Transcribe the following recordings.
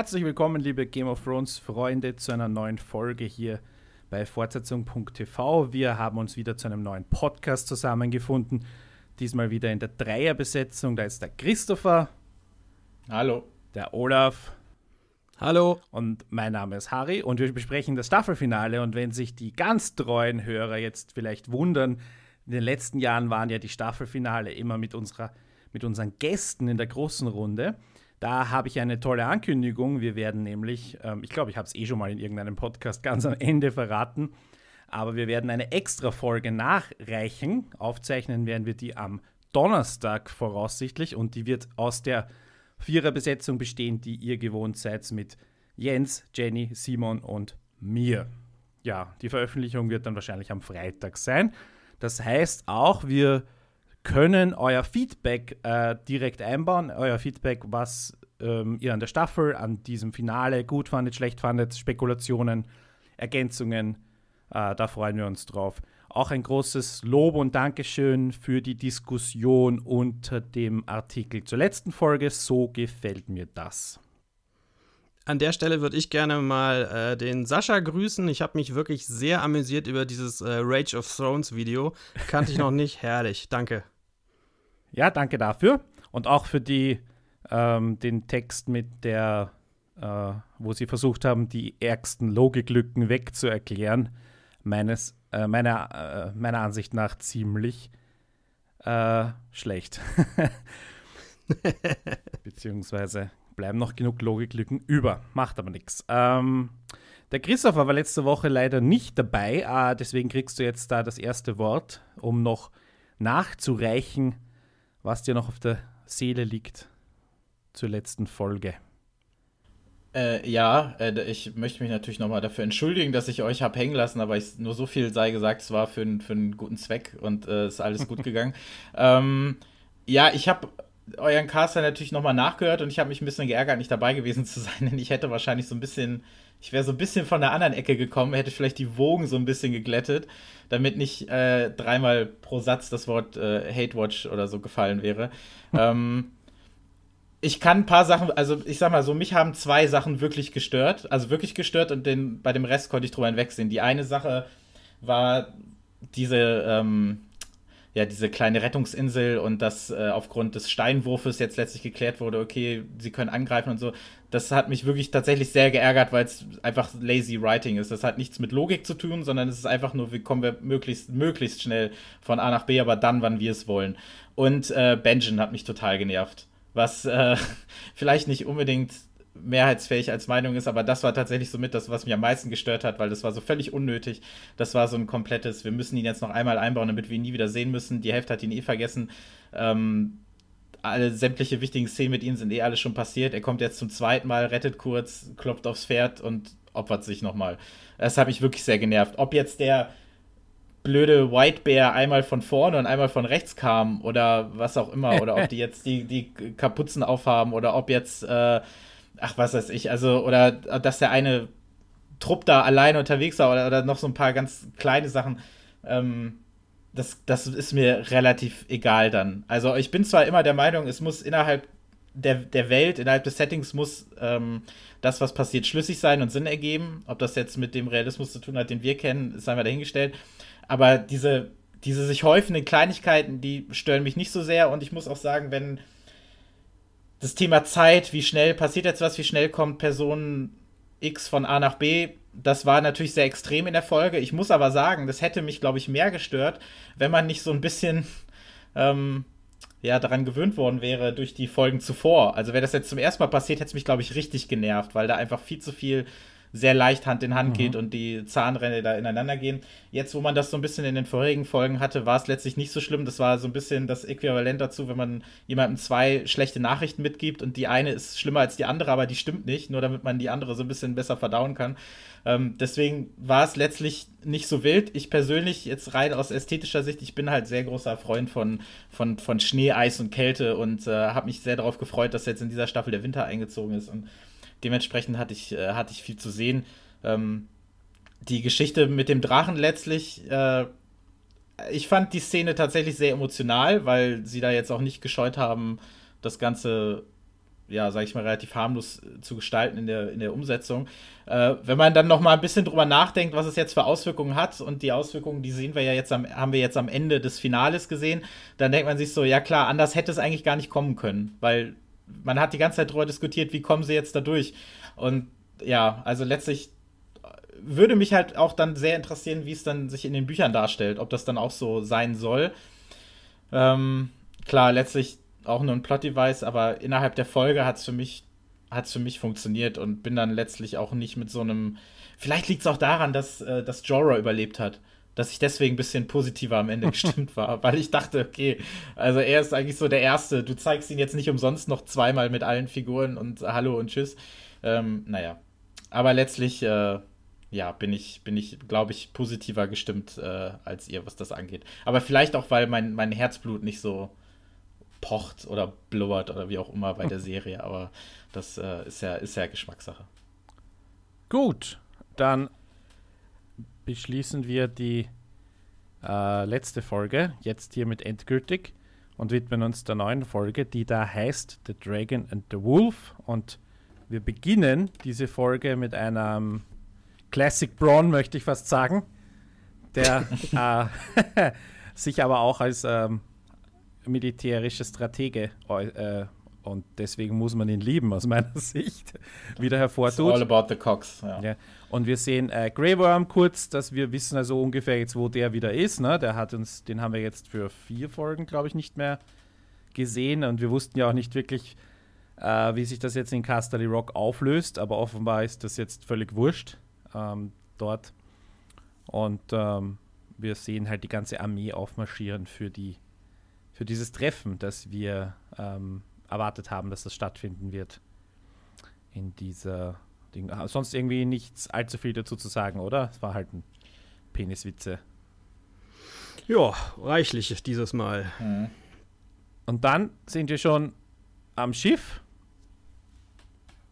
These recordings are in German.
Herzlich willkommen, liebe Game of Thrones Freunde, zu einer neuen Folge hier bei Fortsetzung.tv. Wir haben uns wieder zu einem neuen Podcast zusammengefunden. Diesmal wieder in der Dreierbesetzung. Da ist der Christopher. Hallo. Der Olaf. Hallo. Und mein Name ist Harry und wir besprechen das Staffelfinale. Und wenn sich die ganz treuen Hörer jetzt vielleicht wundern, in den letzten Jahren waren ja die Staffelfinale immer mit, unserer, mit unseren Gästen in der großen Runde. Da habe ich eine tolle Ankündigung. Wir werden nämlich, ähm, ich glaube, ich habe es eh schon mal in irgendeinem Podcast ganz am Ende verraten, aber wir werden eine extra Folge nachreichen. Aufzeichnen werden wir die am Donnerstag voraussichtlich und die wird aus der Viererbesetzung bestehen, die ihr gewohnt seid mit Jens, Jenny, Simon und mir. Ja, die Veröffentlichung wird dann wahrscheinlich am Freitag sein. Das heißt auch, wir können euer Feedback äh, direkt einbauen. Euer Feedback, was ähm, ihr an der Staffel, an diesem Finale gut fandet, schlecht fandet, Spekulationen, Ergänzungen. Äh, da freuen wir uns drauf. Auch ein großes Lob und Dankeschön für die Diskussion unter dem Artikel zur letzten Folge. So gefällt mir das. An der Stelle würde ich gerne mal äh, den Sascha grüßen. Ich habe mich wirklich sehr amüsiert über dieses äh, Rage of Thrones Video. Kannte ich noch nicht. Herrlich. Danke. Ja, danke dafür. Und auch für die, ähm, den Text mit der, äh, wo sie versucht haben, die ärgsten Logiklücken wegzuerklären. Meines, äh, meiner, äh, meiner Ansicht nach ziemlich äh, schlecht. Beziehungsweise bleiben noch genug Logiklücken über. Macht aber nichts. Ähm, der Christopher war letzte Woche leider nicht dabei, äh, deswegen kriegst du jetzt da das erste Wort, um noch nachzureichen, was dir noch auf der Seele liegt zur letzten Folge. Äh, ja, äh, ich möchte mich natürlich nochmal dafür entschuldigen, dass ich euch habe hängen lassen, aber ich, nur so viel sei gesagt, es war für, für einen guten Zweck und äh, ist alles gut gegangen. Ähm, ja, ich habe euren Caster natürlich nochmal nachgehört und ich habe mich ein bisschen geärgert, nicht dabei gewesen zu sein, denn ich hätte wahrscheinlich so ein bisschen, ich wäre so ein bisschen von der anderen Ecke gekommen, hätte vielleicht die Wogen so ein bisschen geglättet, damit nicht äh, dreimal pro Satz das Wort äh, Hate Watch oder so gefallen wäre. ähm, ich kann ein paar Sachen, also ich sag mal so, mich haben zwei Sachen wirklich gestört, also wirklich gestört und den, bei dem Rest konnte ich drüber hinwegsehen. Die eine Sache war diese, ähm, ja, diese kleine Rettungsinsel und dass äh, aufgrund des Steinwurfes jetzt letztlich geklärt wurde, okay, sie können angreifen und so. Das hat mich wirklich tatsächlich sehr geärgert, weil es einfach lazy writing ist. Das hat nichts mit Logik zu tun, sondern es ist einfach nur, wie kommen wir möglichst, möglichst schnell von A nach B, aber dann, wann wir es wollen. Und äh, Benjen hat mich total genervt. Was äh, vielleicht nicht unbedingt mehrheitsfähig als Meinung ist, aber das war tatsächlich so mit das, was mich am meisten gestört hat, weil das war so völlig unnötig. Das war so ein komplettes, wir müssen ihn jetzt noch einmal einbauen, damit wir ihn nie wieder sehen müssen. Die Hälfte hat ihn eh vergessen. Ähm, alle sämtliche wichtigen Szenen mit ihm sind eh alles schon passiert. Er kommt jetzt zum zweiten Mal, rettet kurz, klopft aufs Pferd und opfert sich nochmal. Das hat mich wirklich sehr genervt. Ob jetzt der blöde White Bear einmal von vorne und einmal von rechts kam oder was auch immer, oder ob die jetzt die, die Kapuzen aufhaben oder ob jetzt äh, ach, was weiß ich, also, oder dass der eine Trupp da alleine unterwegs war oder, oder noch so ein paar ganz kleine Sachen. Ähm, das, das ist mir relativ egal dann. Also ich bin zwar immer der Meinung, es muss innerhalb der, der Welt, innerhalb des Settings muss ähm, das, was passiert, schlüssig sein und Sinn ergeben. Ob das jetzt mit dem Realismus zu tun hat, den wir kennen, ist einmal dahingestellt. Aber diese, diese sich häufenden Kleinigkeiten, die stören mich nicht so sehr. Und ich muss auch sagen, wenn das Thema Zeit, wie schnell passiert jetzt was, wie schnell kommt Person X von A nach B, das war natürlich sehr extrem in der Folge. Ich muss aber sagen, das hätte mich, glaube ich, mehr gestört, wenn man nicht so ein bisschen ähm, ja, daran gewöhnt worden wäre durch die Folgen zuvor. Also, wenn das jetzt zum ersten Mal passiert, hätte es mich, glaube ich, richtig genervt, weil da einfach viel zu viel sehr leicht Hand in Hand mhm. geht und die Zahnränder da ineinander gehen. Jetzt, wo man das so ein bisschen in den vorherigen Folgen hatte, war es letztlich nicht so schlimm. Das war so ein bisschen das Äquivalent dazu, wenn man jemandem zwei schlechte Nachrichten mitgibt und die eine ist schlimmer als die andere, aber die stimmt nicht, nur damit man die andere so ein bisschen besser verdauen kann. Ähm, deswegen war es letztlich nicht so wild. Ich persönlich, jetzt rein aus ästhetischer Sicht, ich bin halt sehr großer Freund von, von, von Schnee, Eis und Kälte und äh, habe mich sehr darauf gefreut, dass jetzt in dieser Staffel der Winter eingezogen ist. Und dementsprechend hatte ich, äh, hatte ich viel zu sehen. Ähm, die Geschichte mit dem Drachen letztlich, äh, ich fand die Szene tatsächlich sehr emotional, weil sie da jetzt auch nicht gescheut haben, das Ganze ja, sag ich mal, relativ harmlos äh, zu gestalten in der, in der Umsetzung. Äh, wenn man dann noch mal ein bisschen drüber nachdenkt, was es jetzt für Auswirkungen hat, und die Auswirkungen, die sehen wir ja jetzt am, haben wir jetzt am Ende des Finales gesehen, dann denkt man sich so, ja klar, anders hätte es eigentlich gar nicht kommen können, weil man hat die ganze Zeit darüber diskutiert, wie kommen sie jetzt da durch. Und ja, also letztlich würde mich halt auch dann sehr interessieren, wie es dann sich in den Büchern darstellt, ob das dann auch so sein soll. Ähm, klar, letztlich auch nur ein Plot-Device, aber innerhalb der Folge hat es für mich hat's für mich funktioniert und bin dann letztlich auch nicht mit so einem. Vielleicht liegt es auch daran, dass, äh, dass Jorah überlebt hat. Dass ich deswegen ein bisschen positiver am Ende gestimmt war, weil ich dachte, okay, also er ist eigentlich so der Erste. Du zeigst ihn jetzt nicht umsonst noch zweimal mit allen Figuren und Hallo und Tschüss. Ähm, naja. Aber letztlich, äh, ja, bin ich, bin ich, glaube ich, positiver gestimmt äh, als ihr, was das angeht. Aber vielleicht auch, weil mein, mein Herzblut nicht so pocht oder blubbert oder wie auch immer bei der Serie. Aber das äh, ist, ja, ist ja Geschmackssache. Gut, dann beschließen wir die äh, letzte Folge jetzt hiermit endgültig und widmen uns der neuen Folge, die da heißt The Dragon and the Wolf. Und wir beginnen diese Folge mit einem Classic Braun, möchte ich fast sagen, der äh, sich aber auch als ähm, militärischer Stratege äh, und deswegen muss man ihn lieben, aus meiner Sicht, wieder hervortut. It's all about the Cox, ja. ja. Und wir sehen äh, Grey Worm kurz, dass wir wissen also ungefähr jetzt, wo der wieder ist. Ne? Der hat uns, den haben wir jetzt für vier Folgen, glaube ich, nicht mehr gesehen. Und wir wussten ja auch nicht wirklich, äh, wie sich das jetzt in Casterly Rock auflöst. Aber offenbar ist das jetzt völlig wurscht ähm, dort. Und ähm, wir sehen halt die ganze Armee aufmarschieren für, die, für dieses Treffen, das wir ähm, erwartet haben, dass das stattfinden wird. In dieser Ding. Ah, sonst irgendwie nichts allzu viel dazu zu sagen, oder? Es war halt ein Peniswitze. Ja, reichlich dieses Mal. Mhm. Und dann sind wir schon am Schiff,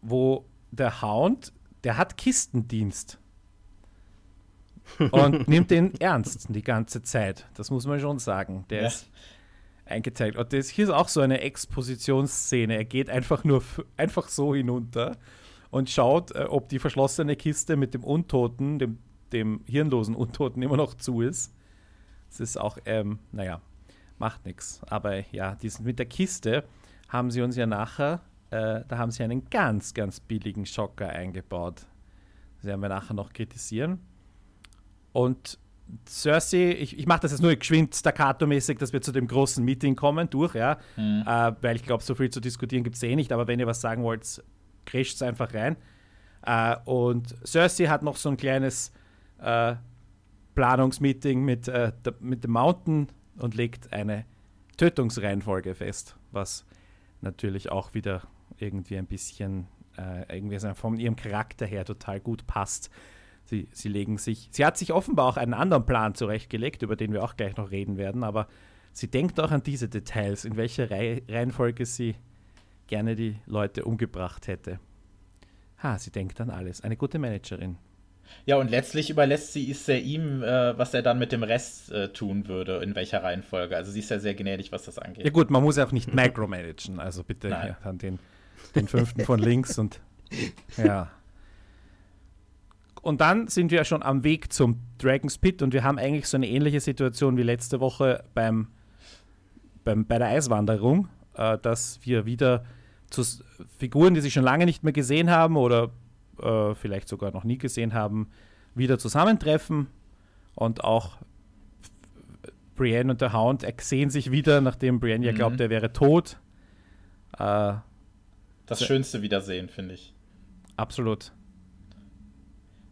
wo der Hound der hat Kistendienst. und nimmt den ernst die ganze Zeit. Das muss man schon sagen. Der ja. ist eingeteilt. Und das hier ist auch so eine Expositionsszene. Er geht einfach nur einfach so hinunter und schaut, äh, ob die verschlossene Kiste mit dem Untoten, dem, dem hirnlosen Untoten, immer noch zu ist. Das ist auch, ähm, naja, macht nichts. Aber ja, diesen, mit der Kiste haben sie uns ja nachher äh, da haben sie einen ganz, ganz billigen Schocker eingebaut. Das werden wir nachher noch kritisieren. Und Cersei, ich, ich mache das jetzt nur geschwind staccato-mäßig, dass wir zu dem großen Meeting kommen, durch, ja. Mhm. Äh, weil ich glaube, so viel zu diskutieren gibt es eh nicht, aber wenn ihr was sagen wollt, grätscht es einfach rein. Äh, und Cersei hat noch so ein kleines äh, Planungsmeeting mit, äh, mit dem Mountain und legt eine Tötungsreihenfolge fest, was natürlich auch wieder irgendwie ein bisschen, äh, irgendwie von ihrem Charakter her total gut passt. Sie, sie legen sich, sie hat sich offenbar auch einen anderen Plan zurechtgelegt, über den wir auch gleich noch reden werden, aber sie denkt auch an diese Details, in welcher Reihe, Reihenfolge sie gerne die Leute umgebracht hätte. Ha, sie denkt an alles. Eine gute Managerin. Ja, und letztlich überlässt sie es ja ihm, äh, was er dann mit dem Rest äh, tun würde, in welcher Reihenfolge. Also sie ist ja sehr gnädig, was das angeht. Ja gut, man muss ja auch nicht micromanagen, also bitte ja, dann den den fünften von links und ja. Und dann sind wir schon am Weg zum Dragon's Pit und wir haben eigentlich so eine ähnliche Situation wie letzte Woche beim, beim bei der Eiswanderung, äh, dass wir wieder zu Figuren, die sich schon lange nicht mehr gesehen haben oder äh, vielleicht sogar noch nie gesehen haben, wieder zusammentreffen und auch Brienne und der Hound sehen sich wieder, nachdem Brienne ja glaubt, mhm. er wäre tot. Äh, das schönste Wiedersehen, finde ich. Absolut.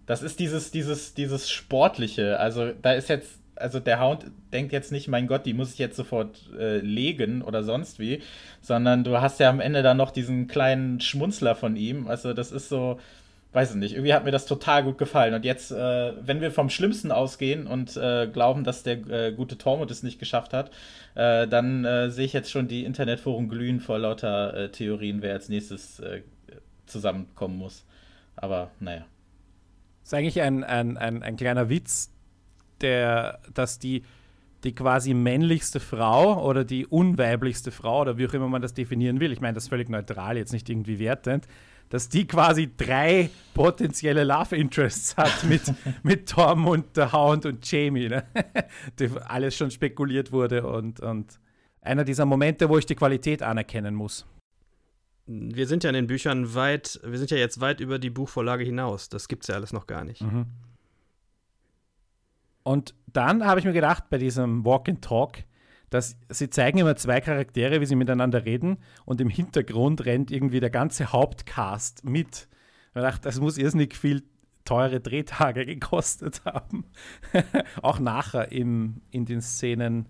Das ist dieses, dieses, dieses Sportliche. Also, da ist jetzt, also der Hound denkt jetzt nicht, mein Gott, die muss ich jetzt sofort äh, legen oder sonst wie, sondern du hast ja am Ende dann noch diesen kleinen Schmunzler von ihm. Also, das ist so, weiß ich nicht, irgendwie hat mir das total gut gefallen. Und jetzt, äh, wenn wir vom Schlimmsten ausgehen und äh, glauben, dass der äh, gute Tormund es nicht geschafft hat, äh, dann äh, sehe ich jetzt schon die Internetforen glühen vor lauter Theorien, wer als nächstes zusammenkommen muss. Aber naja. Das ist eigentlich ein, ein, ein, ein kleiner Witz, der, dass die die quasi männlichste Frau oder die unweiblichste Frau oder wie auch immer man das definieren will, ich meine das ist völlig neutral, jetzt nicht irgendwie wertend, dass die quasi drei potenzielle Love Interests hat mit, mit Tom und der Hound und Jamie, ne? die alles schon spekuliert wurde und, und einer dieser Momente, wo ich die Qualität anerkennen muss. Wir sind ja in den Büchern weit, wir sind ja jetzt weit über die Buchvorlage hinaus. Das gibt es ja alles noch gar nicht. Mhm. Und dann habe ich mir gedacht, bei diesem Walk and Talk, dass sie zeigen immer zwei Charaktere, wie sie miteinander reden und im Hintergrund rennt irgendwie der ganze Hauptcast mit. Ich dachte, das muss irrsinnig viel teure Drehtage gekostet haben. Auch nachher im, in den Szenen,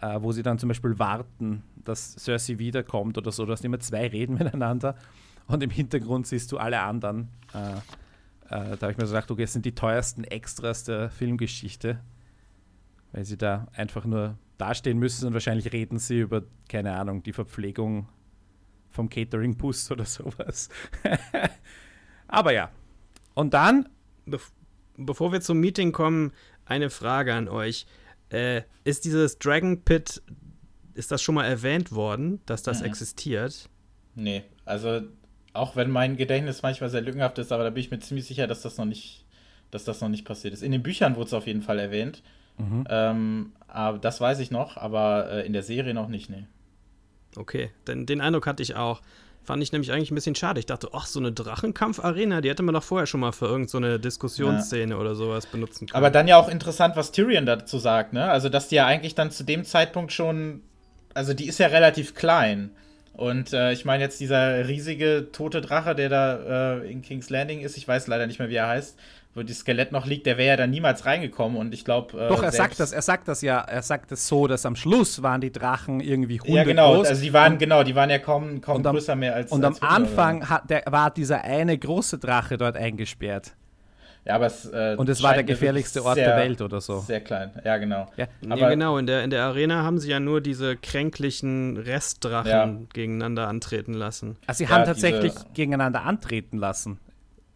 äh, wo sie dann zum Beispiel warten, dass Cersei wiederkommt oder so, dass immer zwei reden miteinander und im Hintergrund siehst du alle anderen. Äh, äh, da habe ich mir so gedacht, okay, das sind die teuersten Extras der Filmgeschichte, weil sie da einfach nur dastehen müssen und wahrscheinlich reden sie über, keine Ahnung, die Verpflegung vom Catering-Bus oder sowas. Aber ja. Und dann. Be bevor wir zum Meeting kommen, eine Frage an euch. Äh, ist dieses Dragon Pit, ist das schon mal erwähnt worden, dass das mhm. existiert? Nee, also auch wenn mein Gedächtnis manchmal sehr lückenhaft ist, aber da bin ich mir ziemlich sicher, dass das noch nicht, dass das noch nicht passiert ist. In den Büchern wurde es auf jeden Fall erwähnt. Mhm. Ähm, aber das weiß ich noch, aber äh, in der Serie noch nicht, nee. Okay, denn den Eindruck hatte ich auch. Fand ich nämlich eigentlich ein bisschen schade. Ich dachte, ach, so eine Drachenkampf-Arena, die hätte man doch vorher schon mal für irgendeine so Diskussionsszene ja. oder sowas benutzen können. Aber dann ja auch interessant, was Tyrion dazu sagt, ne? Also, dass die ja eigentlich dann zu dem Zeitpunkt schon. Also, die ist ja relativ klein. Und äh, ich meine jetzt dieser riesige tote Drache, der da äh, in King's Landing ist, ich weiß leider nicht mehr, wie er heißt, wo das Skelett noch liegt, der wäre ja da niemals reingekommen und ich glaube. Äh, Doch, er sagt das, er sagt das ja, er sagt es so, dass am Schluss waren die Drachen irgendwie Hunde Ja, genau, groß. also die waren, und, genau, die waren ja kaum, kaum am, größer mehr als. Und als am Anfang hat, der, war dieser eine große Drache dort eingesperrt. Ja, aber es, äh, und es war der gefährlichste Ort sehr, der Welt oder so. Sehr klein, ja, genau. Ja, aber, ja, genau. In der, in der Arena haben sie ja nur diese kränklichen Restdrachen ja. gegeneinander antreten lassen. Also, sie haben tatsächlich diese, gegeneinander antreten lassen.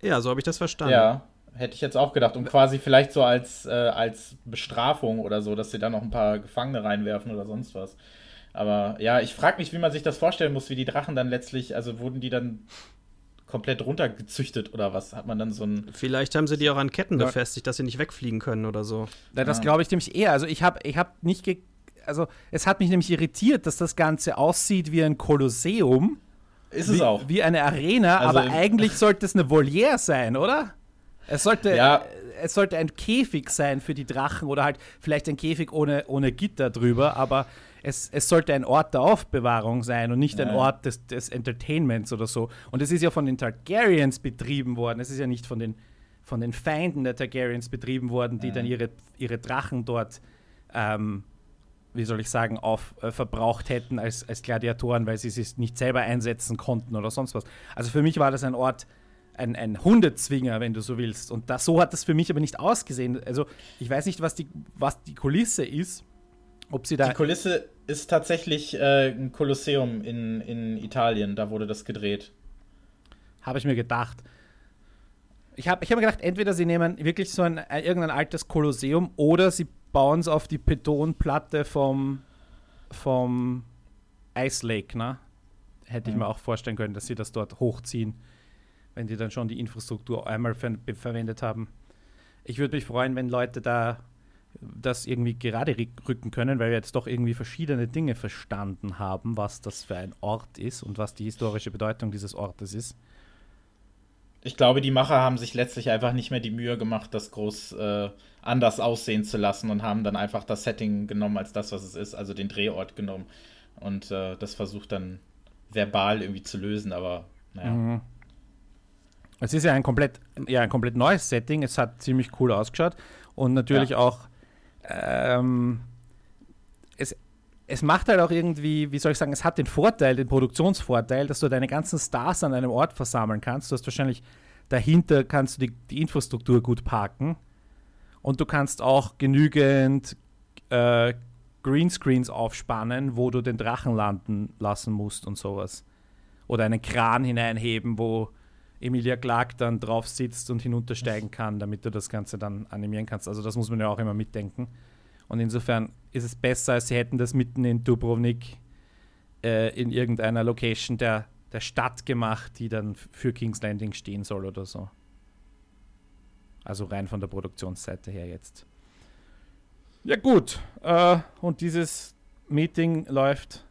Ja, so habe ich das verstanden. Ja, hätte ich jetzt auch gedacht. Und quasi vielleicht so als, äh, als Bestrafung oder so, dass sie da noch ein paar Gefangene reinwerfen oder sonst was. Aber ja, ich frage mich, wie man sich das vorstellen muss, wie die Drachen dann letztlich, also wurden die dann komplett runtergezüchtet oder was? Hat man dann so ein. Vielleicht haben sie die auch an Ketten ja. befestigt, dass sie nicht wegfliegen können oder so. Ja, das glaube ich nämlich eher. Also ich habe ich hab nicht ge also es hat mich nämlich irritiert, dass das Ganze aussieht wie ein Kolosseum. Ist es wie, auch. Wie eine Arena, also aber eigentlich sollte es eine Voliere sein, oder? Es sollte, ja. es sollte ein Käfig sein für die Drachen oder halt vielleicht ein Käfig ohne, ohne Gitter drüber, aber es, es sollte ein Ort der Aufbewahrung sein und nicht ja. ein Ort des, des Entertainments oder so. Und es ist ja von den Targaryens betrieben worden. Es ist ja nicht von den, von den Feinden der Targaryens betrieben worden, die ja. dann ihre, ihre Drachen dort, ähm, wie soll ich sagen, auf, äh, verbraucht hätten als, als Gladiatoren, weil sie es nicht selber einsetzen konnten oder sonst was. Also für mich war das ein Ort, ein, ein Hundezwinger, wenn du so willst. Und das, so hat das für mich aber nicht ausgesehen. Also ich weiß nicht, was die, was die Kulisse ist. Ob sie da die Kulisse ist tatsächlich äh, ein Kolosseum in, in Italien, da wurde das gedreht. Habe ich mir gedacht. Ich habe ich hab mir gedacht, entweder sie nehmen wirklich so ein, äh, irgendein altes Kolosseum oder sie bauen es auf die Betonplatte vom, vom Ice Lake, ne? Hätte ich mir auch vorstellen können, dass sie das dort hochziehen, wenn die dann schon die Infrastruktur einmal ver verwendet haben. Ich würde mich freuen, wenn Leute da das irgendwie gerade rücken können, weil wir jetzt doch irgendwie verschiedene Dinge verstanden haben, was das für ein Ort ist und was die historische Bedeutung dieses Ortes ist. Ich glaube, die Macher haben sich letztlich einfach nicht mehr die Mühe gemacht, das groß äh, anders aussehen zu lassen und haben dann einfach das Setting genommen als das, was es ist, also den Drehort genommen und äh, das versucht dann verbal irgendwie zu lösen, aber naja. Mhm. Es ist ja ein komplett, ja, ein komplett neues Setting, es hat ziemlich cool ausgeschaut und natürlich ja. auch ähm, es, es macht halt auch irgendwie, wie soll ich sagen, es hat den Vorteil, den Produktionsvorteil, dass du deine ganzen Stars an einem Ort versammeln kannst. Du hast wahrscheinlich dahinter kannst du die, die Infrastruktur gut parken und du kannst auch genügend äh, Greenscreens aufspannen, wo du den Drachen landen lassen musst und sowas. Oder einen Kran hineinheben, wo Emilia Clark dann drauf sitzt und hinuntersteigen kann, damit du das Ganze dann animieren kannst. Also das muss man ja auch immer mitdenken. Und insofern ist es besser, als sie hätten das mitten in Dubrovnik äh, in irgendeiner Location der, der Stadt gemacht, die dann für King's Landing stehen soll oder so. Also rein von der Produktionsseite her jetzt. Ja gut, äh, und dieses Meeting läuft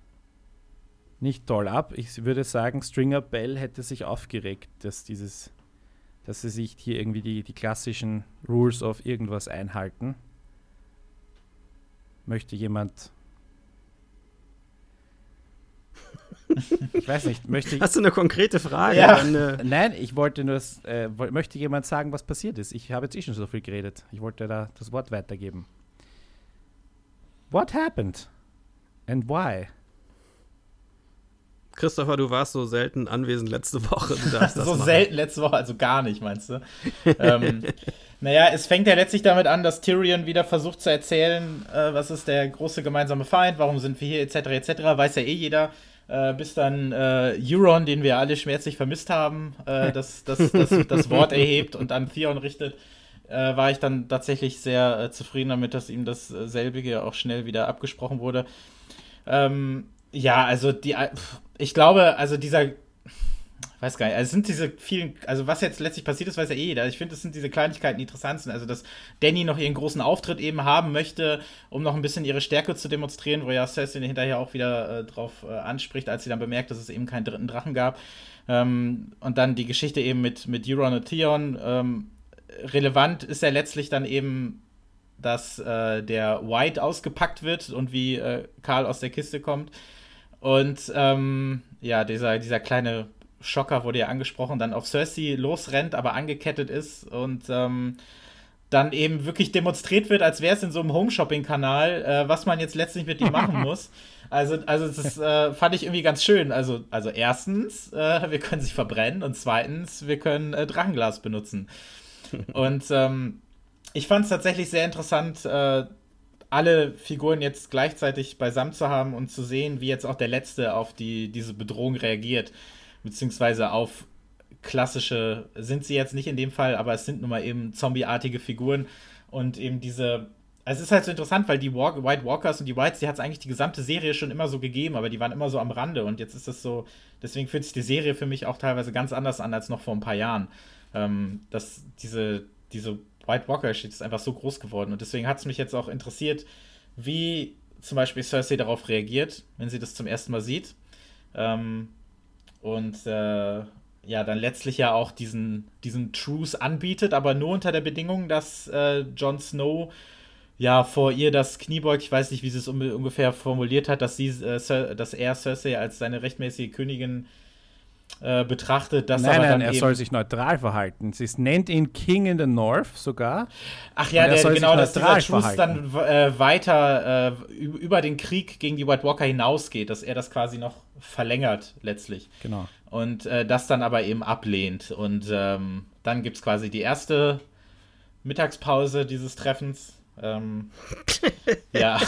nicht toll ab. Ich würde sagen, Stringer Bell hätte sich aufgeregt, dass dieses, dass sie sich hier irgendwie die, die klassischen Rules of irgendwas einhalten. Möchte jemand ich weiß nicht, möchte. Hast du eine konkrete Frage? Ja. Dann, äh Nein, ich wollte nur, äh, möchte jemand sagen, was passiert ist. Ich habe jetzt eh schon so viel geredet. Ich wollte da das Wort weitergeben. What happened? And why? Christopher, du warst so selten anwesend letzte Woche. so selten letzte Woche, also gar nicht, meinst du? ähm, naja, es fängt ja letztlich damit an, dass Tyrion wieder versucht zu erzählen, äh, was ist der große gemeinsame Feind, warum sind wir hier, etc., etc., weiß ja eh jeder äh, bis dann äh, Euron, den wir alle schmerzlich vermisst haben, äh, das, das, das, das, Wort erhebt und an Theon richtet, äh, war ich dann tatsächlich sehr äh, zufrieden damit, dass ihm dasselbige auch schnell wieder abgesprochen wurde. Ähm, ja, also die, ich glaube, also dieser weiß gar nicht, also es sind diese vielen, also was jetzt letztlich passiert ist, weiß ja eh jeder. Ich finde, es sind diese Kleinigkeiten, die interessant sind. Also, dass Danny noch ihren großen Auftritt eben haben möchte, um noch ein bisschen ihre Stärke zu demonstrieren, wo ja Cersei hinterher auch wieder äh, drauf äh, anspricht, als sie dann bemerkt, dass es eben keinen dritten Drachen gab. Ähm, und dann die Geschichte eben mit, mit Euron und Theon. Ähm, relevant ist ja letztlich dann eben, dass äh, der White ausgepackt wird und wie äh, Karl aus der Kiste kommt. Und ähm, ja, dieser, dieser kleine Schocker wurde ja angesprochen, dann auf Cersei losrennt, aber angekettet ist und ähm, dann eben wirklich demonstriert wird, als wäre es in so einem Home-Shopping-Kanal, äh, was man jetzt letztlich mit ihm machen muss. Also, also das äh, fand ich irgendwie ganz schön. Also, also erstens, äh, wir können sich verbrennen und zweitens, wir können äh, Drachenglas benutzen. Und ähm, ich fand es tatsächlich sehr interessant, äh, alle Figuren jetzt gleichzeitig beisammen zu haben und zu sehen, wie jetzt auch der Letzte auf die, diese Bedrohung reagiert beziehungsweise auf klassische, sind sie jetzt nicht in dem Fall, aber es sind nun mal eben zombieartige Figuren und eben diese. Es ist halt so interessant, weil die Walk White Walkers und die Whites, die hat es eigentlich die gesamte Serie schon immer so gegeben, aber die waren immer so am Rande und jetzt ist das so, deswegen fühlt sich die Serie für mich auch teilweise ganz anders an als noch vor ein paar Jahren. Ähm, dass diese, diese White Walker Shit ist einfach so groß geworden und deswegen hat es mich jetzt auch interessiert, wie zum Beispiel Cersei darauf reagiert, wenn sie das zum ersten Mal sieht. Ähm, und äh, ja, dann letztlich ja auch diesen, diesen Truce anbietet, aber nur unter der Bedingung, dass äh, Jon Snow ja vor ihr das Knie beugt. Ich weiß nicht, wie sie es ungefähr formuliert hat, dass, sie, äh, dass er Cersei als seine rechtmäßige Königin äh, betrachtet. Dass nein, nein, er soll sich neutral verhalten. Sie nennt ihn King in the North sogar. Ach ja, der, genau, dass dieser Truce dann äh, weiter äh, über den Krieg gegen die White Walker hinausgeht, dass er das quasi noch verlängert letztlich. Genau. Und äh, das dann aber eben ablehnt. Und ähm, dann gibt es quasi die erste Mittagspause dieses Treffens. Ähm, ja.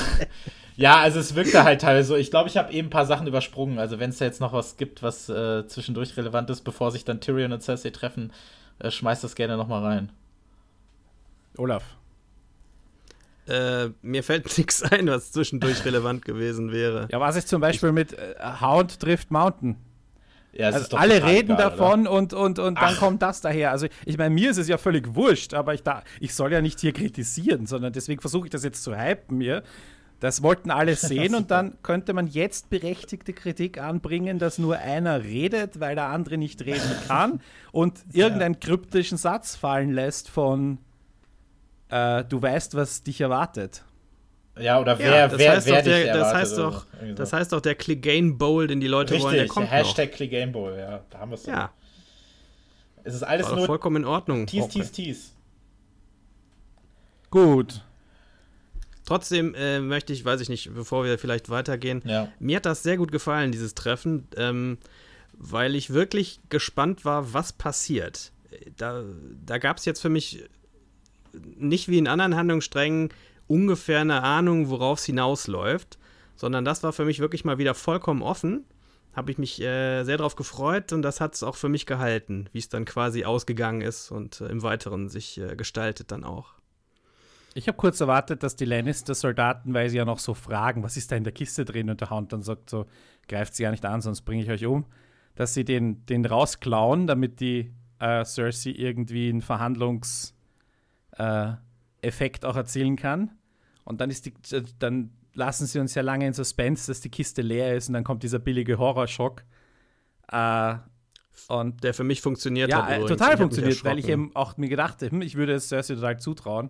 Ja, also es wirkte halt teilweise so. Ich glaube, ich habe eben ein paar Sachen übersprungen. Also wenn es da jetzt noch was gibt, was äh, zwischendurch relevant ist, bevor sich dann Tyrion und Cersei treffen, äh, schmeißt das gerne noch mal rein. Olaf. Äh, mir fällt nichts ein, was zwischendurch relevant gewesen wäre. Ja, was ist zum Beispiel mit äh, Hound trifft Mountain? Ja, also alle reden egal, davon oder? und, und, und dann Ach. kommt das daher. Also ich meine, mir ist es ja völlig wurscht, aber ich, da, ich soll ja nicht hier kritisieren, sondern deswegen versuche ich das jetzt zu hypen mir. Das wollten alle sehen und dann könnte man jetzt berechtigte Kritik anbringen, dass nur einer redet, weil der andere nicht reden kann und irgendeinen kryptischen Satz fallen lässt von äh, du weißt, was dich erwartet. Ja, oder wer, ja, das wer, heißt wer doch der, das heißt doch, das heißt doch der Clegane Bowl, den die Leute Richtig, wollen, der kommt der Hashtag noch. Clegane Bowl, ja, da haben wir es Ja. Es ist alles War nur vollkommen in Ordnung. Tease, okay. tease, tease. Gut. Trotzdem äh, möchte ich, weiß ich nicht, bevor wir vielleicht weitergehen, ja. mir hat das sehr gut gefallen, dieses Treffen, ähm, weil ich wirklich gespannt war, was passiert. Da, da gab es jetzt für mich nicht wie in anderen Handlungssträngen ungefähr eine Ahnung, worauf es hinausläuft, sondern das war für mich wirklich mal wieder vollkommen offen. Habe ich mich äh, sehr darauf gefreut und das hat es auch für mich gehalten, wie es dann quasi ausgegangen ist und äh, im Weiteren sich äh, gestaltet dann auch. Ich habe kurz erwartet, dass die Lannister-Soldaten, weil sie ja noch so fragen, was ist da in der Kiste drin, und der Hound dann sagt so, greift sie gar nicht an, sonst bringe ich euch um, dass sie den, den rausklauen, damit die äh, Cersei irgendwie einen Verhandlungseffekt äh, auch erzielen kann. Und dann ist die, dann lassen sie uns ja lange in Suspense, dass die Kiste leer ist und dann kommt dieser billige Horrorschock. Äh, und der für mich funktioniert ja, hat. Ja, total funktioniert, weil ich eben auch mir gedacht habe, hm, ich würde es Cersei total zutrauen,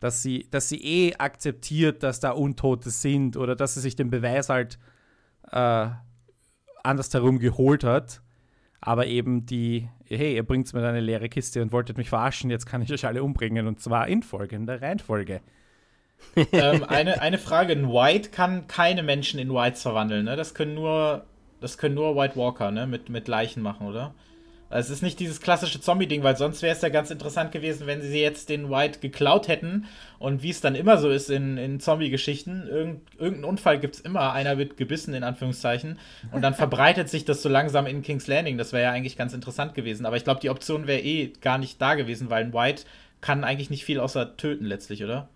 dass sie, dass sie eh akzeptiert, dass da Untote sind oder dass sie sich den Beweis halt äh, andersherum geholt hat. Aber eben die, hey, ihr bringt mir eine leere Kiste und wolltet mich verarschen, jetzt kann ich euch alle umbringen und zwar in folgender Reihenfolge. ähm, eine, eine Frage: Ein White kann keine Menschen in Whites verwandeln, ne? Das können nur, das können nur White Walker, ne? Mit, mit Leichen machen, oder? Also es ist nicht dieses klassische Zombie-Ding, weil sonst wäre es ja ganz interessant gewesen, wenn sie jetzt den White geklaut hätten. Und wie es dann immer so ist in, in Zombie-Geschichten, irgend, irgendeinen Unfall gibt es immer, einer wird gebissen, in Anführungszeichen. Und dann verbreitet sich das so langsam in King's Landing. Das wäre ja eigentlich ganz interessant gewesen. Aber ich glaube, die Option wäre eh gar nicht da gewesen, weil ein White kann eigentlich nicht viel außer töten letztlich, oder?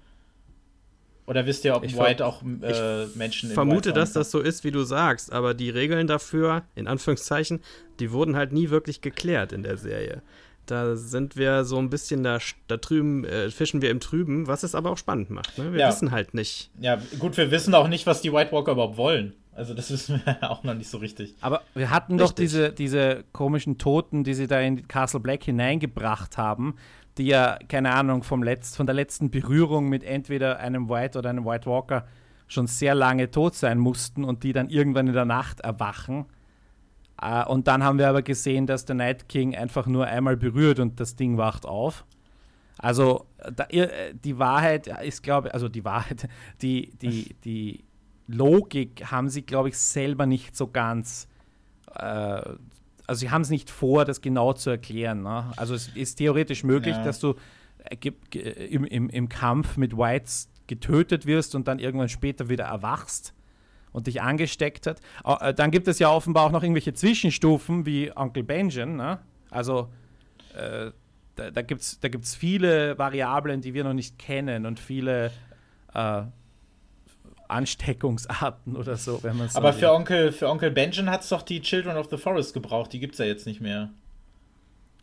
Oder wisst ihr, ob ich White auch äh, Menschen Ich vermute, dass das so ist, wie du sagst, aber die Regeln dafür, in Anführungszeichen, die wurden halt nie wirklich geklärt in der Serie. Da sind wir so ein bisschen da, da drüben, äh, fischen wir im Trüben, was es aber auch spannend macht. Ne? Wir ja. wissen halt nicht. Ja, gut, wir wissen auch nicht, was die White Walker überhaupt wollen. Also das wissen wir auch noch nicht so richtig. Aber wir hatten richtig. doch diese, diese komischen Toten, die sie da in Castle Black hineingebracht haben, die ja, keine Ahnung, vom Letz-, von der letzten Berührung mit entweder einem White oder einem White Walker schon sehr lange tot sein mussten und die dann irgendwann in der Nacht erwachen. Uh, und dann haben wir aber gesehen, dass der Night King einfach nur einmal berührt und das Ding wacht auf. Also da, die Wahrheit ist, glaube ich, also die Wahrheit, die, die, die Logik haben sie, glaube ich, selber nicht so ganz äh, also sie haben es nicht vor, das genau zu erklären. Ne? Also es ist theoretisch möglich, ja. dass du äh, im, im, im Kampf mit Whites getötet wirst und dann irgendwann später wieder erwachst und dich angesteckt hat. Äh, dann gibt es ja offenbar auch noch irgendwelche Zwischenstufen wie Uncle Benjamin. Ne? Also äh, da, da gibt es da gibt's viele Variablen, die wir noch nicht kennen und viele äh, Ansteckungsarten oder so, wenn man so Aber für Onkel, für Onkel Benjamin hat es doch die Children of the Forest gebraucht, die gibt es ja jetzt nicht mehr.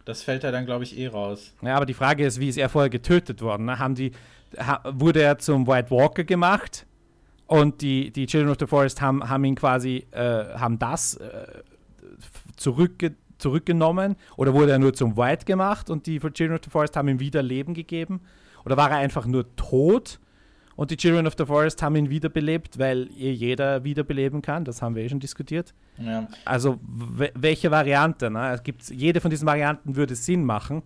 Das fällt ja dann, glaube ich, eh raus. Ja, aber die Frage ist, wie ist er vorher getötet worden? Ne? Haben die, ha, wurde er zum White Walker gemacht und die, die Children of the Forest haben, haben ihn quasi, äh, haben das äh, zurückge zurückgenommen oder wurde er nur zum White gemacht und die Children of the Forest haben ihm wieder Leben gegeben? Oder war er einfach nur tot und die Children of the Forest haben ihn wiederbelebt, weil ihr jeder wiederbeleben kann. Das haben wir eh schon diskutiert. Ja. Also welche Variante? Ne? Es gibt, jede von diesen Varianten würde Sinn machen.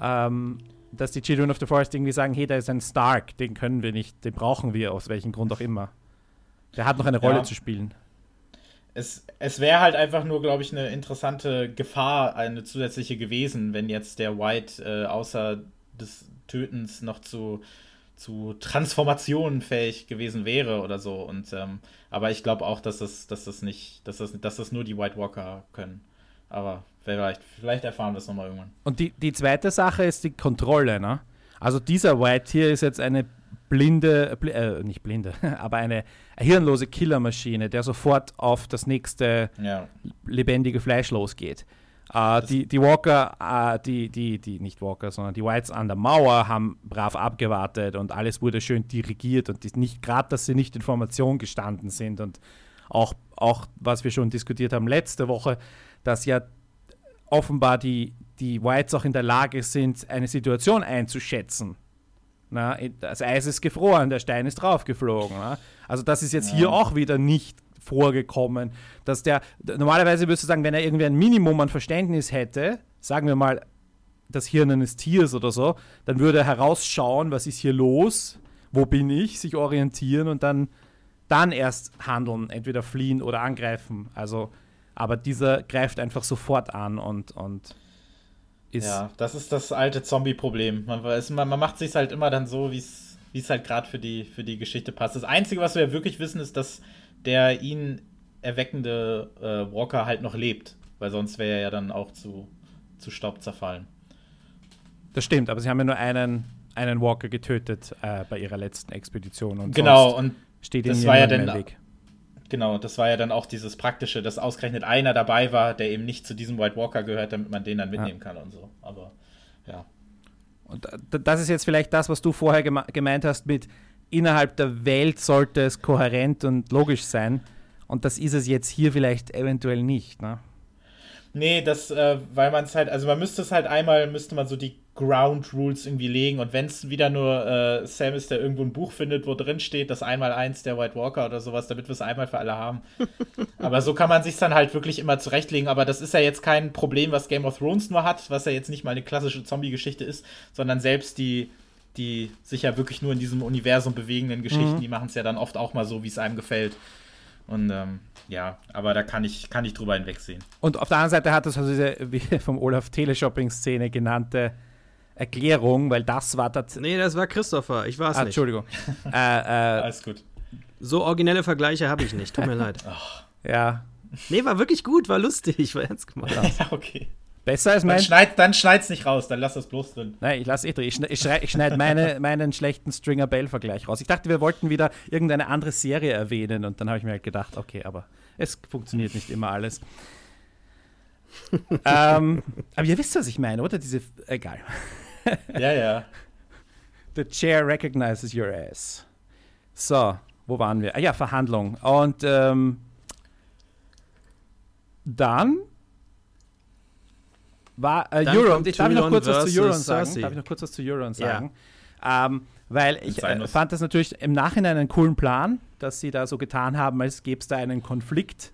Ähm, dass die Children of the Forest irgendwie sagen, hey, da ist ein Stark, den können wir nicht, den brauchen wir aus welchem Grund auch immer. Der hat noch eine Rolle ja. zu spielen. Es, es wäre halt einfach nur, glaube ich, eine interessante Gefahr, eine zusätzliche gewesen, wenn jetzt der White äh, außer des Tötens noch zu zu Transformationen fähig gewesen wäre oder so. Und ähm, aber ich glaube auch, dass das, dass das nicht, dass das, dass das nur die White Walker können. Aber vielleicht, vielleicht erfahren wir es nochmal irgendwann. Und die, die zweite Sache ist die Kontrolle, ne? Also dieser White hier ist jetzt eine blinde, bl äh, nicht blinde, aber eine hirnlose Killermaschine, der sofort auf das nächste ja. lebendige Fleisch losgeht. Uh, die, die Walker, uh, die, die, die, nicht Walker, sondern die Whites an der Mauer haben brav abgewartet und alles wurde schön dirigiert und nicht gerade, dass sie nicht in Formation gestanden sind und auch, auch, was wir schon diskutiert haben letzte Woche, dass ja offenbar die, die Whites auch in der Lage sind, eine Situation einzuschätzen. Na, das Eis ist gefroren, der Stein ist draufgeflogen. Na? Also das ist jetzt ja. hier auch wieder nicht vorgekommen, dass der, normalerweise würdest du sagen, wenn er irgendwie ein Minimum an Verständnis hätte, sagen wir mal das Hirn eines Tiers oder so, dann würde er herausschauen, was ist hier los, wo bin ich, sich orientieren und dann, dann erst handeln, entweder fliehen oder angreifen. Also, aber dieser greift einfach sofort an und, und ist. Ja, das ist das alte Zombie-Problem. Man, man, man macht sich halt immer dann so, wie es halt gerade für die, für die Geschichte passt. Das Einzige, was wir wirklich wissen, ist, dass der ihn erweckende äh, Walker halt noch lebt, weil sonst wäre er ja dann auch zu, zu Staub zerfallen. Das stimmt, aber sie haben ja nur einen, einen Walker getötet äh, bei ihrer letzten Expedition. Und genau, und steht das war ja dann, Weg. Genau, das war ja dann auch dieses Praktische, dass ausgerechnet einer dabei war, der eben nicht zu diesem White Walker gehört, damit man den dann mitnehmen ja. kann und so. Aber ja. Und das ist jetzt vielleicht das, was du vorher geme gemeint hast mit innerhalb der Welt sollte es kohärent und logisch sein. Und das ist es jetzt hier vielleicht eventuell nicht, ne? Nee, das, äh, weil man es halt, also man müsste es halt einmal, müsste man so die Ground Rules irgendwie legen und wenn es wieder nur äh, Sam ist, der irgendwo ein Buch findet, wo drin steht, das einmal eins der White Walker oder sowas, damit wir es einmal für alle haben. aber so kann man sich dann halt wirklich immer zurechtlegen. Aber das ist ja jetzt kein Problem, was Game of Thrones nur hat, was ja jetzt nicht mal eine klassische Zombie-Geschichte ist, sondern selbst die, die sich ja wirklich nur in diesem Universum bewegenden Geschichten, mhm. die machen es ja dann oft auch mal so, wie es einem gefällt. Und ähm, ja, aber da kann ich, kann ich drüber hinwegsehen. Und auf der anderen Seite hat es also diese, wie vom Olaf Teleshopping-Szene genannte Erklärung, weil das war das. Nee, das war Christopher, ich war es ah, nicht. Entschuldigung. äh, äh, Alles gut. So originelle Vergleiche habe ich nicht, tut mir leid. Ach. Ja. Nee, war wirklich gut, war lustig, war ernst gemacht. ja, okay. Besser als mein. Dann, schneid, dann schneid's nicht raus, dann lass das bloß drin. Nein, ich lass eh drin. Ich, ich, ich schneide meine, meinen schlechten Stringer Bell-Vergleich raus. Ich dachte, wir wollten wieder irgendeine andere Serie erwähnen und dann habe ich mir halt gedacht, okay, aber es funktioniert nicht immer alles. ähm, aber ihr wisst, was ich meine, oder? Diese. Egal. ja, ja. The chair recognizes your ass. So, wo waren wir? Ah ja, Verhandlung. Und ähm, dann war äh, Euron. Ich darf noch kurz was zu Euron sagen. Darf ich noch kurz was zu Euron sagen? Ja. Ähm, weil ich äh, fand das natürlich im Nachhinein einen coolen Plan, dass sie da so getan haben, als gäbe es da einen Konflikt,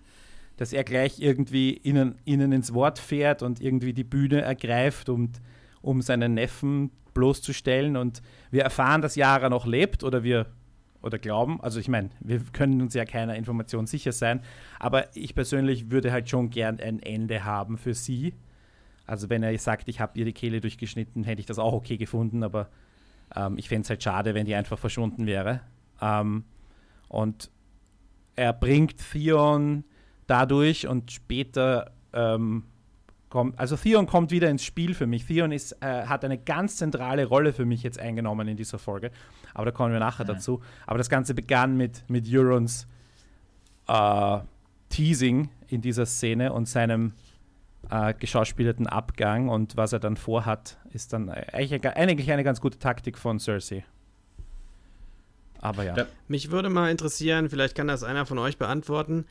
dass er gleich irgendwie ihnen, ihnen ins Wort fährt und irgendwie die Bühne ergreift, und, um seinen Neffen bloßzustellen. Und wir erfahren, dass Yara noch lebt oder wir oder glauben. Also ich meine, wir können uns ja keiner Information sicher sein, aber ich persönlich würde halt schon gern ein Ende haben für sie. Also wenn er sagt, ich habe ihr die Kehle durchgeschnitten, hätte ich das auch okay gefunden, aber ähm, ich fände es halt schade, wenn die einfach verschwunden wäre. Ähm, und er bringt Theon dadurch und später ähm, kommt, also Theon kommt wieder ins Spiel für mich. Theon ist, äh, hat eine ganz zentrale Rolle für mich jetzt eingenommen in dieser Folge, aber da kommen wir nachher ja. dazu. Aber das Ganze begann mit, mit Eurons äh, Teasing in dieser Szene und seinem äh, geschauspielerten Abgang und was er dann vorhat, ist dann eigentlich, eigentlich eine ganz gute Taktik von Cersei. Aber ja. Mich würde mal interessieren, vielleicht kann das einer von euch beantworten.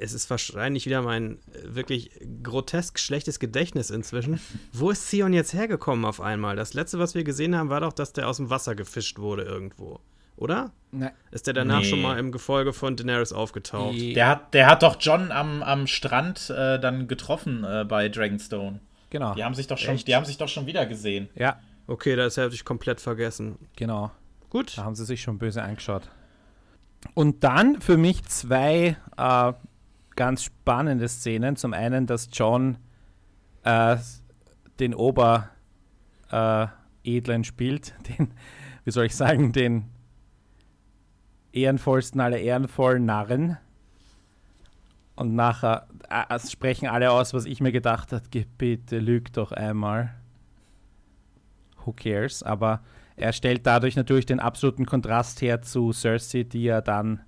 Es ist wahrscheinlich wieder mein äh, wirklich grotesk schlechtes Gedächtnis inzwischen. Wo ist Theon jetzt hergekommen auf einmal? Das letzte, was wir gesehen haben, war doch, dass der aus dem Wasser gefischt wurde irgendwo oder? Nein. Ist der danach nee. schon mal im Gefolge von Daenerys aufgetaucht? Der hat, der hat doch John am, am Strand äh, dann getroffen äh, bei Dragonstone. Genau. Die haben sich doch schon, die haben sich doch schon wieder gesehen. Ja. Okay, das hätte ich komplett vergessen. Genau. Gut. Da haben sie sich schon böse angeschaut. Und dann für mich zwei äh, ganz spannende Szenen. Zum einen, dass John äh, den Oberedlen äh, spielt, den, wie soll ich sagen, den ehrenvollsten aller ehrenvollen Narren. Und nachher äh, sprechen alle aus, was ich mir gedacht habe, bitte lüg doch einmal. Who cares? Aber er stellt dadurch natürlich den absoluten Kontrast her zu Cersei, die er dann,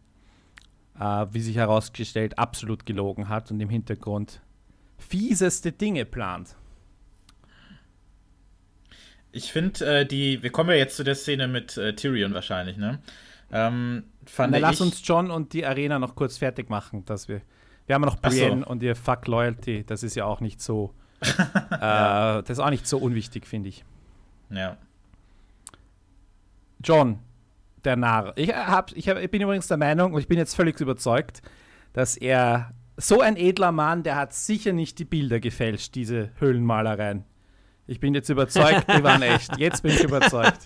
äh, wie sich herausgestellt, absolut gelogen hat und im Hintergrund fieseste Dinge plant. Ich finde, äh, die, wir kommen ja jetzt zu der Szene mit äh, Tyrion wahrscheinlich, ne? Ähm, fand Na, lass uns John und die Arena noch kurz fertig machen, dass wir. Wir haben ja noch Brienne so. und ihr Fuck Loyalty, das ist ja auch nicht so. äh, das ist auch nicht so unwichtig, finde ich. Ja. John, der Narr. Ich, hab, ich, hab, ich bin übrigens der Meinung, und ich bin jetzt völlig überzeugt, dass er so ein edler Mann, der hat sicher nicht die Bilder gefälscht, diese Höhlenmalereien. Ich bin jetzt überzeugt, die waren echt. Jetzt bin ich überzeugt.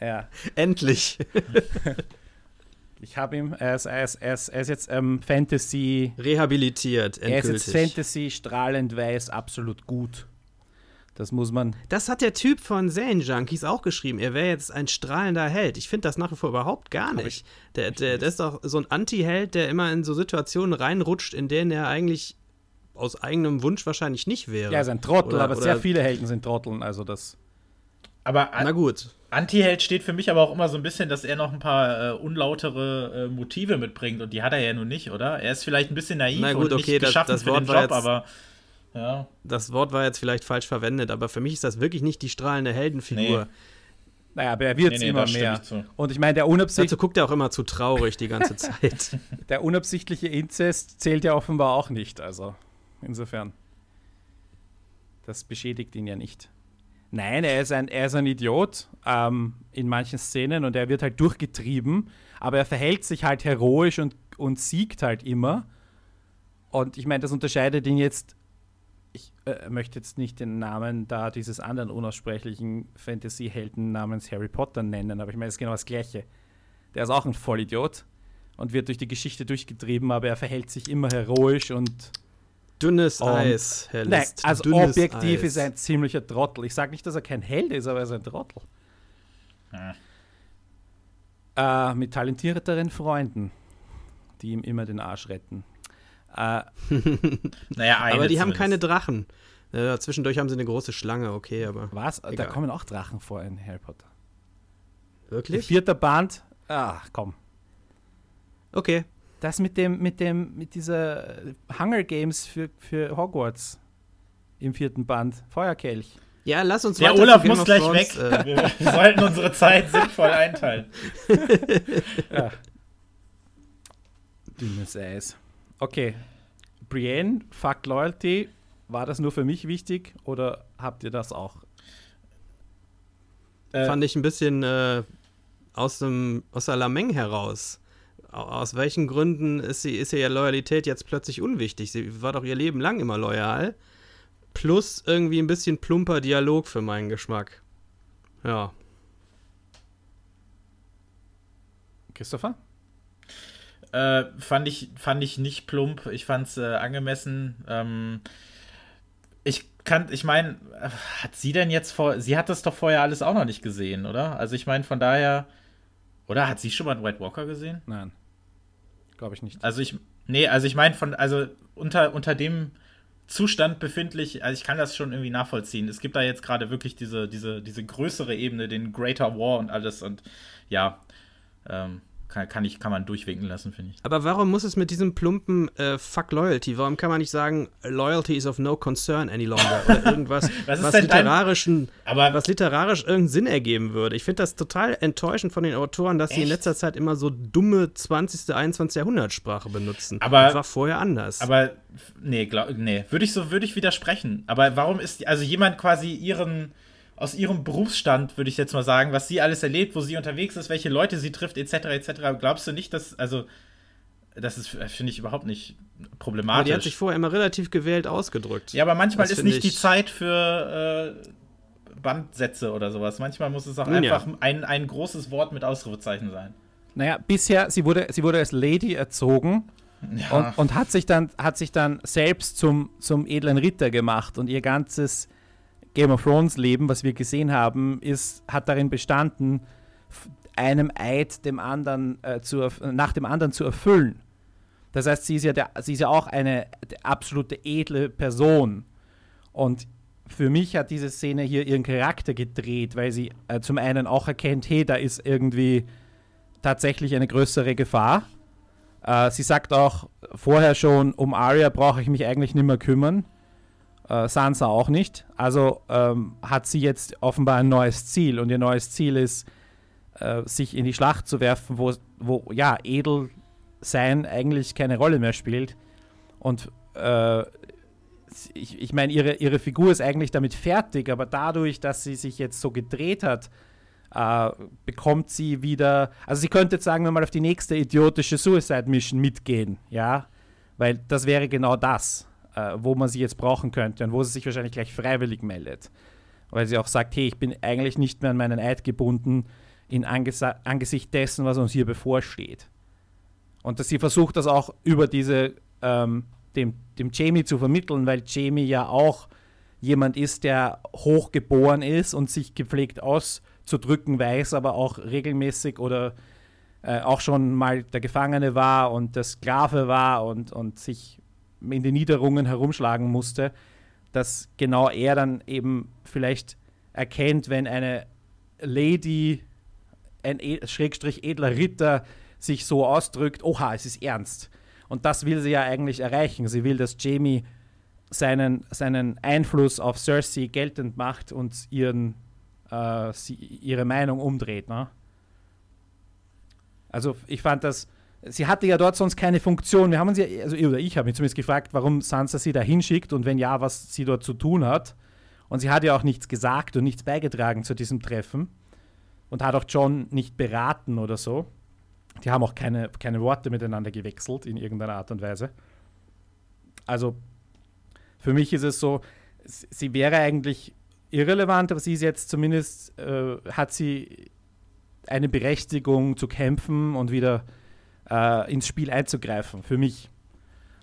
Ja. Endlich. ich habe ihm, er ist, er ist, er ist, er ist jetzt ähm, Fantasy. Rehabilitiert, endgültig. Er ist jetzt Fantasy strahlend weiß, absolut gut. Das muss man. Das hat der Typ von Zane Junkies auch geschrieben. Er wäre jetzt ein strahlender Held. Ich finde das nach wie vor überhaupt gar nicht. Der, der, der ist doch so ein Anti-Held, der immer in so Situationen reinrutscht, in denen er eigentlich aus eigenem Wunsch wahrscheinlich nicht wäre. Ja, er ist ein Trottel, oder, aber oder sehr viele Helden sind Trotteln. Also das. Aber Na gut. Anti-Held steht für mich aber auch immer so ein bisschen, dass er noch ein paar äh, unlautere äh, Motive mitbringt und die hat er ja nun nicht, oder? Er ist vielleicht ein bisschen naiv Na gut, und okay, nicht das, geschaffen das für Wort den Job, jetzt, aber ja. Das Wort war jetzt vielleicht falsch verwendet, aber für mich ist das wirklich nicht die strahlende Heldenfigur. Nee. Naja, aber er wird nee, nee, immer mehr. Und ich meine, der unabsichtliche. Dazu guckt er auch immer zu traurig die ganze Zeit. der unabsichtliche Inzest zählt ja offenbar auch nicht. Also, insofern. Das beschädigt ihn ja nicht. Nein, er ist ein, er ist ein Idiot ähm, in manchen Szenen und er wird halt durchgetrieben, aber er verhält sich halt heroisch und, und siegt halt immer. Und ich meine, das unterscheidet ihn jetzt ich äh, möchte jetzt nicht den Namen da dieses anderen unaussprechlichen Fantasy-Helden namens Harry Potter nennen, aber ich meine, es ist genau das Gleiche. Der ist auch ein Vollidiot und wird durch die Geschichte durchgetrieben, aber er verhält sich immer heroisch und. Dünnes um, Eis, Herr Nein, also Dünnes objektiv Eis. ist er ein ziemlicher Trottel. Ich sage nicht, dass er kein Held ist, aber er ist ein Trottel. Hm. Äh, mit talentierteren Freunden, die ihm immer den Arsch retten. Äh, naja, aber die haben keine Drachen. Äh, zwischendurch haben sie eine große Schlange, okay, aber. Was? Egal. Da kommen auch Drachen vor in Harry Potter. Wirklich? Vierter Band. Ach, komm. Okay. Das mit dem, mit dem, mit dieser Hunger Games für, für Hogwarts im vierten Band. Feuerkelch. Ja, lass uns Der Olaf muss gleich weg. Äh. Wir, wir sollten unsere Zeit sinnvoll einteilen. ja. Dünnes Eis. Okay. Brienne, Fuck Loyalty, war das nur für mich wichtig oder habt ihr das auch? Äh, Fand ich ein bisschen äh, aus, dem, aus der Lameng heraus. Aus welchen Gründen ist, sie, ist ihr Loyalität jetzt plötzlich unwichtig? Sie war doch ihr Leben lang immer loyal. Plus irgendwie ein bisschen plumper Dialog für meinen Geschmack. Ja. Christopher? Äh, fand, ich, fand ich nicht plump. Ich fand es äh, angemessen. Ähm, ich kann, ich meine, hat sie denn jetzt vor, sie hat das doch vorher alles auch noch nicht gesehen, oder? Also ich meine, von daher, oder hat sie schon mal einen White Walker gesehen? Nein. Glaube ich nicht. Also ich, nee, also ich meine, von, also unter, unter dem Zustand befindlich, also ich kann das schon irgendwie nachvollziehen. Es gibt da jetzt gerade wirklich diese, diese, diese größere Ebene, den Greater War und alles und ja, ähm, kann, kann, ich, kann man durchwinken lassen, finde ich. Aber warum muss es mit diesem plumpen äh, Fuck Loyalty? Warum kann man nicht sagen, Loyalty is of no concern any longer? Oder irgendwas, was, was literarischen, aber was literarisch irgendeinen Sinn ergeben würde. Ich finde das total enttäuschend von den Autoren, dass echt? sie in letzter Zeit immer so dumme 20., 21. Jahrhundertsprache benutzen. Aber das war vorher anders. Aber nee, glaub, nee, würde ich so würde ich widersprechen. Aber warum ist also jemand quasi ihren aus ihrem Berufsstand, würde ich jetzt mal sagen, was sie alles erlebt, wo sie unterwegs ist, welche Leute sie trifft, etc., etc., glaubst du nicht, dass, also, das ist, finde ich, überhaupt nicht problematisch. Aber die hat sich vorher immer relativ gewählt ausgedrückt. Ja, aber manchmal das ist nicht die Zeit für äh, Bandsätze oder sowas. Manchmal muss es auch Nun einfach ja. ein, ein großes Wort mit Ausrufezeichen sein. Naja, bisher, sie wurde, sie wurde als Lady erzogen ja. und, und, hat, sich dann, hat sich dann selbst zum, zum edlen Ritter gemacht und ihr ganzes Game of Thrones Leben, was wir gesehen haben, ist, hat darin bestanden, einem Eid dem anderen äh, zu, nach dem anderen zu erfüllen. Das heißt, sie ist ja, der, sie ist ja auch eine absolute edle Person. Und für mich hat diese Szene hier ihren Charakter gedreht, weil sie äh, zum einen auch erkennt, hey, da ist irgendwie tatsächlich eine größere Gefahr. Äh, sie sagt auch vorher schon, um Arya brauche ich mich eigentlich nicht mehr kümmern. Äh, Sansa auch nicht. Also ähm, hat sie jetzt offenbar ein neues Ziel und ihr neues Ziel ist, äh, sich in die Schlacht zu werfen, wo, wo ja, edel sein eigentlich keine Rolle mehr spielt. Und äh, ich, ich meine, ihre, ihre Figur ist eigentlich damit fertig, aber dadurch, dass sie sich jetzt so gedreht hat, äh, bekommt sie wieder, also sie könnte jetzt sagen wir mal auf die nächste idiotische Suicide Mission mitgehen, ja, weil das wäre genau das äh, wo man sie jetzt brauchen könnte und wo sie sich wahrscheinlich gleich freiwillig meldet. Weil sie auch sagt, hey, ich bin eigentlich nicht mehr an meinen Eid gebunden in Anges Angesicht dessen, was uns hier bevorsteht. Und dass sie versucht, das auch über diese, ähm, dem, dem Jamie zu vermitteln, weil Jamie ja auch jemand ist, der hochgeboren ist und sich gepflegt auszudrücken weiß, aber auch regelmäßig oder äh, auch schon mal der Gefangene war und der Sklave war und, und sich in den Niederungen herumschlagen musste, dass genau er dann eben vielleicht erkennt, wenn eine Lady, ein e Schrägstrich edler Ritter, sich so ausdrückt, oha, es ist ernst. Und das will sie ja eigentlich erreichen. Sie will, dass Jamie seinen, seinen Einfluss auf Cersei geltend macht und ihren, äh, sie, ihre Meinung umdreht. Ne? Also ich fand das, sie hatte ja dort sonst keine Funktion. Wir haben uns ja, also oder ich habe mich zumindest gefragt, warum Sansa sie da hinschickt und wenn ja, was sie dort zu tun hat. Und sie hat ja auch nichts gesagt und nichts beigetragen zu diesem Treffen und hat auch John nicht beraten oder so. Die haben auch keine, keine Worte miteinander gewechselt in irgendeiner Art und Weise. Also für mich ist es so, sie wäre eigentlich irrelevant, aber sie ist jetzt zumindest, äh, hat sie eine Berechtigung zu kämpfen und wieder äh, ins Spiel einzugreifen, für mich.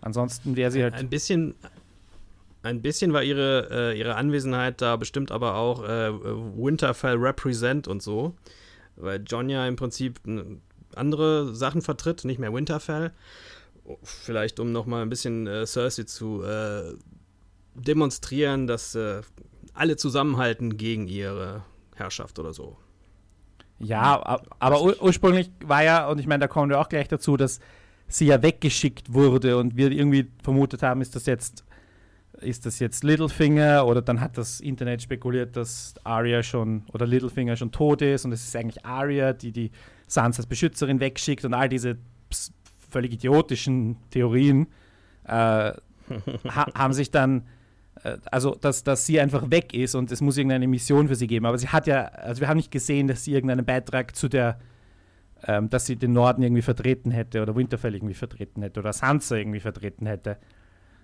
Ansonsten wäre sie halt. Ein bisschen, ein bisschen war ihre, äh, ihre Anwesenheit da bestimmt aber auch äh, Winterfell Represent und so. Weil John ja im Prinzip andere Sachen vertritt, nicht mehr Winterfell. Vielleicht um nochmal ein bisschen äh, Cersei zu äh, demonstrieren, dass äh, alle zusammenhalten gegen ihre Herrschaft oder so. Ja, aber ur ursprünglich war ja, und ich meine, da kommen wir auch gleich dazu, dass sie ja weggeschickt wurde und wir irgendwie vermutet haben, ist das jetzt ist das jetzt Littlefinger oder dann hat das Internet spekuliert, dass Arya schon oder Littlefinger schon tot ist und es ist eigentlich Arya, die die Sansas Beschützerin wegschickt und all diese völlig idiotischen Theorien äh, ha haben sich dann also dass, dass sie einfach weg ist und es muss irgendeine Mission für sie geben. Aber sie hat ja, also wir haben nicht gesehen, dass sie irgendeinen Beitrag zu der, ähm, dass sie den Norden irgendwie vertreten hätte oder Winterfell irgendwie vertreten hätte oder Sansa irgendwie vertreten hätte.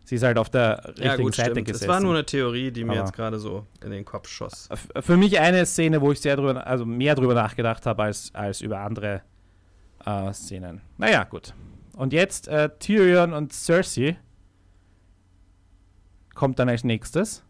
Sie ist halt auf der richtigen ja, gut, Seite stimmt. gesessen. Das war nur eine Theorie, die mir Aber jetzt gerade so in den Kopf schoss. Für mich eine Szene, wo ich sehr drüber, also mehr drüber nachgedacht habe als, als über andere äh, Szenen. Naja, gut. Und jetzt äh, Tyrion und Cersei kommt dann als nächstes.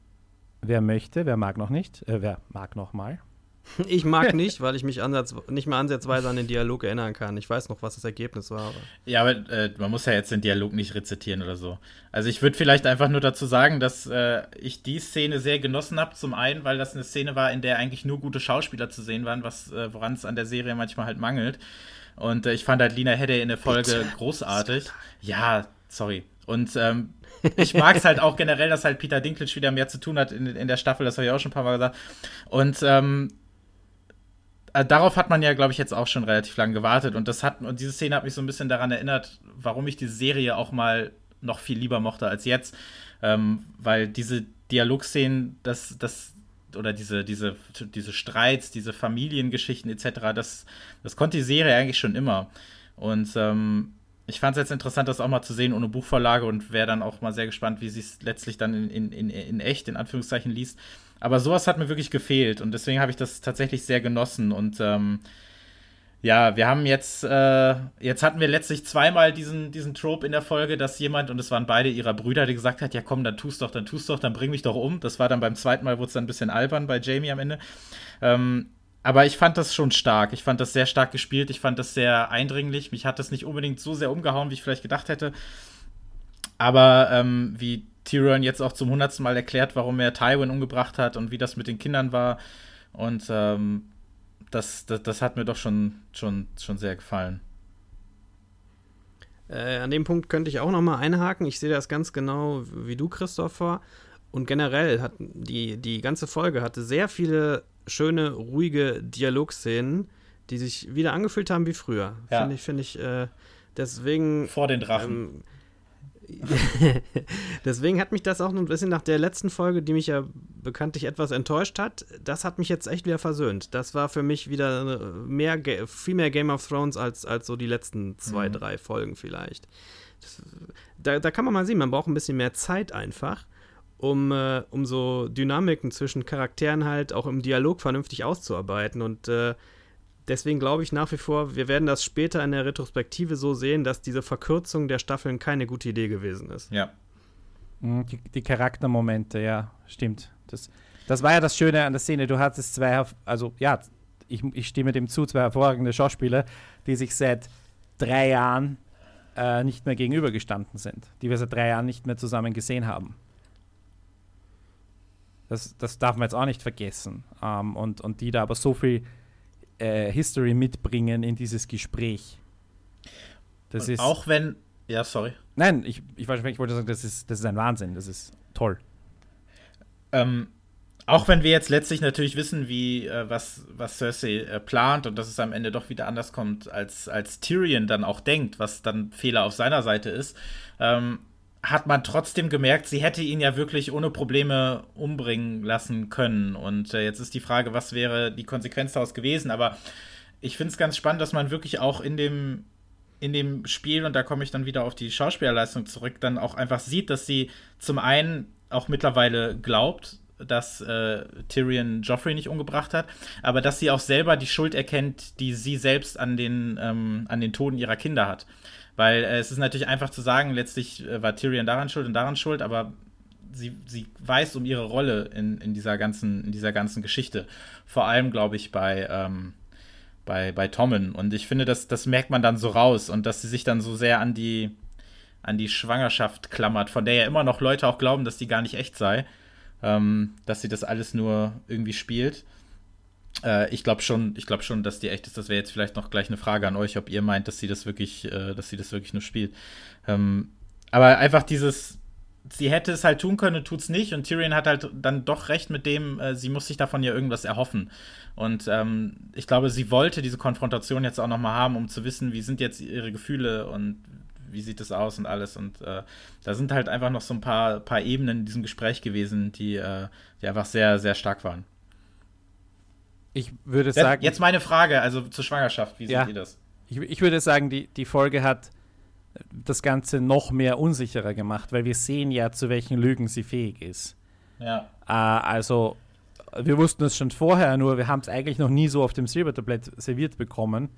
Wer möchte, wer mag noch nicht, äh, wer mag noch mal. Ich mag nicht, weil ich mich ansatz, nicht mal ansatzweise an den Dialog erinnern kann. Ich weiß noch, was das Ergebnis war. Aber. Ja, aber äh, man muss ja jetzt den Dialog nicht rezitieren oder so. Also ich würde vielleicht einfach nur dazu sagen, dass äh, ich die Szene sehr genossen habe. Zum einen, weil das eine Szene war, in der eigentlich nur gute Schauspieler zu sehen waren, was äh, woran es an der Serie manchmal halt mangelt. Und äh, ich fand halt Lina Hedde in der Folge Bitte. großartig. Ja, sorry. Und ähm, ich mag es halt auch generell, dass halt Peter Dinklage wieder mehr zu tun hat in, in der Staffel, das habe ich auch schon ein paar Mal gesagt. Und ähm, äh, darauf hat man ja, glaube ich, jetzt auch schon relativ lange gewartet. Und das hat, und diese Szene hat mich so ein bisschen daran erinnert, warum ich die Serie auch mal noch viel lieber mochte als jetzt. Ähm, weil diese Dialogszenen, das, das, oder diese, diese, diese Streits, diese Familiengeschichten etc., das, das konnte die Serie eigentlich schon immer. Und ähm, ich fand es jetzt interessant, das auch mal zu sehen ohne Buchvorlage und wäre dann auch mal sehr gespannt, wie sie es letztlich dann in, in, in echt, in Anführungszeichen, liest. Aber sowas hat mir wirklich gefehlt und deswegen habe ich das tatsächlich sehr genossen und ähm, ja, wir haben jetzt, äh, jetzt hatten wir letztlich zweimal diesen, diesen Trope in der Folge, dass jemand, und es waren beide ihrer Brüder, die gesagt hat, ja komm, dann tust doch, dann tust doch, dann bring mich doch um. Das war dann beim zweiten Mal, wurde es dann ein bisschen albern bei Jamie am Ende. Ähm, aber ich fand das schon stark. Ich fand das sehr stark gespielt. Ich fand das sehr eindringlich. Mich hat das nicht unbedingt so sehr umgehauen, wie ich vielleicht gedacht hätte. Aber ähm, wie Tyrion jetzt auch zum hundertsten Mal erklärt, warum er Tywin umgebracht hat und wie das mit den Kindern war. Und ähm, das, das, das, hat mir doch schon, schon, schon sehr gefallen. Äh, an dem Punkt könnte ich auch noch mal einhaken. Ich sehe das ganz genau wie du, Christopher. Und generell hat die, die ganze Folge hatte sehr viele schöne, ruhige Dialogszenen, die sich wieder angefühlt haben wie früher. Ja. Finde ich, finde ich, äh, deswegen. Vor den Drachen. Ähm, Deswegen hat mich das auch ein bisschen nach der letzten Folge, die mich ja bekanntlich etwas enttäuscht hat, das hat mich jetzt echt wieder versöhnt. Das war für mich wieder mehr, viel mehr Game of Thrones als, als so die letzten zwei, mhm. drei Folgen vielleicht. Das, da, da kann man mal sehen, man braucht ein bisschen mehr Zeit einfach um, äh, um so Dynamiken zwischen Charakteren halt auch im Dialog vernünftig auszuarbeiten. Und äh, deswegen glaube ich nach wie vor, wir werden das später in der Retrospektive so sehen, dass diese Verkürzung der Staffeln keine gute Idee gewesen ist. Ja. Mhm, die, die Charaktermomente, ja, stimmt. Das, das war ja das Schöne an der Szene. Du hattest zwei, also ja, ich, ich stimme dem zu, zwei hervorragende Schauspieler, die sich seit drei Jahren äh, nicht mehr gegenübergestanden sind, die wir seit drei Jahren nicht mehr zusammen gesehen haben. Das, das darf man jetzt auch nicht vergessen. Ähm, und, und die da aber so viel äh, History mitbringen in dieses Gespräch. Das und ist. Auch wenn. Ja, sorry. Nein, ich, ich, ich wollte sagen, das ist, das ist ein Wahnsinn. Das ist toll. Ähm, auch wenn wir jetzt letztlich natürlich wissen, wie äh, was, was Cersei äh, plant und dass es am Ende doch wieder anders kommt, als, als Tyrion dann auch denkt, was dann Fehler auf seiner Seite ist, ähm, hat man trotzdem gemerkt, sie hätte ihn ja wirklich ohne Probleme umbringen lassen können. Und äh, jetzt ist die Frage, was wäre die Konsequenz daraus gewesen? Aber ich finde es ganz spannend, dass man wirklich auch in dem, in dem Spiel, und da komme ich dann wieder auf die Schauspielerleistung zurück, dann auch einfach sieht, dass sie zum einen auch mittlerweile glaubt, dass äh, Tyrion Joffrey nicht umgebracht hat, aber dass sie auch selber die Schuld erkennt, die sie selbst an den, ähm, an den Toten ihrer Kinder hat. Weil äh, es ist natürlich einfach zu sagen, letztlich äh, war Tyrion daran schuld und daran schuld, aber sie, sie weiß um ihre Rolle in, in, dieser, ganzen, in dieser ganzen Geschichte. Vor allem, glaube ich, bei, ähm, bei, bei Tommen. Und ich finde, das, das merkt man dann so raus und dass sie sich dann so sehr an die, an die Schwangerschaft klammert, von der ja immer noch Leute auch glauben, dass die gar nicht echt sei ähm, dass sie das alles nur irgendwie spielt. Äh, ich glaube schon, ich glaube schon, dass die echt ist. Das wäre jetzt vielleicht noch gleich eine Frage an euch, ob ihr meint, dass sie das wirklich, äh, dass sie das wirklich nur spielt. Ähm, aber einfach dieses, sie hätte es halt tun können, tut es nicht. Und Tyrion hat halt dann doch recht mit dem, äh, sie muss sich davon ja irgendwas erhoffen. Und ähm, ich glaube, sie wollte diese Konfrontation jetzt auch noch mal haben, um zu wissen, wie sind jetzt ihre Gefühle und wie sieht es aus und alles. Und äh, da sind halt einfach noch so ein paar, paar Ebenen in diesem Gespräch gewesen, die, äh, die einfach sehr, sehr stark waren. Ich würde sagen. Jetzt meine Frage, also zur Schwangerschaft, wie ja, seht ihr das? Ich, ich würde sagen, die, die Folge hat das Ganze noch mehr unsicherer gemacht, weil wir sehen ja, zu welchen Lügen sie fähig ist. Ja. Äh, also, wir wussten es schon vorher, nur wir haben es eigentlich noch nie so auf dem Silbertablett serviert bekommen.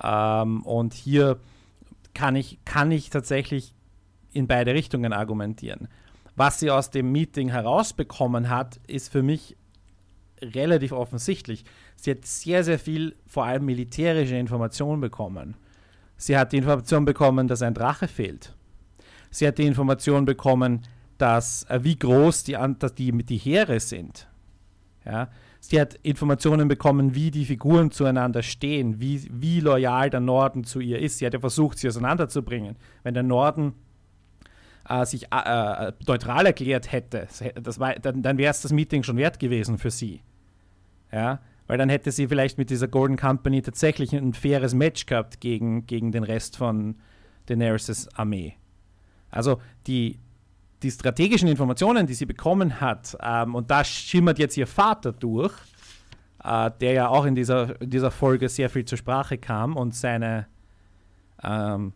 Ähm, und hier kann ich, kann ich tatsächlich in beide Richtungen argumentieren. Was sie aus dem Meeting herausbekommen hat, ist für mich relativ offensichtlich. Sie hat sehr, sehr viel, vor allem militärische Informationen bekommen. Sie hat die Information bekommen, dass ein Drache fehlt. Sie hat die Information bekommen, dass, äh, wie groß die, dass die, die Heere sind. Ja? Sie hat Informationen bekommen, wie die Figuren zueinander stehen, wie, wie loyal der Norden zu ihr ist. Sie hat ja versucht, sie auseinanderzubringen. Wenn der Norden äh, sich äh, äh neutral erklärt hätte, das war, dann, dann wäre es das Meeting schon wert gewesen für sie. Ja, weil dann hätte sie vielleicht mit dieser Golden Company tatsächlich ein faires Match gehabt gegen, gegen den Rest von Daenerys' Armee. Also die, die strategischen Informationen, die sie bekommen hat, ähm, und da schimmert jetzt ihr Vater durch, äh, der ja auch in dieser, in dieser Folge sehr viel zur Sprache kam und seine, ähm,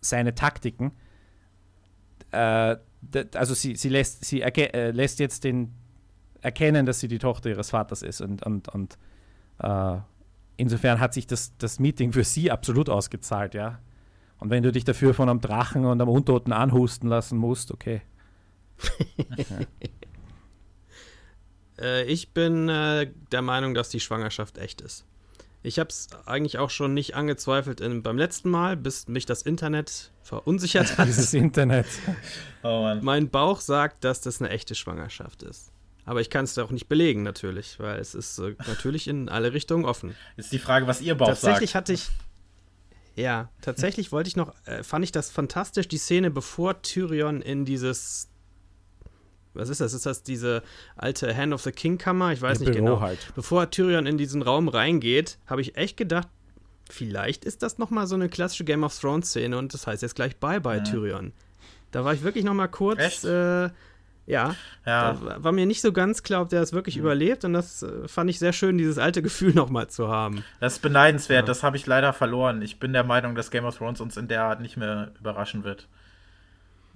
seine Taktiken. Äh, also sie, sie, lässt, sie äh, lässt jetzt den erkennen, dass sie die Tochter ihres Vaters ist und, und, und äh, insofern hat sich das, das Meeting für sie absolut ausgezahlt, ja. Und wenn du dich dafür von einem Drachen und einem Untoten anhusten lassen musst, okay. äh, ich bin äh, der Meinung, dass die Schwangerschaft echt ist. Ich habe es eigentlich auch schon nicht angezweifelt in, beim letzten Mal, bis mich das Internet verunsichert hat. Dieses Internet. Oh mein Bauch sagt, dass das eine echte Schwangerschaft ist. Aber ich kann es auch nicht belegen, natürlich, weil es ist äh, natürlich in alle Richtungen offen. Ist die Frage, was ihr Bauch Tatsächlich sagt. hatte ich ja, tatsächlich wollte ich noch, äh, fand ich das fantastisch, die Szene, bevor Tyrion in dieses, was ist das? Ist das diese alte Hand of the King Kammer? Ich weiß nicht Büro genau. Halt. Bevor Tyrion in diesen Raum reingeht, habe ich echt gedacht, vielleicht ist das nochmal so eine klassische Game of Thrones Szene und das heißt jetzt gleich Bye Bye ja. Tyrion. Da war ich wirklich nochmal kurz, äh, ja, ja. Da war mir nicht so ganz klar, ob der das wirklich mhm. überlebt und das äh, fand ich sehr schön, dieses alte Gefühl nochmal zu haben. Das ist beneidenswert, ja. das habe ich leider verloren. Ich bin der Meinung, dass Game of Thrones uns in der Art nicht mehr überraschen wird.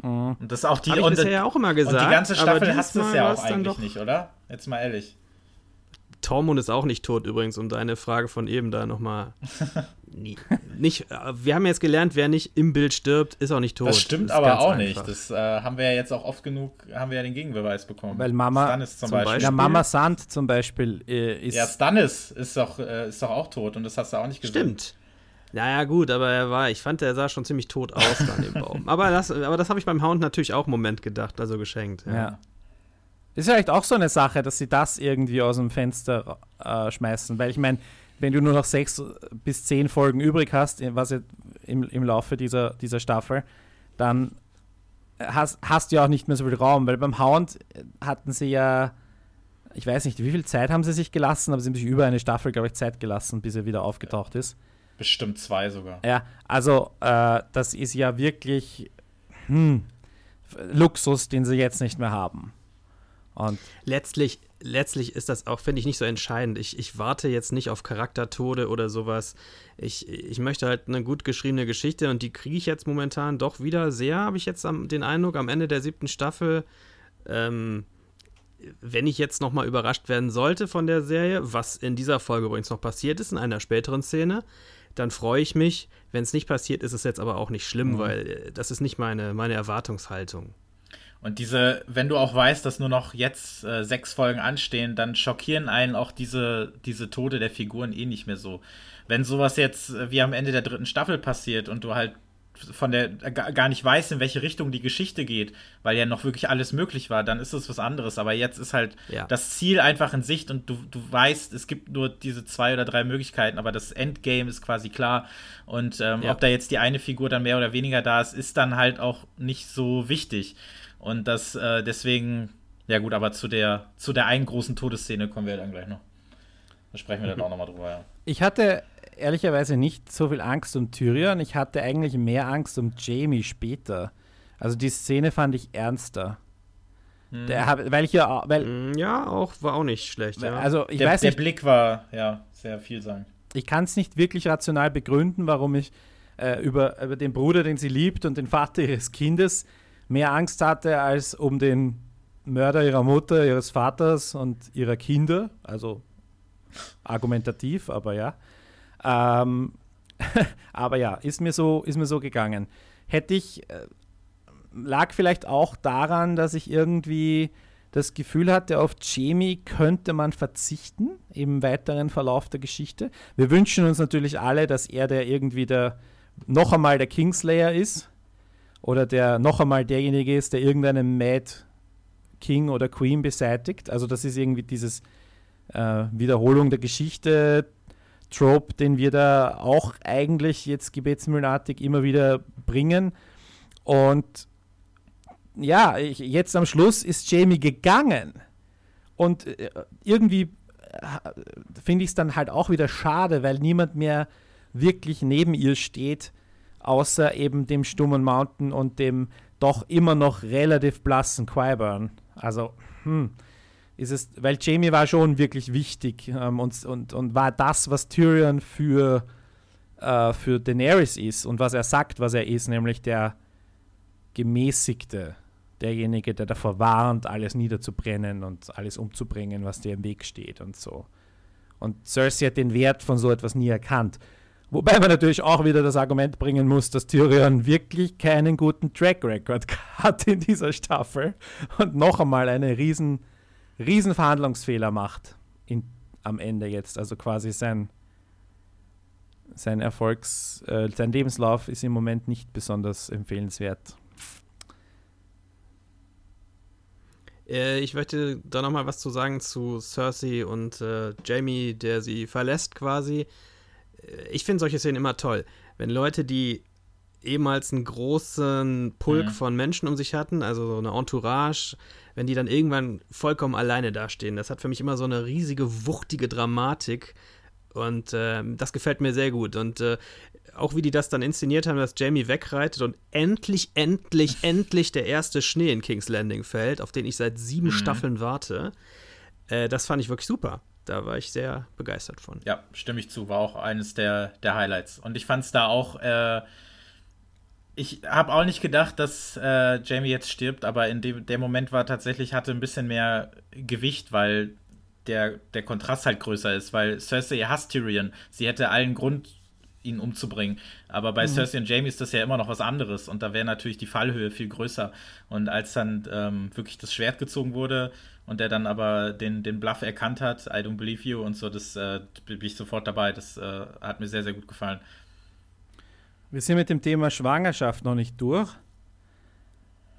Mhm. Und das auch die Hab ich und, bisher ja auch immer gesagt. Und die ganze Staffel hast du es ja auch eigentlich nicht, oder? Jetzt mal ehrlich. Tormund ist auch nicht tot übrigens, um deine Frage von eben da nochmal. nicht, äh, wir haben jetzt gelernt, wer nicht im Bild stirbt, ist auch nicht tot. Das stimmt das aber auch einfach. nicht. Das äh, haben wir ja jetzt auch oft genug, haben wir ja den Gegenbeweis bekommen. Weil Mama, Stannis zum, zum Beispiel. Ja, Mama Sand zum Beispiel äh, ist. Ja, Stannis ist doch, äh, ist doch auch tot und das hast du auch nicht gesehen. Stimmt. Naja, gut, aber er war, ich fand, er sah schon ziemlich tot aus an dem Baum. Aber das, aber das habe ich beim Hound natürlich auch einen Moment gedacht, also geschenkt. Ja. ja. ist vielleicht auch so eine Sache, dass sie das irgendwie aus dem Fenster äh, schmeißen, weil ich meine, wenn du nur noch sechs bis zehn Folgen übrig hast, was im, im Laufe dieser, dieser Staffel, dann hast, hast du ja auch nicht mehr so viel Raum, weil beim Hound hatten sie ja, ich weiß nicht, wie viel Zeit haben sie sich gelassen, aber sie haben sich über eine Staffel, glaube ich, Zeit gelassen, bis er wieder aufgetaucht ist. Bestimmt zwei sogar. Ja, also äh, das ist ja wirklich hm, Luxus, den sie jetzt nicht mehr haben. Und letztlich, letztlich ist das auch, finde ich, nicht so entscheidend. Ich, ich warte jetzt nicht auf Charaktertode oder sowas. Ich, ich möchte halt eine gut geschriebene Geschichte und die kriege ich jetzt momentan doch wieder sehr, habe ich jetzt am, den Eindruck, am Ende der siebten Staffel. Ähm, wenn ich jetzt nochmal überrascht werden sollte von der Serie, was in dieser Folge übrigens noch passiert ist, in einer späteren Szene, dann freue ich mich. Wenn es nicht passiert, ist es jetzt aber auch nicht schlimm, mhm. weil äh, das ist nicht meine, meine Erwartungshaltung. Und diese, wenn du auch weißt, dass nur noch jetzt äh, sechs Folgen anstehen, dann schockieren einen auch diese, diese Tode der Figuren eh nicht mehr so. Wenn sowas jetzt äh, wie am Ende der dritten Staffel passiert und du halt von der gar nicht weiß, in welche Richtung die Geschichte geht, weil ja noch wirklich alles möglich war, dann ist es was anderes. Aber jetzt ist halt ja. das Ziel einfach in Sicht und du, du weißt, es gibt nur diese zwei oder drei Möglichkeiten, aber das Endgame ist quasi klar. Und ähm, ja. ob da jetzt die eine Figur dann mehr oder weniger da ist, ist dann halt auch nicht so wichtig. Und das äh, deswegen, ja gut, aber zu der, zu der einen großen Todesszene kommen wir dann gleich noch. Da sprechen wir dann auch nochmal drüber, ja. Ich hatte ehrlicherweise nicht so viel Angst um Tyrion. Ich hatte eigentlich mehr Angst um Jamie später. Also die Szene fand ich ernster. Hm. Der, weil ich ja, weil hm, ja auch war auch nicht schlecht. Ja. Also ich der, weiß nicht, der Blick war ja sehr vielsagend. Ich kann es nicht wirklich rational begründen, warum ich äh, über, über den Bruder, den sie liebt und den Vater ihres Kindes mehr Angst hatte als um den Mörder ihrer Mutter, ihres Vaters und ihrer Kinder. Also argumentativ, aber ja. Ähm, aber ja, ist mir so, ist mir so gegangen. Hätte ich, äh, lag vielleicht auch daran, dass ich irgendwie das Gefühl hatte, auf Jamie könnte man verzichten im weiteren Verlauf der Geschichte. Wir wünschen uns natürlich alle, dass er der irgendwie der noch einmal der Kingslayer ist oder der noch einmal derjenige ist, der irgendeinen Mad King oder Queen beseitigt. Also das ist irgendwie dieses äh, Wiederholung der Geschichte, Trope, den wir da auch eigentlich jetzt gebetsmühlenartig immer wieder bringen. Und ja, ich, jetzt am Schluss ist Jamie gegangen. Und äh, irgendwie äh, finde ich es dann halt auch wieder schade, weil niemand mehr wirklich neben ihr steht, außer eben dem stummen Mountain und dem doch immer noch relativ blassen Quiburn. Also, hm, ist es, weil Jamie war schon wirklich wichtig ähm, und, und, und war das, was Tyrion für, äh, für Daenerys ist und was er sagt, was er ist, nämlich der Gemäßigte, derjenige, der davor warnt, alles niederzubrennen und alles umzubringen, was dir im Weg steht und so. Und Cersei hat den Wert von so etwas nie erkannt. Wobei man natürlich auch wieder das Argument bringen muss, dass Tyrion wirklich keinen guten Track Record hat in dieser Staffel und noch einmal eine riesen Riesenverhandlungsfehler macht in, am Ende jetzt. Also quasi sein, sein Erfolgs, äh, sein Lebenslauf ist im Moment nicht besonders empfehlenswert. Äh, ich möchte da nochmal was zu sagen zu Cersei und äh, Jamie, der sie verlässt quasi. Ich finde solche Szenen immer toll. Wenn Leute, die ehemals einen großen Pulk mhm. von Menschen um sich hatten, also so eine Entourage, wenn die dann irgendwann vollkommen alleine dastehen. Das hat für mich immer so eine riesige, wuchtige Dramatik. Und äh, das gefällt mir sehr gut. Und äh, auch wie die das dann inszeniert haben, dass Jamie wegreitet und endlich, endlich, endlich der erste Schnee in King's Landing fällt, auf den ich seit sieben mhm. Staffeln warte. Äh, das fand ich wirklich super. Da war ich sehr begeistert von. Ja, stimme ich zu. War auch eines der, der Highlights. Und ich fand es da auch äh, ich habe auch nicht gedacht, dass äh, Jamie jetzt stirbt, aber in dem der Moment war tatsächlich, hatte ein bisschen mehr Gewicht, weil der, der Kontrast halt größer ist, weil Cersei hasst Tyrion. Sie hätte allen Grund, ihn umzubringen. Aber bei mhm. Cersei und Jamie ist das ja immer noch was anderes und da wäre natürlich die Fallhöhe viel größer. Und als dann ähm, wirklich das Schwert gezogen wurde und er dann aber den, den Bluff erkannt hat, I don't believe you und so, das äh, bin ich sofort dabei. Das äh, hat mir sehr, sehr gut gefallen. Wir sind mit dem Thema Schwangerschaft noch nicht durch.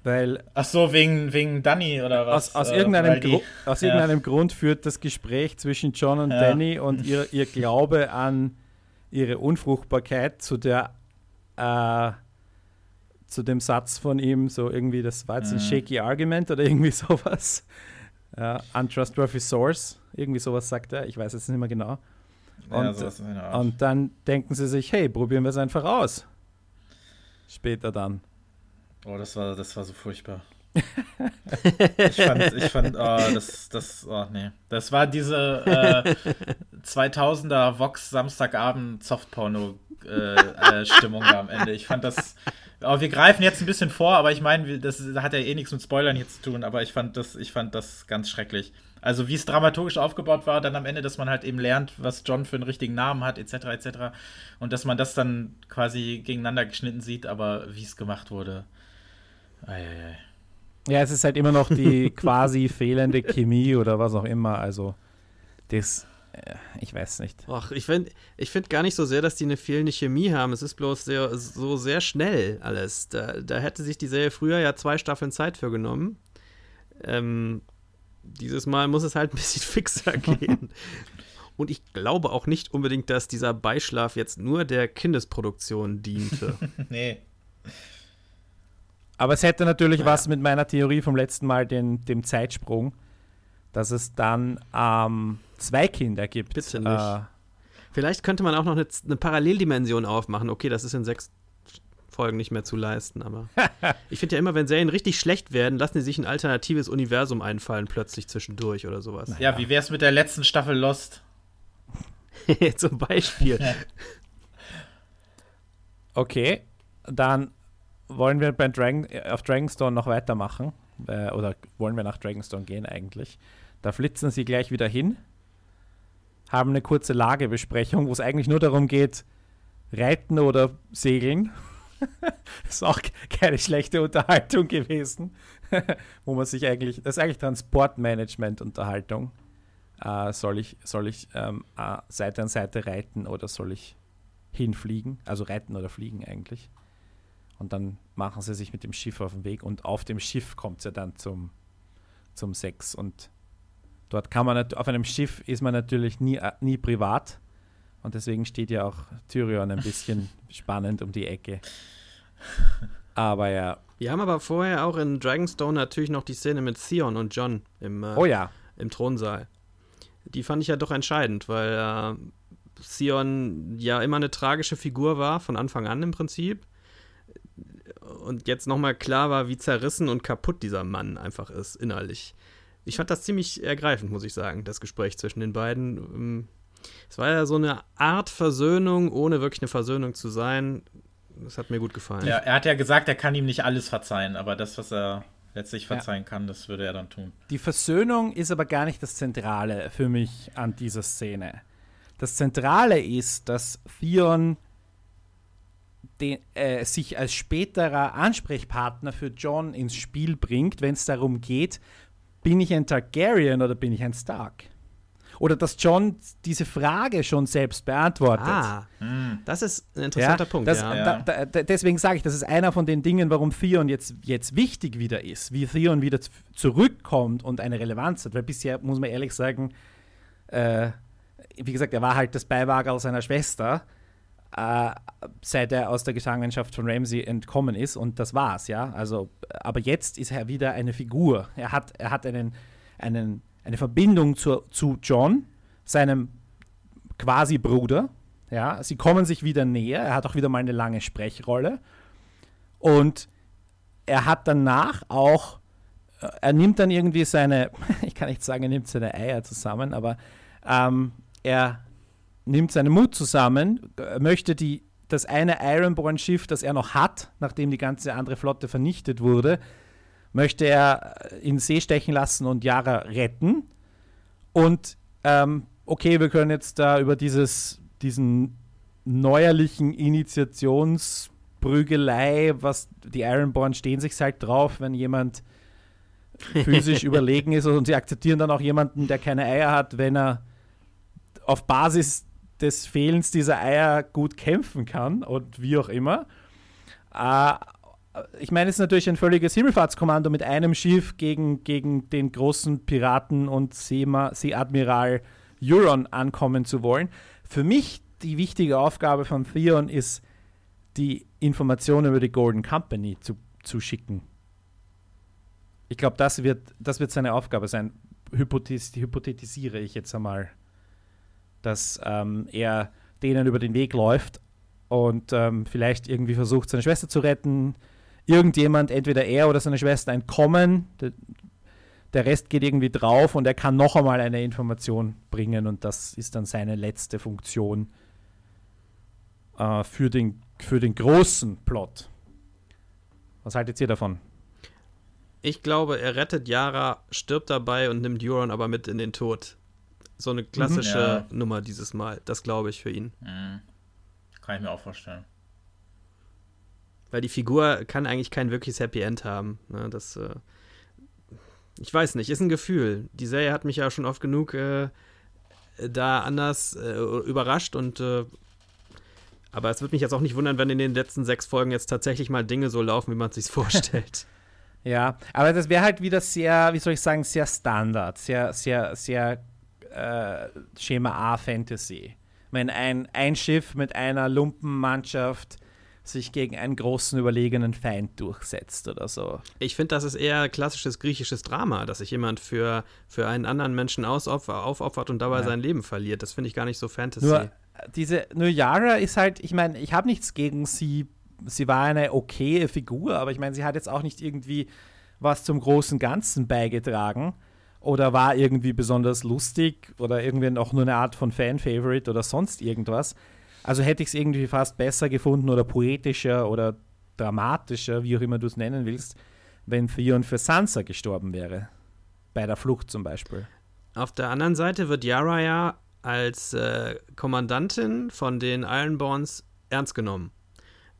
Weil Ach so, wegen, wegen Danny oder was? Aus, aus, äh, irgendeinem, Gru aus ja. irgendeinem Grund führt das Gespräch zwischen John und ja. Danny und ihr, ihr Glaube an ihre Unfruchtbarkeit zu der äh, zu dem Satz von ihm, so irgendwie, das war jetzt ein mhm. shaky Argument oder irgendwie sowas. Uh, untrustworthy source, irgendwie sowas sagt er, ich weiß jetzt nicht mehr genau. Und, ja, und dann denken sie sich, hey, probieren wir es einfach aus. Später dann. Oh, das war, das war so furchtbar. Ich fand, ich fand oh, das, das, oh, nee. Das war diese äh, 2000er Vox Samstagabend Softporno-Stimmung äh, äh, am Ende. Ich fand das, aber wir greifen jetzt ein bisschen vor, aber ich meine, das hat ja eh nichts mit Spoilern hier zu tun, aber ich fand das, ich fand das ganz schrecklich. Also wie es dramaturgisch aufgebaut war, dann am Ende, dass man halt eben lernt, was John für einen richtigen Namen hat, etc. etc. Und dass man das dann quasi gegeneinander geschnitten sieht, aber wie es gemacht wurde. Eieiei. Ja, es ist halt immer noch die quasi fehlende Chemie oder was auch immer. Also das äh, ich weiß nicht. Ach, ich finde ich find gar nicht so sehr, dass die eine fehlende Chemie haben. Es ist bloß sehr, so sehr schnell alles. Da, da hätte sich die Serie früher ja zwei Staffeln Zeit für genommen. Ähm, dieses Mal muss es halt ein bisschen fixer gehen. Und ich glaube auch nicht unbedingt, dass dieser Beischlaf jetzt nur der Kindesproduktion diente. nee. Aber es hätte natürlich naja. was mit meiner Theorie vom letzten Mal, den, dem Zeitsprung, dass es dann ähm, zwei Kinder gibt. Bitte nicht. Äh, Vielleicht könnte man auch noch eine, eine, Paralleldimension aufmachen. Okay, das ist in sechs Folgen nicht mehr zu leisten, aber ich finde ja immer, wenn Serien richtig schlecht werden, lassen die sich ein alternatives Universum einfallen, plötzlich zwischendurch oder sowas. Ja, wie wäre es mit der letzten Staffel Lost? Zum Beispiel. okay, dann wollen wir bei Dragon, auf Dragonstone noch weitermachen. Äh, oder wollen wir nach Dragonstone gehen eigentlich? Da flitzen sie gleich wieder hin haben eine kurze Lagebesprechung, wo es eigentlich nur darum geht, reiten oder segeln. ist auch keine schlechte Unterhaltung gewesen, wo man sich eigentlich, das ist eigentlich Transportmanagement-Unterhaltung. Äh, soll ich, soll ich ähm, äh, Seite an Seite reiten oder soll ich hinfliegen? Also reiten oder fliegen eigentlich. Und dann machen sie sich mit dem Schiff auf den Weg und auf dem Schiff kommt es ja dann zum, zum Sex und Dort kann man auf einem Schiff ist man natürlich nie, äh, nie privat. Und deswegen steht ja auch Tyrion ein bisschen spannend um die Ecke. Aber ja. Wir haben aber vorher auch in Dragonstone natürlich noch die Szene mit Theon und John im, äh, oh ja. im Thronsaal. Die fand ich ja doch entscheidend, weil äh, Theon ja immer eine tragische Figur war, von Anfang an im Prinzip. Und jetzt nochmal klar war, wie zerrissen und kaputt dieser Mann einfach ist, innerlich ich fand das ziemlich ergreifend, muss ich sagen, das Gespräch zwischen den beiden. Ähm, es war ja so eine Art Versöhnung, ohne wirklich eine Versöhnung zu sein. Das hat mir gut gefallen. Ja, er hat ja gesagt, er kann ihm nicht alles verzeihen, aber das, was er letztlich verzeihen ja. kann, das würde er dann tun. Die Versöhnung ist aber gar nicht das Zentrale für mich an dieser Szene. Das Zentrale ist, dass Theon den, äh, sich als späterer Ansprechpartner für John ins Spiel bringt, wenn es darum geht, bin ich ein Targaryen oder bin ich ein Stark? Oder dass John diese Frage schon selbst beantwortet. Ah, hm. das ist ein interessanter ja, Punkt. Das, ja. da, da, deswegen sage ich, das ist einer von den Dingen, warum Theon jetzt, jetzt wichtig wieder ist, wie Theon wieder zurückkommt und eine Relevanz hat. Weil bisher, muss man ehrlich sagen, äh, wie gesagt, er war halt das Beiwagerl seiner Schwester äh, seit er aus der Gefangenschaft von Ramsey entkommen ist und das war's, ja. Also, aber jetzt ist er wieder eine Figur. Er hat, er hat einen, einen, eine Verbindung zu, zu John, seinem quasi Bruder. Ja, sie kommen sich wieder näher. Er hat auch wieder mal eine lange Sprechrolle. Und er hat danach auch, äh, er nimmt dann irgendwie seine, ich kann nicht sagen, er nimmt seine Eier zusammen, aber ähm, er nimmt seinen Mut zusammen, möchte die, das eine Ironborn-Schiff, das er noch hat, nachdem die ganze andere Flotte vernichtet wurde, möchte er in See stechen lassen und Yara retten. Und ähm, okay, wir können jetzt da über dieses, diesen neuerlichen Initiationsprügelei, was die Ironborn stehen sich halt drauf, wenn jemand physisch überlegen ist und sie akzeptieren dann auch jemanden, der keine Eier hat, wenn er auf Basis des Fehlens dieser Eier gut kämpfen kann und wie auch immer. Äh, ich meine, es ist natürlich ein völliges Himmelfahrtskommando mit einem Schiff gegen, gegen den großen Piraten und Seema, Seeadmiral Euron ankommen zu wollen. Für mich die wichtige Aufgabe von Theon ist, die Informationen über die Golden Company zu, zu schicken. Ich glaube, das wird, das wird seine Aufgabe sein. Hypothis hypothetisiere ich jetzt einmal, dass ähm, er denen über den Weg läuft und ähm, vielleicht irgendwie versucht, seine Schwester zu retten. Irgendjemand, entweder er oder seine Schwester, entkommen. Der, der Rest geht irgendwie drauf und er kann noch einmal eine Information bringen und das ist dann seine letzte Funktion äh, für, den, für den großen Plot. Was haltet ihr davon? Ich glaube, er rettet Yara, stirbt dabei und nimmt Euron aber mit in den Tod. So eine klassische mhm, ja. Nummer dieses Mal. Das glaube ich für ihn. Mhm. Kann ich mir auch vorstellen. Weil die Figur kann eigentlich kein wirkliches Happy End haben. Ne? Das, äh, ich weiß nicht, ist ein Gefühl. Die Serie hat mich ja schon oft genug äh, da anders äh, überrascht und äh, aber es wird mich jetzt auch nicht wundern, wenn in den letzten sechs Folgen jetzt tatsächlich mal Dinge so laufen, wie man es sich vorstellt. ja, aber das wäre halt wieder sehr, wie soll ich sagen, sehr Standard, sehr, sehr, sehr äh, Schema A Fantasy. Wenn ein, ein Schiff mit einer Lumpenmannschaft sich gegen einen großen überlegenen Feind durchsetzt oder so. Ich finde, das ist eher klassisches griechisches Drama, dass sich jemand für, für einen anderen Menschen aufopfert und dabei ja. sein Leben verliert. Das finde ich gar nicht so Fantasy. Nur diese nur Yara ist halt, ich meine, ich habe nichts gegen sie. Sie war eine okaye Figur, aber ich meine, sie hat jetzt auch nicht irgendwie was zum großen Ganzen beigetragen oder war irgendwie besonders lustig oder irgendwie auch nur eine Art von Fan-Favorite oder sonst irgendwas. Also hätte ich es irgendwie fast besser gefunden oder poetischer oder dramatischer, wie auch immer du es nennen willst, wenn Theon für Sansa gestorben wäre. Bei der Flucht zum Beispiel. Auf der anderen Seite wird Yara ja als äh, Kommandantin von den Ironborns ernst genommen.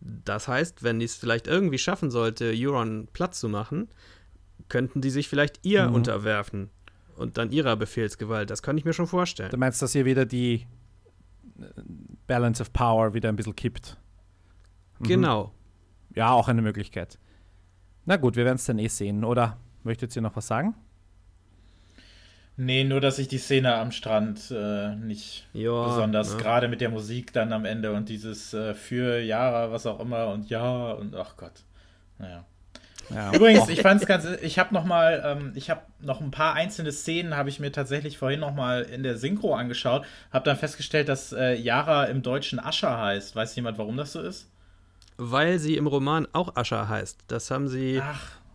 Das heißt, wenn die es vielleicht irgendwie schaffen sollte, Euron Platz zu machen, könnten die sich vielleicht ihr mhm. unterwerfen und dann ihrer Befehlsgewalt. Das kann ich mir schon vorstellen. Du meinst, dass hier wieder die äh, Balance of Power wieder ein bisschen kippt? Mhm. Genau. Ja, auch eine Möglichkeit. Na gut, wir werden es dann eh sehen. Oder möchtet ihr noch was sagen? Nee, nur dass ich die Szene am Strand äh, nicht ja, besonders, ja. gerade mit der Musik dann am Ende und dieses äh, für Jahre, was auch immer und ja und ach Gott. Naja. Ja. Übrigens, ich fand es ganz, ich habe noch mal, ähm, ich habe noch ein paar einzelne Szenen, habe ich mir tatsächlich vorhin noch mal in der Synchro angeschaut, habe dann festgestellt, dass äh, Yara im Deutschen Ascher heißt. Weiß jemand, warum das so ist? Weil sie im Roman auch Ascher heißt. Das haben sie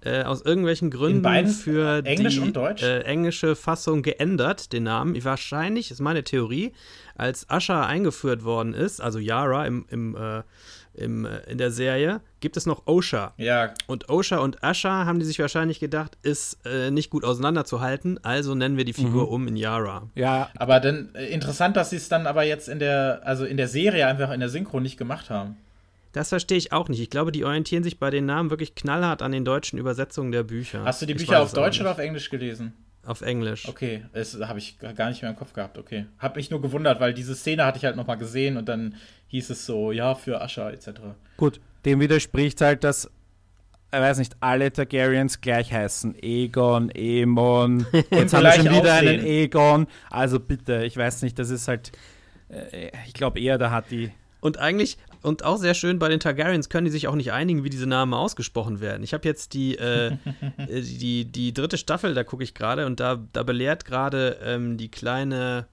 äh, aus irgendwelchen Gründen für Englisch die äh, englische Fassung geändert, den Namen. Wahrscheinlich, ist meine Theorie, als Asha eingeführt worden ist, also Yara im, im, äh, im, äh, in der Serie, gibt es noch Osha. Ja. Und Osha und Asha haben die sich wahrscheinlich gedacht, ist äh, nicht gut auseinanderzuhalten, also nennen wir die Figur mhm. um in Yara. Ja. Aber dann äh, interessant, dass sie es dann aber jetzt in der, also in der Serie einfach in der Synchro nicht gemacht haben. Das verstehe ich auch nicht. Ich glaube, die orientieren sich bei den Namen wirklich knallhart an den deutschen Übersetzungen der Bücher. Hast du die Bücher auf Deutsch oder auf Englisch gelesen? Auf Englisch. Okay, das habe ich gar nicht mehr im Kopf gehabt. Okay. Hab mich nur gewundert, weil diese Szene hatte ich halt nochmal gesehen und dann hieß es so, ja, für Ascha etc. Gut, dem widerspricht halt, dass, ich weiß nicht, alle Targaryens gleich heißen. Egon, Emon, jetzt haben wir schon wieder aussehen. einen Egon. Also bitte, ich weiß nicht, das ist halt, äh, ich glaube eher, da hat die und eigentlich, und auch sehr schön, bei den Targaryens können die sich auch nicht einigen, wie diese Namen ausgesprochen werden. Ich habe jetzt die, äh, äh, die, die dritte Staffel, da gucke ich gerade, und da, da belehrt gerade ähm, die kleine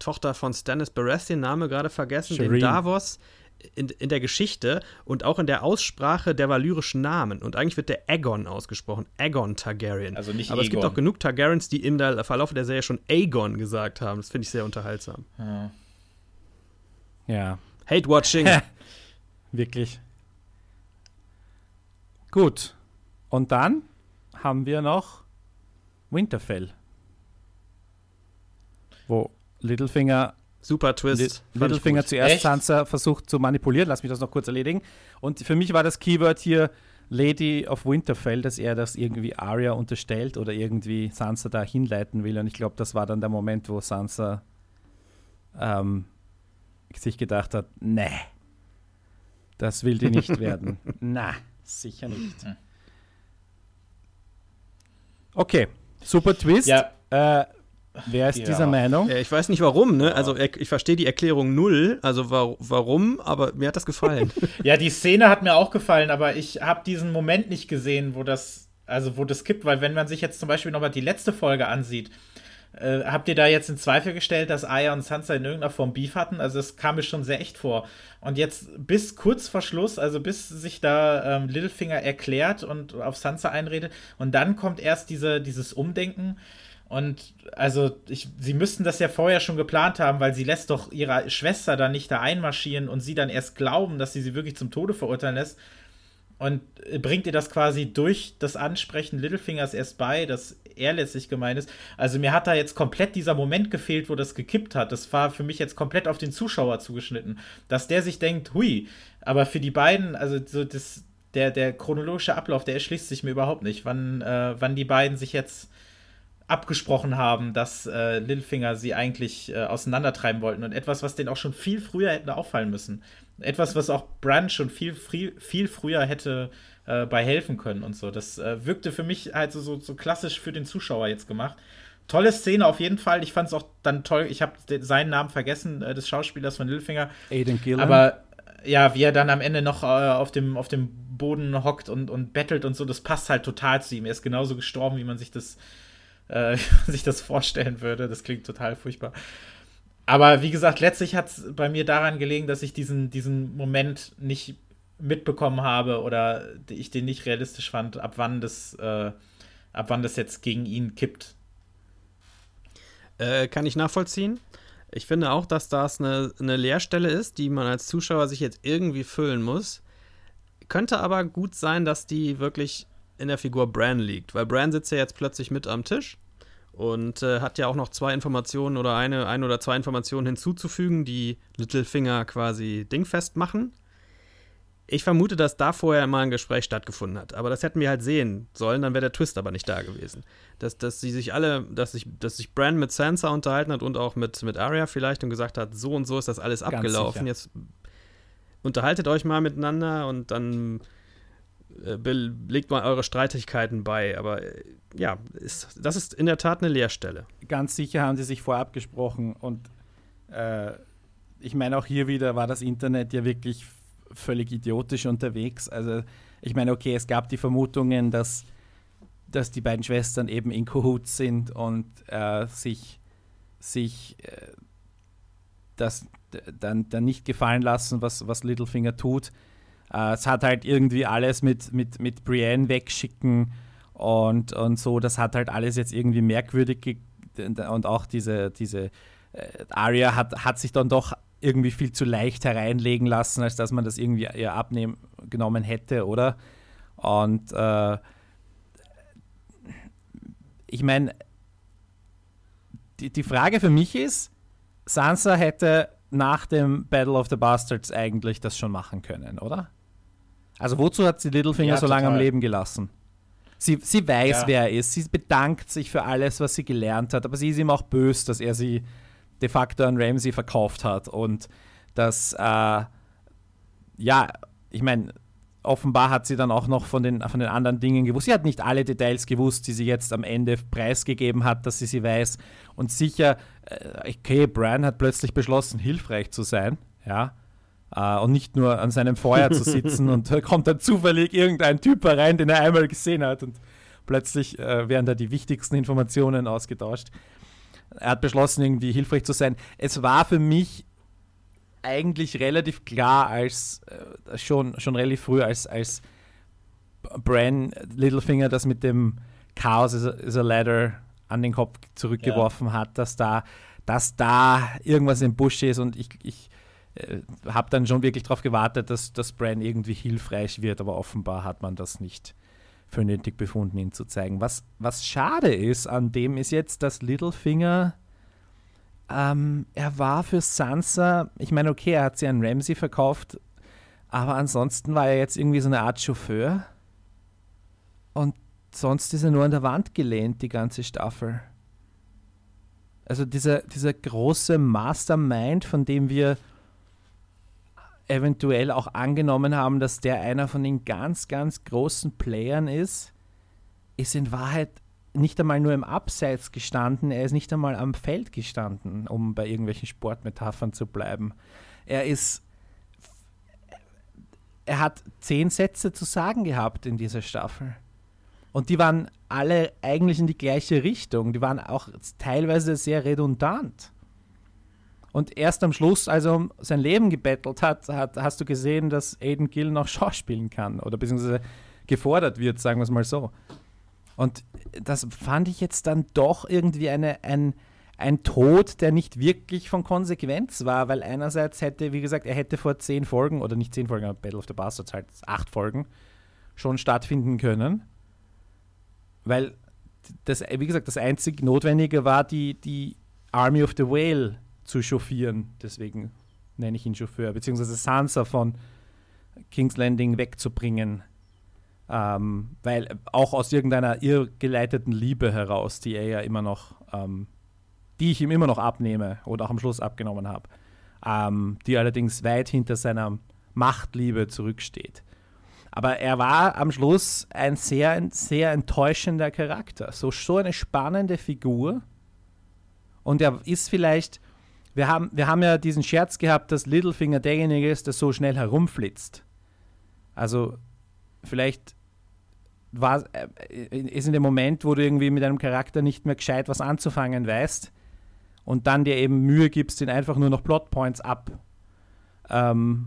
Tochter von Stannis Baratheon, Name gerade vergessen, Shireen. den Davos. In, in, der Geschichte und auch in der Aussprache der valyrischen Namen. Und eigentlich wird der Aegon ausgesprochen. Aegon Targaryen. Also nicht Aber Aegon. es gibt auch genug Targaryens, die im Verlauf der Serie schon Aegon gesagt haben. Das finde ich sehr unterhaltsam. Ja. ja. Hate-Watching. Wirklich. Gut. Und dann haben wir noch Winterfell. Wo Littlefinger Super Twist. Littlefinger zuerst Echt? Sansa versucht zu manipulieren. Lass mich das noch kurz erledigen. Und für mich war das Keyword hier Lady of Winterfell, dass er das irgendwie Arya unterstellt oder irgendwie Sansa da hinleiten will. Und ich glaube, das war dann der Moment, wo Sansa ähm, sich gedacht hat, nee, das will die nicht werden. Na, Sicher nicht. Hm. Okay, super Twist. Ja. Äh, wer ist ja. dieser Meinung? Ich weiß nicht warum, ne? Also ich verstehe die Erklärung null, also wa warum, aber mir hat das gefallen. ja, die Szene hat mir auch gefallen, aber ich habe diesen Moment nicht gesehen, wo das, also wo das kippt, weil wenn man sich jetzt zum Beispiel nochmal die letzte Folge ansieht, äh, habt ihr da jetzt in Zweifel gestellt, dass Aya und Sansa in irgendeiner Form Beef hatten? Also das kam mir schon sehr echt vor. Und jetzt bis kurz vor Schluss, also bis sich da ähm, Littlefinger erklärt und auf Sansa einredet und dann kommt erst diese, dieses Umdenken. Und also ich, sie müssten das ja vorher schon geplant haben, weil sie lässt doch ihre Schwester dann nicht da einmarschieren und sie dann erst glauben, dass sie sie wirklich zum Tode verurteilen lässt und bringt ihr das quasi durch das Ansprechen Littlefingers erst bei, dass er letztlich gemeint ist. Also mir hat da jetzt komplett dieser Moment gefehlt, wo das gekippt hat. Das war für mich jetzt komplett auf den Zuschauer zugeschnitten, dass der sich denkt, hui, aber für die beiden, also so das, der, der chronologische Ablauf, der erschließt sich mir überhaupt nicht, wann, äh, wann die beiden sich jetzt abgesprochen haben, dass äh, Littlefinger sie eigentlich äh, auseinandertreiben wollten und etwas, was denen auch schon viel früher hätte auffallen müssen. Etwas, was auch Brand schon viel, viel, viel früher hätte äh, bei helfen können und so. Das äh, wirkte für mich halt so, so, so, klassisch für den Zuschauer jetzt gemacht. Tolle Szene auf jeden Fall. Ich fand es auch dann toll. Ich habe seinen Namen vergessen, äh, des Schauspielers von Littlefinger. Aiden Gillen. Aber ja, wie er dann am Ende noch äh, auf, dem, auf dem Boden hockt und, und bettelt und so, das passt halt total zu ihm. Er ist genauso gestorben, wie man sich das äh, sich das vorstellen würde. Das klingt total furchtbar. Aber wie gesagt, letztlich hat es bei mir daran gelegen, dass ich diesen, diesen Moment nicht mitbekommen habe oder ich den nicht realistisch fand, ab wann das, äh, ab wann das jetzt gegen ihn kippt. Äh, kann ich nachvollziehen. Ich finde auch, dass das eine, eine Leerstelle ist, die man als Zuschauer sich jetzt irgendwie füllen muss. Könnte aber gut sein, dass die wirklich in der Figur Bran liegt, weil Bran sitzt ja jetzt plötzlich mit am Tisch und äh, hat ja auch noch zwei Informationen oder eine, ein oder zwei Informationen hinzuzufügen, die Littlefinger quasi dingfest machen. Ich vermute, dass da vorher mal ein Gespräch stattgefunden hat. Aber das hätten wir halt sehen sollen, dann wäre der Twist aber nicht da gewesen. Dass, dass sie sich alle, dass sich, dass sich Bran mit Sansa unterhalten hat und auch mit, mit Arya vielleicht und gesagt hat, so und so ist das alles abgelaufen. Jetzt unterhaltet euch mal miteinander und dann legt mal eure Streitigkeiten bei. Aber äh, ja, ist, das ist in der Tat eine Leerstelle. Ganz sicher haben sie sich vorab gesprochen und äh, ich meine, auch hier wieder war das Internet ja wirklich völlig idiotisch unterwegs. Also ich meine, okay, es gab die Vermutungen, dass, dass die beiden Schwestern eben in Cahoots sind und äh, sich, sich äh, das dann, dann nicht gefallen lassen, was, was Littlefinger tut. Äh, es hat halt irgendwie alles mit, mit, mit Brienne wegschicken und, und so, das hat halt alles jetzt irgendwie merkwürdig und auch diese, diese äh, Aria hat, hat sich dann doch irgendwie viel zu leicht hereinlegen lassen, als dass man das irgendwie eher abgenommen hätte, oder? Und äh, ich meine, die, die Frage für mich ist, Sansa hätte nach dem Battle of the Bastards eigentlich das schon machen können, oder? Also wozu hat sie Littlefinger ja, so lange am Leben gelassen? Sie, sie weiß, ja. wer er ist. Sie bedankt sich für alles, was sie gelernt hat, aber sie ist ihm auch böse, dass er sie de facto an Ramsey verkauft hat. Und dass, äh, ja, ich meine, offenbar hat sie dann auch noch von den, von den anderen Dingen gewusst. Sie hat nicht alle Details gewusst, die sie jetzt am Ende preisgegeben hat, dass sie sie weiß. Und sicher, äh, okay, Brian hat plötzlich beschlossen, hilfreich zu sein. Ja, Uh, und nicht nur an seinem Feuer zu sitzen und da kommt dann zufällig irgendein Typ herein, den er einmal gesehen hat und plötzlich uh, werden da die wichtigsten Informationen ausgetauscht. Er hat beschlossen, irgendwie hilfreich zu sein. Es war für mich eigentlich relativ klar, als uh, schon, schon relativ früh, als, als Bran Littlefinger das mit dem Chaos is a, is a Ladder an den Kopf zurückgeworfen ja. hat, dass da, dass da irgendwas im Busch ist und ich, ich äh, habe dann schon wirklich darauf gewartet, dass, dass Bran irgendwie hilfreich wird, aber offenbar hat man das nicht für nötig befunden, ihn zu zeigen. Was, was schade ist an dem ist jetzt, dass Littlefinger, ähm, er war für Sansa, ich meine, okay, er hat sie an Ramsey verkauft, aber ansonsten war er jetzt irgendwie so eine Art Chauffeur. Und sonst ist er nur an der Wand gelehnt, die ganze Staffel. Also dieser, dieser große Mastermind, von dem wir eventuell auch angenommen haben, dass der einer von den ganz, ganz großen Playern ist, ist in Wahrheit nicht einmal nur im Abseits gestanden, er ist nicht einmal am Feld gestanden, um bei irgendwelchen Sportmetaphern zu bleiben. Er ist. Er hat zehn Sätze zu sagen gehabt in dieser Staffel. Und die waren alle eigentlich in die gleiche Richtung. Die waren auch teilweise sehr redundant. Und erst am Schluss, als er um sein Leben gebettelt hat, hat hast du gesehen, dass Aiden Gill noch schauspielen kann oder beziehungsweise gefordert wird, sagen wir es mal so. Und das fand ich jetzt dann doch irgendwie eine, ein, ein Tod, der nicht wirklich von Konsequenz war, weil einerseits hätte, wie gesagt, er hätte vor zehn Folgen, oder nicht zehn Folgen, aber Battle of the Bastards halt acht Folgen, schon stattfinden können. Weil das, wie gesagt, das einzig Notwendige war, die, die Army of the Whale zu chauffieren. Deswegen nenne ich ihn Chauffeur, beziehungsweise Sansa von King's Landing wegzubringen. Ähm, weil auch aus irgendeiner irrgeleiteten Liebe heraus, die er ja immer noch, ähm, die ich ihm immer noch abnehme oder auch am Schluss abgenommen habe, ähm, die allerdings weit hinter seiner Machtliebe zurücksteht. Aber er war am Schluss ein sehr, sehr enttäuschender Charakter. So, so eine spannende Figur. Und er ist vielleicht, wir haben, wir haben ja diesen Scherz gehabt, dass Littlefinger derjenige ist, der so schnell herumflitzt. Also vielleicht war, äh, ist in dem Moment, wo du irgendwie mit einem Charakter nicht mehr gescheit was anzufangen weißt und dann dir eben Mühe gibst, ihn einfach nur noch Plotpoints ab ähm,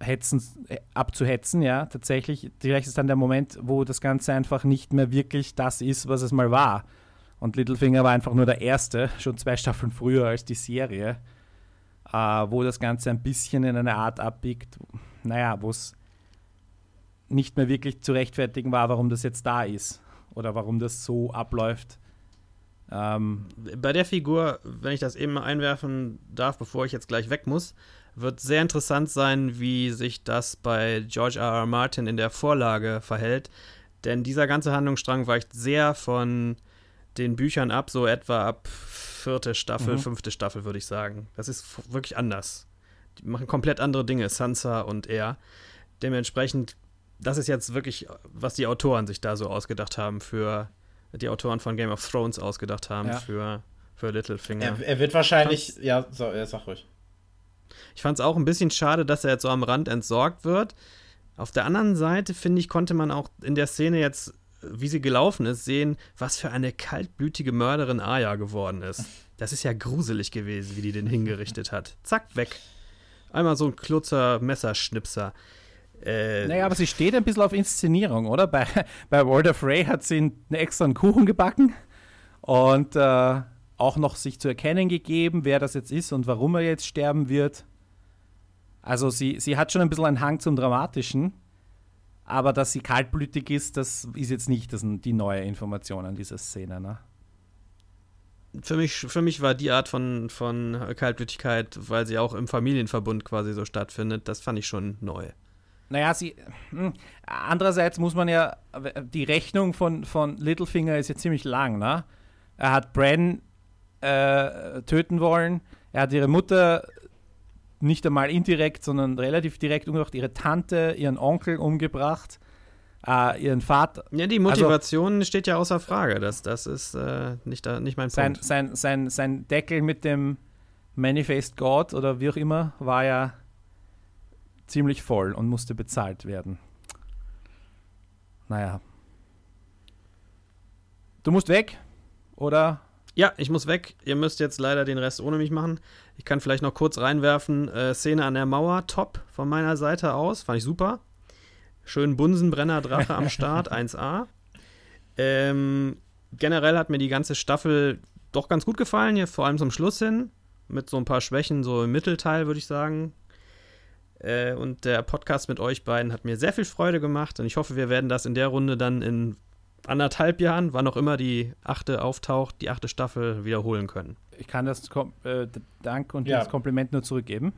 hetzen, äh, abzuhetzen, ja, tatsächlich. Vielleicht ist dann der Moment, wo das Ganze einfach nicht mehr wirklich das ist, was es mal war. Und Littlefinger war einfach nur der Erste, schon zwei Staffeln früher als die Serie, äh, wo das Ganze ein bisschen in eine Art abbiegt, naja, wo es nicht mehr wirklich zu rechtfertigen war, warum das jetzt da ist oder warum das so abläuft. Ähm Bei der Figur, wenn ich das eben mal einwerfen darf, bevor ich jetzt gleich weg muss, wird sehr interessant sein, wie sich das bei George R. R. Martin in der Vorlage verhält. Denn dieser ganze Handlungsstrang weicht sehr von den Büchern ab, so etwa ab vierte Staffel, mhm. fünfte Staffel, würde ich sagen. Das ist wirklich anders. Die machen komplett andere Dinge, Sansa und er. Dementsprechend das ist jetzt wirklich, was die Autoren sich da so ausgedacht haben für die Autoren von Game of Thrones ausgedacht haben ja. für, für Littlefinger. Er, er wird wahrscheinlich, ja, so, ja, sag ruhig. Ich fand es auch ein bisschen schade, dass er jetzt so am Rand entsorgt wird. Auf der anderen Seite, finde ich, konnte man auch in der Szene jetzt, wie sie gelaufen ist, sehen, was für eine kaltblütige Mörderin Aya geworden ist. Das ist ja gruselig gewesen, wie die den hingerichtet hat. Zack, weg. Einmal so ein klutzer Messerschnipser. Äh, naja, aber sie steht ein bisschen auf Inszenierung, oder? Bei, bei Walter Frey hat sie einen extra Kuchen gebacken und äh, auch noch sich zu erkennen gegeben, wer das jetzt ist und warum er jetzt sterben wird. Also sie, sie hat schon ein bisschen einen Hang zum Dramatischen, aber dass sie kaltblütig ist, das ist jetzt nicht das, die neue Information an dieser Szene. Ne? Für mich, für mich war die Art von, von Kaltblütigkeit, weil sie auch im Familienverbund quasi so stattfindet, das fand ich schon neu. Naja, sie. Hm, andererseits muss man ja. Die Rechnung von, von Littlefinger ist ja ziemlich lang, ne? Er hat Bran äh, töten wollen. Er hat ihre Mutter nicht einmal indirekt, sondern relativ direkt umgebracht. Ihre Tante, ihren Onkel umgebracht. Äh, ihren Vater. Ja, die Motivation also, steht ja außer Frage. Das, das ist äh, nicht, nicht mein sein, Punkt. Sein, sein, sein Deckel mit dem Manifest God oder wie auch immer war ja ziemlich voll und musste bezahlt werden. Naja. Du musst weg, oder? Ja, ich muss weg. Ihr müsst jetzt leider den Rest ohne mich machen. Ich kann vielleicht noch kurz reinwerfen. Äh, Szene an der Mauer, top von meiner Seite aus. Fand ich super. Schön Bunsenbrenner Drache am Start, 1A. Ähm, generell hat mir die ganze Staffel doch ganz gut gefallen, hier vor allem zum Schluss hin. Mit so ein paar Schwächen, so im Mittelteil, würde ich sagen. Äh, und der Podcast mit euch beiden hat mir sehr viel Freude gemacht und ich hoffe, wir werden das in der Runde dann in anderthalb Jahren, wann auch immer die achte auftaucht, die achte Staffel wiederholen können. Ich kann das Kom äh, Dank und ja. das Kompliment nur zurückgeben.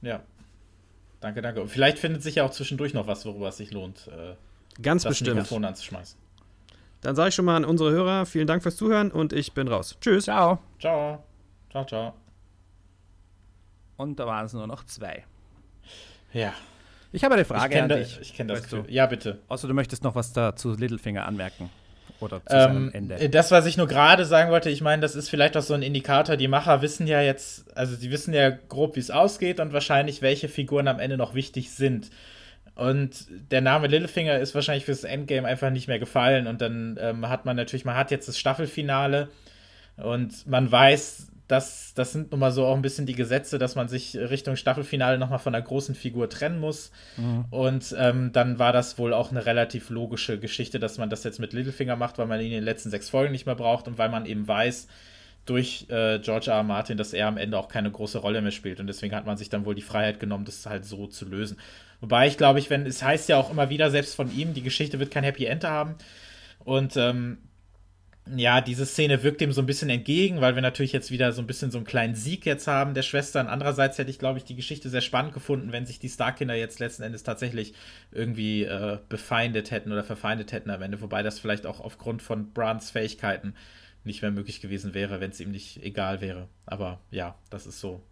Ja. Danke, danke. Und vielleicht findet sich ja auch zwischendurch noch was, worüber es sich lohnt, äh, Ganz das bestimmt. Mikrofon anzuschmeißen. Dann sage ich schon mal an unsere Hörer, vielen Dank fürs Zuhören und ich bin raus. Tschüss. Ciao. Ciao. Ciao, ciao. Und da waren es nur noch zwei. Ja. Ich habe eine Frage ich an da, dich. Ich kenne das Gefühl. Ja, bitte. Außer du möchtest noch was da zu Littlefinger anmerken. Oder zu ähm, Ende. Das, was ich nur gerade sagen wollte, ich meine, das ist vielleicht auch so ein Indikator. Die Macher wissen ja jetzt, also sie wissen ja grob, wie es ausgeht und wahrscheinlich, welche Figuren am Ende noch wichtig sind. Und der Name Littlefinger ist wahrscheinlich fürs Endgame einfach nicht mehr gefallen. Und dann ähm, hat man natürlich, man hat jetzt das Staffelfinale und man weiß, dass das sind nun mal so auch ein bisschen die Gesetze, dass man sich Richtung Staffelfinale nochmal von einer großen Figur trennen muss. Mhm. Und ähm, dann war das wohl auch eine relativ logische Geschichte, dass man das jetzt mit Littlefinger macht, weil man ihn in den letzten sechs Folgen nicht mehr braucht und weil man eben weiß, durch äh, George R. R. Martin, dass er am Ende auch keine große Rolle mehr spielt. Und deswegen hat man sich dann wohl die Freiheit genommen, das halt so zu lösen. Wobei ich glaube, ich, wenn, es heißt ja auch immer wieder, selbst von ihm, die Geschichte wird kein Happy End haben. Und ähm, ja, diese Szene wirkt dem so ein bisschen entgegen, weil wir natürlich jetzt wieder so ein bisschen so einen kleinen Sieg jetzt haben der Schwestern. Andererseits hätte ich, glaube ich, die Geschichte sehr spannend gefunden, wenn sich die Starkinder jetzt letzten Endes tatsächlich irgendwie äh, befeindet hätten oder verfeindet hätten am Ende. Wobei das vielleicht auch aufgrund von Brans Fähigkeiten nicht mehr möglich gewesen wäre, wenn es ihm nicht egal wäre. Aber ja, das ist so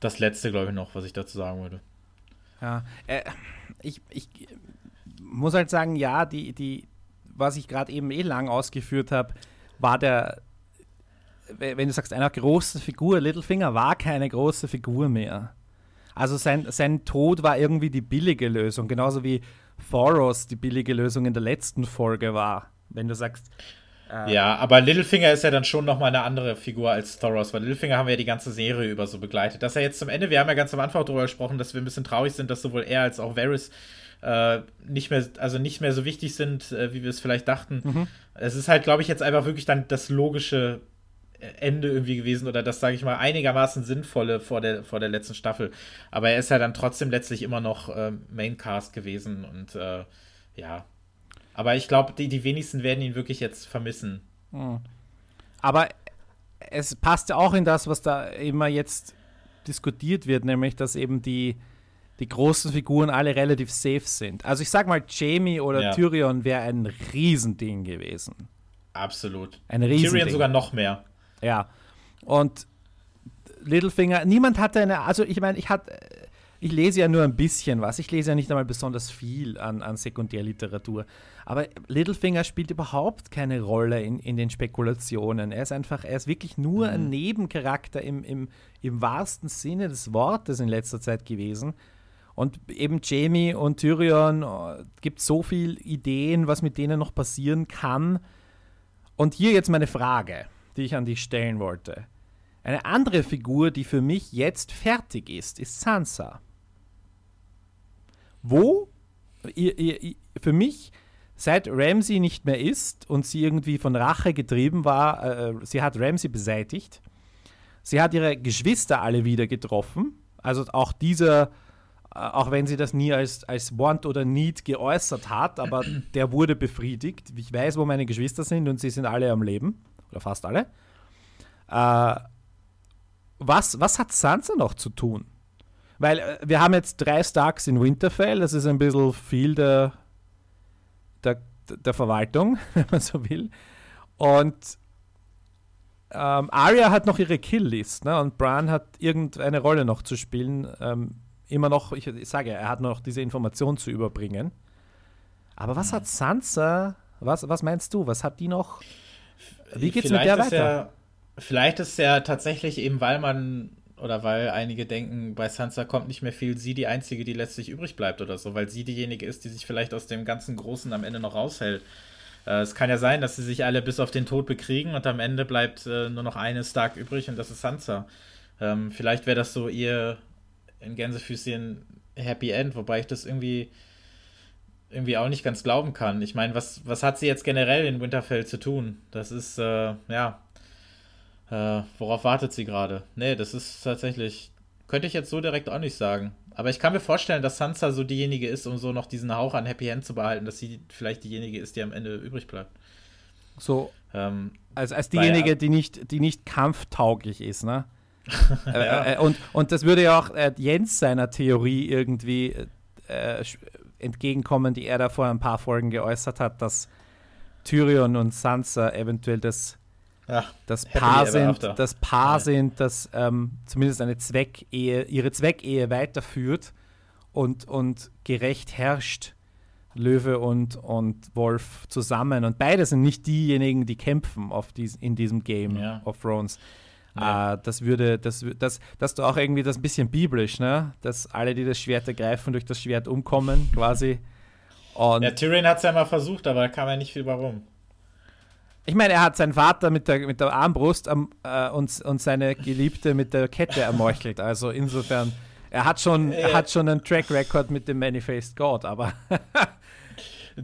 das Letzte, glaube ich, noch, was ich dazu sagen würde. Ja, äh, ich, ich muss halt sagen, ja, die, die, was ich gerade eben eh lang ausgeführt habe, war der, wenn du sagst, einer großen Figur, Littlefinger war keine große Figur mehr. Also sein, sein Tod war irgendwie die billige Lösung, genauso wie Thoros die billige Lösung in der letzten Folge war. Wenn du sagst, äh, ja, aber Littlefinger ist ja dann schon nochmal eine andere Figur als Thoros, weil Littlefinger haben wir ja die ganze Serie über so begleitet. Dass er jetzt zum Ende, wir haben ja ganz am Anfang darüber gesprochen, dass wir ein bisschen traurig sind, dass sowohl er als auch Varys äh, nicht mehr, also nicht mehr so wichtig sind, äh, wie wir es vielleicht dachten. Mhm. Es ist halt, glaube ich, jetzt einfach wirklich dann das logische Ende irgendwie gewesen oder das, sage ich mal, einigermaßen sinnvolle vor der, vor der letzten Staffel. Aber er ist ja dann trotzdem letztlich immer noch äh, Maincast gewesen und äh, ja, aber ich glaube, die, die wenigsten werden ihn wirklich jetzt vermissen. Hm. Aber es passt ja auch in das, was da immer jetzt diskutiert wird, nämlich, dass eben die, die großen Figuren alle relativ safe sind. Also ich sag mal, Jamie oder ja. Tyrion wäre ein Riesending gewesen. Absolut. Ein Riesending. Tyrion sogar noch mehr. Ja. Und Littlefinger, niemand hatte eine, also ich meine, ich hatte ich lese ja nur ein bisschen was. Ich lese ja nicht einmal besonders viel an, an Sekundärliteratur. Aber Littlefinger spielt überhaupt keine Rolle in, in den Spekulationen. Er ist einfach, er ist wirklich nur mhm. ein Nebencharakter im, im, im wahrsten Sinne des Wortes in letzter Zeit gewesen. Und eben Jamie und Tyrion oh, gibt so viele Ideen, was mit denen noch passieren kann. Und hier jetzt meine Frage, die ich an dich stellen wollte. Eine andere Figur, die für mich jetzt fertig ist, ist Sansa wo ihr, ihr, für mich seit Ramsey nicht mehr ist und sie irgendwie von Rache getrieben war, äh, sie hat Ramsey beseitigt. Sie hat ihre Geschwister alle wieder getroffen. Also auch dieser, äh, auch wenn sie das nie als, als Want oder Need geäußert hat, aber der wurde befriedigt. Ich weiß, wo meine Geschwister sind und sie sind alle am Leben. Oder fast alle. Äh, was, was hat Sansa noch zu tun? Weil äh, wir haben jetzt drei Starks in Winterfell, das ist ein bisschen viel der, der, der Verwaltung, wenn man so will. Und ähm, Arya hat noch ihre Kill-List ne? und Bran hat irgendeine Rolle noch zu spielen. Ähm, immer noch, ich, ich sage, er hat noch diese Information zu überbringen. Aber was hat Sansa? Was, was meinst du? Was hat die noch? Wie geht's vielleicht mit der weiter? Ja, vielleicht ist ja tatsächlich eben, weil man oder weil einige denken, bei Sansa kommt nicht mehr viel, sie die einzige, die letztlich übrig bleibt oder so, weil sie diejenige ist, die sich vielleicht aus dem ganzen Großen am Ende noch raushält. Äh, es kann ja sein, dass sie sich alle bis auf den Tod bekriegen und am Ende bleibt äh, nur noch eine Stark übrig und das ist Sansa. Ähm, vielleicht wäre das so ihr in Gänsefüßchen Happy End, wobei ich das irgendwie irgendwie auch nicht ganz glauben kann. Ich meine, was, was hat sie jetzt generell in Winterfell zu tun? Das ist, äh, ja, äh, worauf wartet sie gerade? Nee, das ist tatsächlich. Könnte ich jetzt so direkt auch nicht sagen. Aber ich kann mir vorstellen, dass Sansa so diejenige ist, um so noch diesen Hauch an Happy End zu behalten, dass sie vielleicht diejenige ist, die am Ende übrig bleibt. So. Ähm, als, als diejenige, die nicht, die nicht kampftauglich ist, ne? Äh, ja. äh, und, und das würde ja auch äh, Jens seiner Theorie irgendwie äh, entgegenkommen, die er da vor ein paar Folgen geäußert hat, dass Tyrion und Sansa eventuell das ja, das Paar sind, das Paar ja. sind, das ähm, zumindest eine Zweckehe, ihre Zweckehe weiterführt und, und gerecht herrscht Löwe und, und Wolf zusammen. Und beide sind nicht diejenigen, die kämpfen auf dies, in diesem Game ja. of Thrones. Ja. Äh, das würde, das, das, das ist auch irgendwie das ein bisschen biblisch, ne? Dass alle, die das Schwert ergreifen, durch das Schwert umkommen, quasi. Und ja, Tyrion hat es ja mal versucht, aber da kam ja nicht viel warum. Ich meine, er hat seinen Vater mit der, mit der Armbrust am, äh, und, und seine Geliebte mit der Kette ermeuchelt. Also insofern, er hat schon, er hat schon einen Track Record mit dem Manifest God, aber.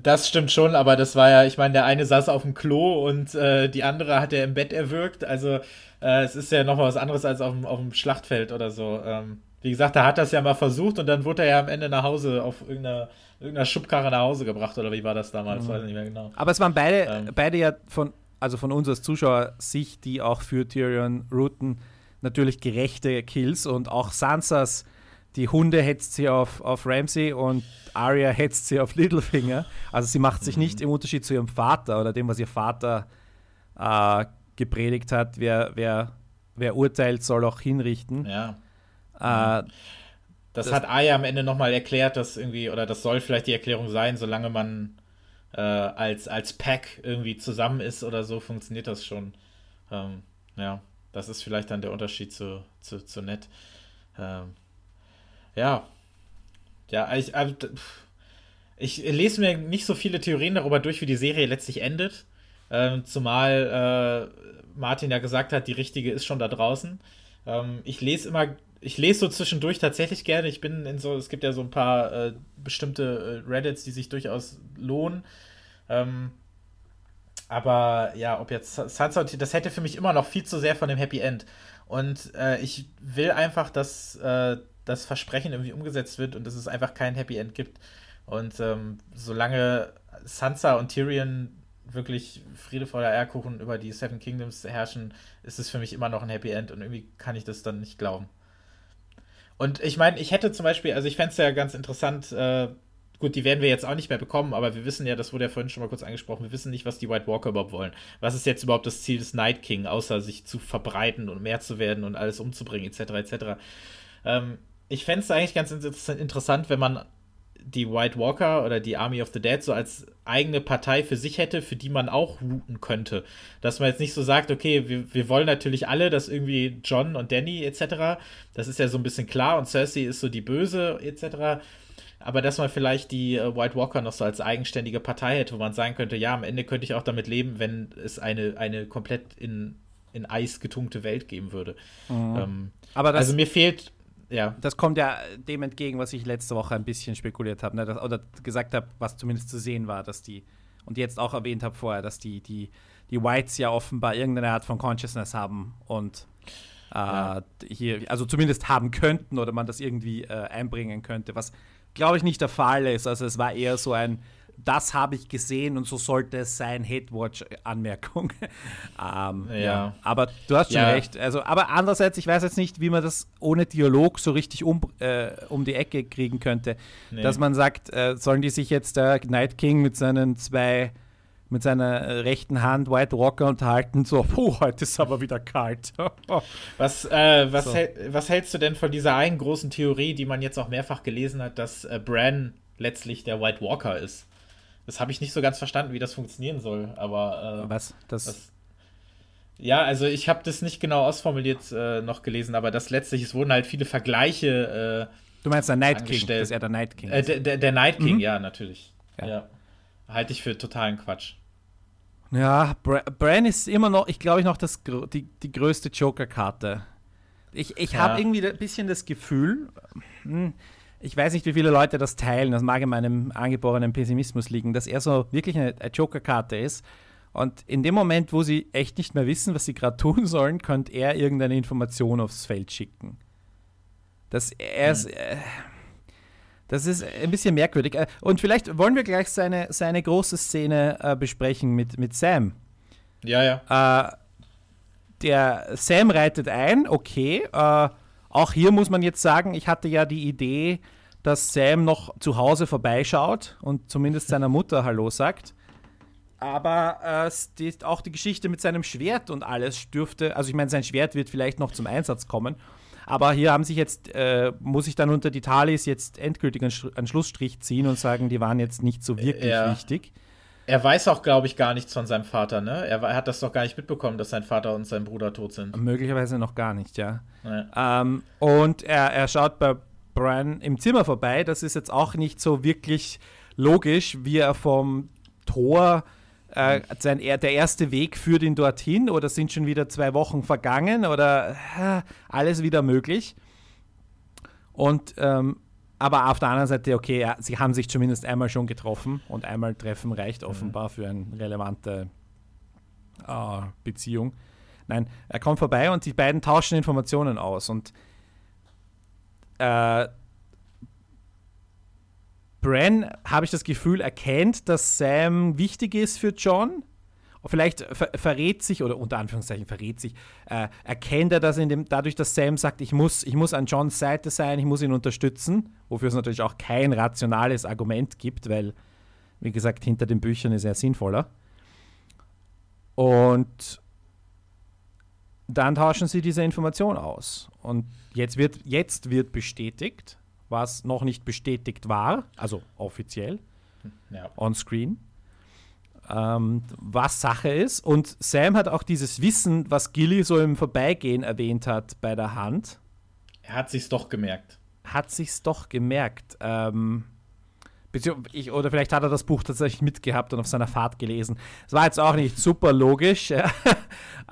das stimmt schon, aber das war ja, ich meine, der eine saß auf dem Klo und äh, die andere hat er im Bett erwürgt. Also äh, es ist ja noch was anderes als auf dem, auf dem Schlachtfeld oder so. Ähm, wie gesagt, da hat das ja mal versucht und dann wurde er ja am Ende nach Hause auf irgendeiner, irgendeiner Schubkarre nach Hause gebracht oder wie war das damals? Mhm. Weiß ich nicht mehr genau. Aber es waren beide, ähm. beide ja von, also von uns als Zuschauer-Sicht, die auch für Tyrion routen, natürlich gerechte Kills und auch Sansas, die Hunde hetzt sie auf, auf Ramsey und Arya hetzt sie auf Littlefinger. Also sie macht sich mhm. nicht im Unterschied zu ihrem Vater oder dem, was ihr Vater äh, gepredigt hat, wer, wer, wer urteilt, soll auch hinrichten. Ja. Äh, das, das, hat Aya am Ende nochmal erklärt, dass irgendwie, oder das soll vielleicht die Erklärung sein, solange man äh, als, als Pack irgendwie zusammen ist oder so, funktioniert das schon. Ähm, ja, das ist vielleicht dann der Unterschied zu, zu, zu Nett. Ähm, ja. Ja, ich, äh, ich lese mir nicht so viele Theorien darüber durch, wie die Serie letztlich endet. Ähm, zumal äh, Martin ja gesagt hat, die richtige ist schon da draußen. Ähm, ich lese immer ich lese so zwischendurch tatsächlich gerne. Ich bin in so, es gibt ja so ein paar äh, bestimmte äh, Reddits, die sich durchaus lohnen. Ähm, aber ja, ob jetzt Sansa, das hätte für mich immer noch viel zu sehr von dem Happy End. Und äh, ich will einfach, dass äh, das Versprechen irgendwie umgesetzt wird und dass es einfach kein Happy End gibt. Und ähm, solange Sansa und Tyrion wirklich Friede vor der Eierkuchen über die Seven Kingdoms herrschen, ist es für mich immer noch ein Happy End und irgendwie kann ich das dann nicht glauben. Und ich meine, ich hätte zum Beispiel, also ich fände es ja ganz interessant, äh, gut, die werden wir jetzt auch nicht mehr bekommen, aber wir wissen ja, das wurde ja vorhin schon mal kurz angesprochen, wir wissen nicht, was die White Walker überhaupt wollen. Was ist jetzt überhaupt das Ziel des Night King, außer sich zu verbreiten und mehr zu werden und alles umzubringen, etc., etc. Ähm, ich fände es eigentlich ganz interessant, wenn man die White Walker oder die Army of the Dead so als eigene Partei für sich hätte, für die man auch routen könnte. Dass man jetzt nicht so sagt, okay, wir, wir wollen natürlich alle, dass irgendwie John und Danny etc., das ist ja so ein bisschen klar und Cersei ist so die Böse etc., aber dass man vielleicht die äh, White Walker noch so als eigenständige Partei hätte, wo man sagen könnte, ja, am Ende könnte ich auch damit leben, wenn es eine, eine komplett in, in Eis getunkte Welt geben würde. Mhm. Ähm, aber also mir fehlt ja. Das kommt ja dem entgegen, was ich letzte Woche ein bisschen spekuliert habe, ne? oder gesagt habe, was zumindest zu sehen war, dass die, und jetzt auch erwähnt habe vorher, dass die, die, die Whites ja offenbar irgendeine Art von Consciousness haben und äh, ja. hier, also zumindest haben könnten oder man das irgendwie äh, einbringen könnte, was glaube ich nicht der Fall ist. Also es war eher so ein, das habe ich gesehen und so sollte es sein, Hate-Watch-Anmerkung. ähm, ja. ja. Aber du hast schon ja. recht. Also, aber andererseits, ich weiß jetzt nicht, wie man das ohne Dialog so richtig um, äh, um die Ecke kriegen könnte. Nee. Dass man sagt, äh, sollen die sich jetzt der Night King mit seinen zwei mit seiner rechten Hand White Walker unterhalten, so, puh, heute ist aber wieder kalt. was, äh, was, so. hält, was hältst du denn von dieser einen großen Theorie, die man jetzt auch mehrfach gelesen hat, dass äh, Bran letztlich der White Walker ist? Das habe ich nicht so ganz verstanden, wie das funktionieren soll, aber. Äh, Was? Das, das ja, also ich habe das nicht genau ausformuliert äh, noch gelesen, aber das letztlich, es wurden halt viele Vergleiche. Äh, du meinst der Night King, dass er der Night King äh, ist? Der, der, der, Night King, mhm. ja, natürlich. Ja. ja. Halte ich für totalen Quatsch. Ja, Bran ist immer noch, ich glaube ich, noch das, die, die größte Joker-Karte. Ich, ich ja. habe irgendwie ein bisschen das Gefühl, hm, ich weiß nicht, wie viele Leute das teilen, das mag in meinem angeborenen Pessimismus liegen, dass er so wirklich eine, eine Joker-Karte ist. Und in dem Moment, wo sie echt nicht mehr wissen, was sie gerade tun sollen, könnte er irgendeine Information aufs Feld schicken. Das, er ist, äh, das ist ein bisschen merkwürdig. Äh, und vielleicht wollen wir gleich seine, seine große Szene äh, besprechen mit, mit Sam. Ja, ja. Äh, der Sam reitet ein, okay. Äh, auch hier muss man jetzt sagen, ich hatte ja die Idee, dass Sam noch zu Hause vorbeischaut und zumindest seiner Mutter Hallo sagt. Aber äh, die, auch die Geschichte mit seinem Schwert und alles dürfte, also ich meine, sein Schwert wird vielleicht noch zum Einsatz kommen, Aber hier haben sich jetzt, äh, muss ich dann unter die Talis jetzt endgültig einen, einen, Schlussstrich ziehen und sagen, die waren jetzt nicht so wirklich ja. wichtig. Er weiß auch, glaube ich, gar nichts von seinem Vater, ne? Er, er, hat das doch gar nicht mitbekommen, dass sein Vater und sein Bruder tot sind. Möglicherweise noch gar nicht, ja. ja. Ähm, und er, er schaut bei Brian im Zimmer vorbei. Das ist jetzt auch nicht so wirklich logisch, wie er vom Tor äh, sein, der erste Weg führt ihn dorthin oder sind schon wieder zwei Wochen vergangen oder äh, alles wieder möglich. Und ähm, aber auf der anderen Seite, okay, ja, sie haben sich zumindest einmal schon getroffen und einmal treffen reicht mhm. offenbar für eine relevante äh, Beziehung. Nein, er kommt vorbei und die beiden tauschen Informationen aus und äh, Bran, habe ich das Gefühl, erkennt, dass Sam wichtig ist für John. Vielleicht ver verrät sich, oder unter Anführungszeichen verrät sich, äh, erkennt er das in dem, dadurch, dass Sam sagt, ich muss, ich muss an Johns Seite sein, ich muss ihn unterstützen, wofür es natürlich auch kein rationales Argument gibt, weil, wie gesagt, hinter den Büchern ist er sinnvoller. Und dann tauschen sie diese Information aus. Und jetzt wird, jetzt wird bestätigt, was noch nicht bestätigt war, also offiziell, ja. on screen, ähm, was Sache ist. Und Sam hat auch dieses Wissen, was Gilly so im Vorbeigehen erwähnt hat, bei der Hand. Er hat sich's doch gemerkt. Hat sich's doch gemerkt. Ähm, ich, oder vielleicht hat er das Buch tatsächlich mitgehabt und auf seiner Fahrt gelesen. Es war jetzt auch nicht super logisch, äh,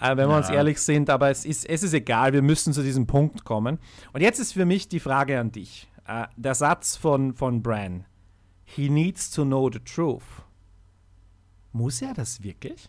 wenn wir ja. uns ehrlich sind, aber es ist, es ist egal, wir müssen zu diesem Punkt kommen. Und jetzt ist für mich die Frage an dich. Uh, der Satz von, von Bran, he needs to know the truth. Muss er das wirklich?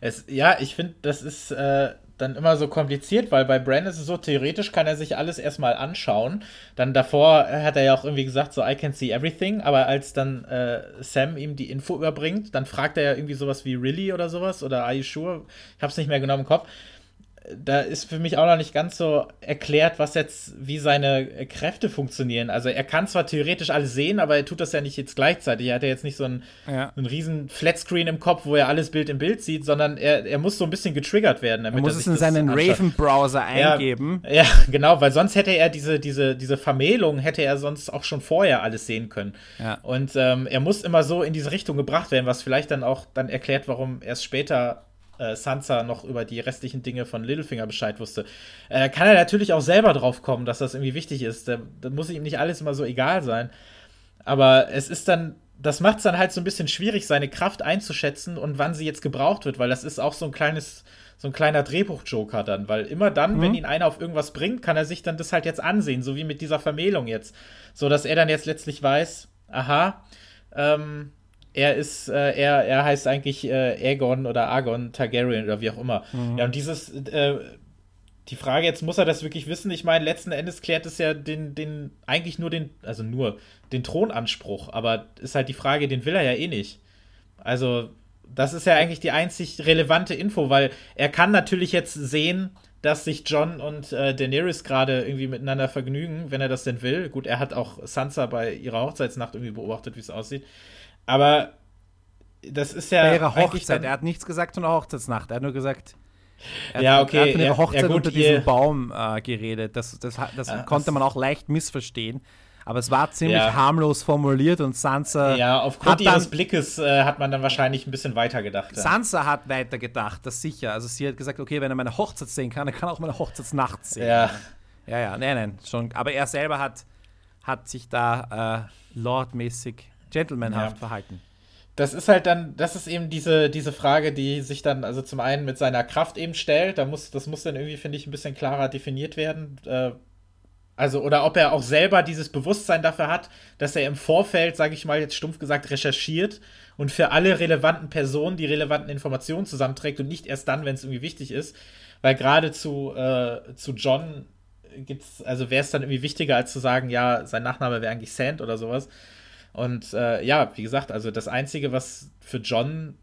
Es, ja, ich finde, das ist äh, dann immer so kompliziert, weil bei Bran ist es so, theoretisch kann er sich alles erstmal anschauen. Dann davor hat er ja auch irgendwie gesagt, so I can see everything, aber als dann äh, Sam ihm die Info überbringt, dann fragt er ja irgendwie sowas wie Really oder sowas oder Are you sure? Ich hab's nicht mehr genau im Kopf da ist für mich auch noch nicht ganz so erklärt, was jetzt, wie seine Kräfte funktionieren. Also er kann zwar theoretisch alles sehen, aber er tut das ja nicht jetzt gleichzeitig. Er hat ja jetzt nicht so einen, ja. einen riesen Flatscreen im Kopf, wo er alles Bild im Bild sieht, sondern er, er muss so ein bisschen getriggert werden. Damit er muss er es in seinen Raven-Browser eingeben. Ja, ja, genau, weil sonst hätte er diese, diese, diese Vermählung, hätte er sonst auch schon vorher alles sehen können. Ja. Und ähm, er muss immer so in diese Richtung gebracht werden, was vielleicht dann auch dann erklärt, warum erst später äh, Sansa noch über die restlichen Dinge von Littlefinger Bescheid wusste, äh, kann er natürlich auch selber drauf kommen, dass das irgendwie wichtig ist. Da, da muss ihm nicht alles immer so egal sein. Aber es ist dann, das macht es dann halt so ein bisschen schwierig, seine Kraft einzuschätzen und wann sie jetzt gebraucht wird, weil das ist auch so ein kleines, so ein kleiner Drehbuch-Joker dann, weil immer dann, mhm. wenn ihn einer auf irgendwas bringt, kann er sich dann das halt jetzt ansehen, so wie mit dieser Vermählung jetzt. So dass er dann jetzt letztlich weiß, aha, ähm, er ist, äh, er, er heißt eigentlich äh, Aegon oder Agon Targaryen oder wie auch immer. Mhm. Ja, und dieses, äh, die Frage jetzt, muss er das wirklich wissen? Ich meine, letzten Endes klärt es ja den, den, eigentlich nur den, also nur den Thronanspruch, aber ist halt die Frage, den will er ja eh nicht. Also, das ist ja eigentlich die einzig relevante Info, weil er kann natürlich jetzt sehen, dass sich John und äh, Daenerys gerade irgendwie miteinander vergnügen, wenn er das denn will. Gut, er hat auch Sansa bei ihrer Hochzeitsnacht irgendwie beobachtet, wie es aussieht. Aber das ist ja. Bei ihrer Hochzeit. Er hat nichts gesagt von der Hochzeitsnacht. Er hat nur gesagt. Er ja, okay. Er hat von ihrer Hochzeit ja, gut, unter diesem Baum äh, geredet. Das, das, das ja, konnte man auch leicht missverstehen. Aber es war ziemlich ja. harmlos formuliert und Sansa. Ja, aufgrund ihres Blickes äh, hat man dann wahrscheinlich ein bisschen weiter gedacht. Ja. Sansa hat weiter gedacht, das sicher. Also sie hat gesagt, okay, wenn er meine Hochzeit sehen kann, dann kann er auch meine Hochzeitsnacht sehen. Ja. Ja, ja, nein, nein, schon. Aber er selber hat, hat sich da äh, lordmäßig gentlemanhaft ja. verhalten. Das ist halt dann, das ist eben diese, diese Frage, die sich dann also zum einen mit seiner Kraft eben stellt. Da muss, das muss dann irgendwie, finde ich, ein bisschen klarer definiert werden. Äh, also, oder ob er auch selber dieses Bewusstsein dafür hat, dass er im Vorfeld, sage ich mal jetzt stumpf gesagt, recherchiert und für alle relevanten Personen die relevanten Informationen zusammenträgt und nicht erst dann, wenn es irgendwie wichtig ist. Weil gerade zu, äh, zu John gibt's, also wäre es dann irgendwie wichtiger, als zu sagen, ja, sein Nachname wäre eigentlich Sand oder sowas. Und äh, ja, wie gesagt, also das Einzige, was für John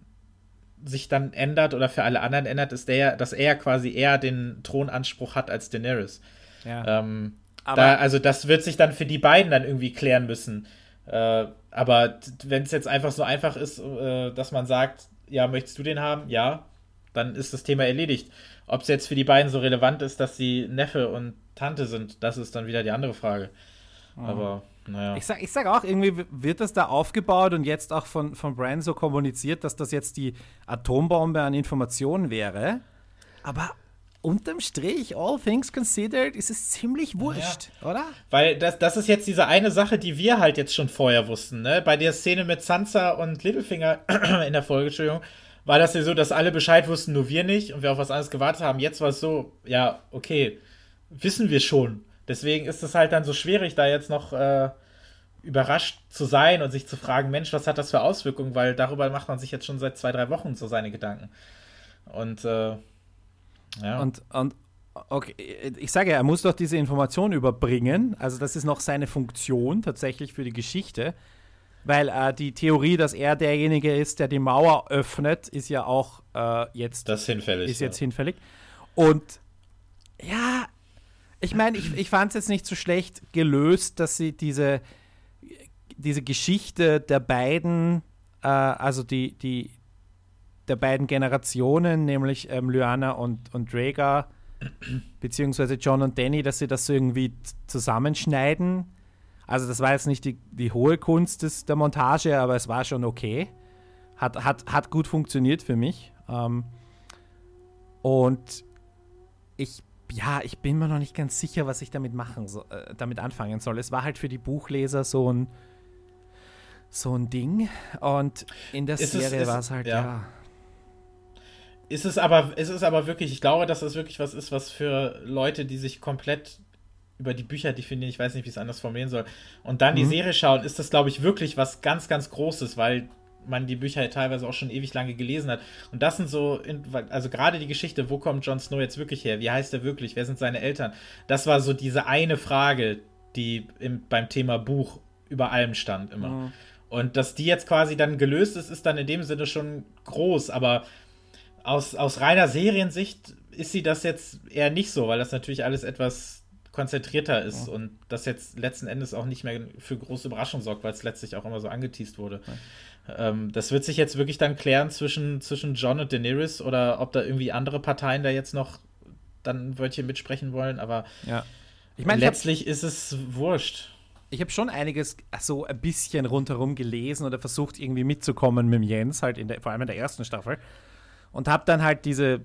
sich dann ändert oder für alle anderen ändert, ist der, dass er quasi eher den Thronanspruch hat als Daenerys. Ja. Ähm, da, also das wird sich dann für die beiden dann irgendwie klären müssen. Äh, aber wenn es jetzt einfach so einfach ist, äh, dass man sagt, ja, möchtest du den haben? Ja. dann ist das Thema erledigt. Ob es jetzt für die beiden so relevant ist, dass sie Neffe und Tante sind, das ist dann wieder die andere Frage. Mhm. Aber naja. Ich sag, ich sag auch, irgendwie wird das da aufgebaut und jetzt auch von, von Brand so kommuniziert, dass das jetzt die Atombombe an Informationen wäre. Aber unterm Strich, all things considered, ist es ziemlich wurscht, ja. oder? Weil das, das ist jetzt diese eine Sache, die wir halt jetzt schon vorher wussten, ne? Bei der Szene mit Sansa und Littlefinger in der Folge, Entschuldigung, war das ja so, dass alle Bescheid wussten, nur wir nicht und wir auf was anderes gewartet haben. Jetzt war es so, ja, okay, wissen wir schon. Deswegen ist es halt dann so schwierig, da jetzt noch äh, überrascht zu sein und sich zu fragen, Mensch, was hat das für Auswirkungen? Weil darüber macht man sich jetzt schon seit zwei, drei Wochen so seine Gedanken. Und äh, ja. Und, und okay, ich sage ja, er muss doch diese Information überbringen. Also das ist noch seine Funktion tatsächlich für die Geschichte. Weil äh, die Theorie, dass er derjenige ist, der die Mauer öffnet, ist ja auch äh, jetzt, das hinfällig, ist jetzt ja. hinfällig. Und ja, ich meine, ich, ich fand es jetzt nicht so schlecht gelöst, dass sie diese, diese Geschichte der beiden, äh, also die, die, der beiden Generationen, nämlich ähm, Lyanna und, und Rhaegar, beziehungsweise John und Danny, dass sie das irgendwie zusammenschneiden. Also das war jetzt nicht die, die hohe Kunst des, der Montage, aber es war schon okay. Hat, hat, hat gut funktioniert für mich. Ähm, und ich ja, ich bin mir noch nicht ganz sicher, was ich damit machen so, äh, damit anfangen soll. Es war halt für die Buchleser so ein so ein Ding und in der ist Serie war es halt ja. ja. Ist es aber ist es aber wirklich, ich glaube, dass das wirklich was ist, was für Leute, die sich komplett über die Bücher definieren, ich weiß nicht, wie ich es anders formulieren soll, und dann mhm. die Serie schauen, ist das glaube ich wirklich was ganz ganz großes, weil man die Bücher teilweise auch schon ewig lange gelesen hat. Und das sind so, also gerade die Geschichte, wo kommt Jon Snow jetzt wirklich her? Wie heißt er wirklich? Wer sind seine Eltern? Das war so diese eine Frage, die im, beim Thema Buch über allem stand immer. Mhm. Und dass die jetzt quasi dann gelöst ist, ist dann in dem Sinne schon groß, aber aus, aus reiner Seriensicht ist sie das jetzt eher nicht so, weil das natürlich alles etwas konzentrierter ist ja. und das jetzt letzten Endes auch nicht mehr für große Überraschung sorgt, weil es letztlich auch immer so angeteased wurde. Ja. Ähm, das wird sich jetzt wirklich dann klären zwischen, zwischen John und Daenerys oder ob da irgendwie andere Parteien da jetzt noch dann ein Wörtchen mitsprechen wollen, aber ja. ich mein, letztlich ich ist es wurscht. Ich habe schon einiges so ein bisschen rundherum gelesen oder versucht irgendwie mitzukommen mit Jens, halt in der, vor allem in der ersten Staffel. Und habe dann halt diese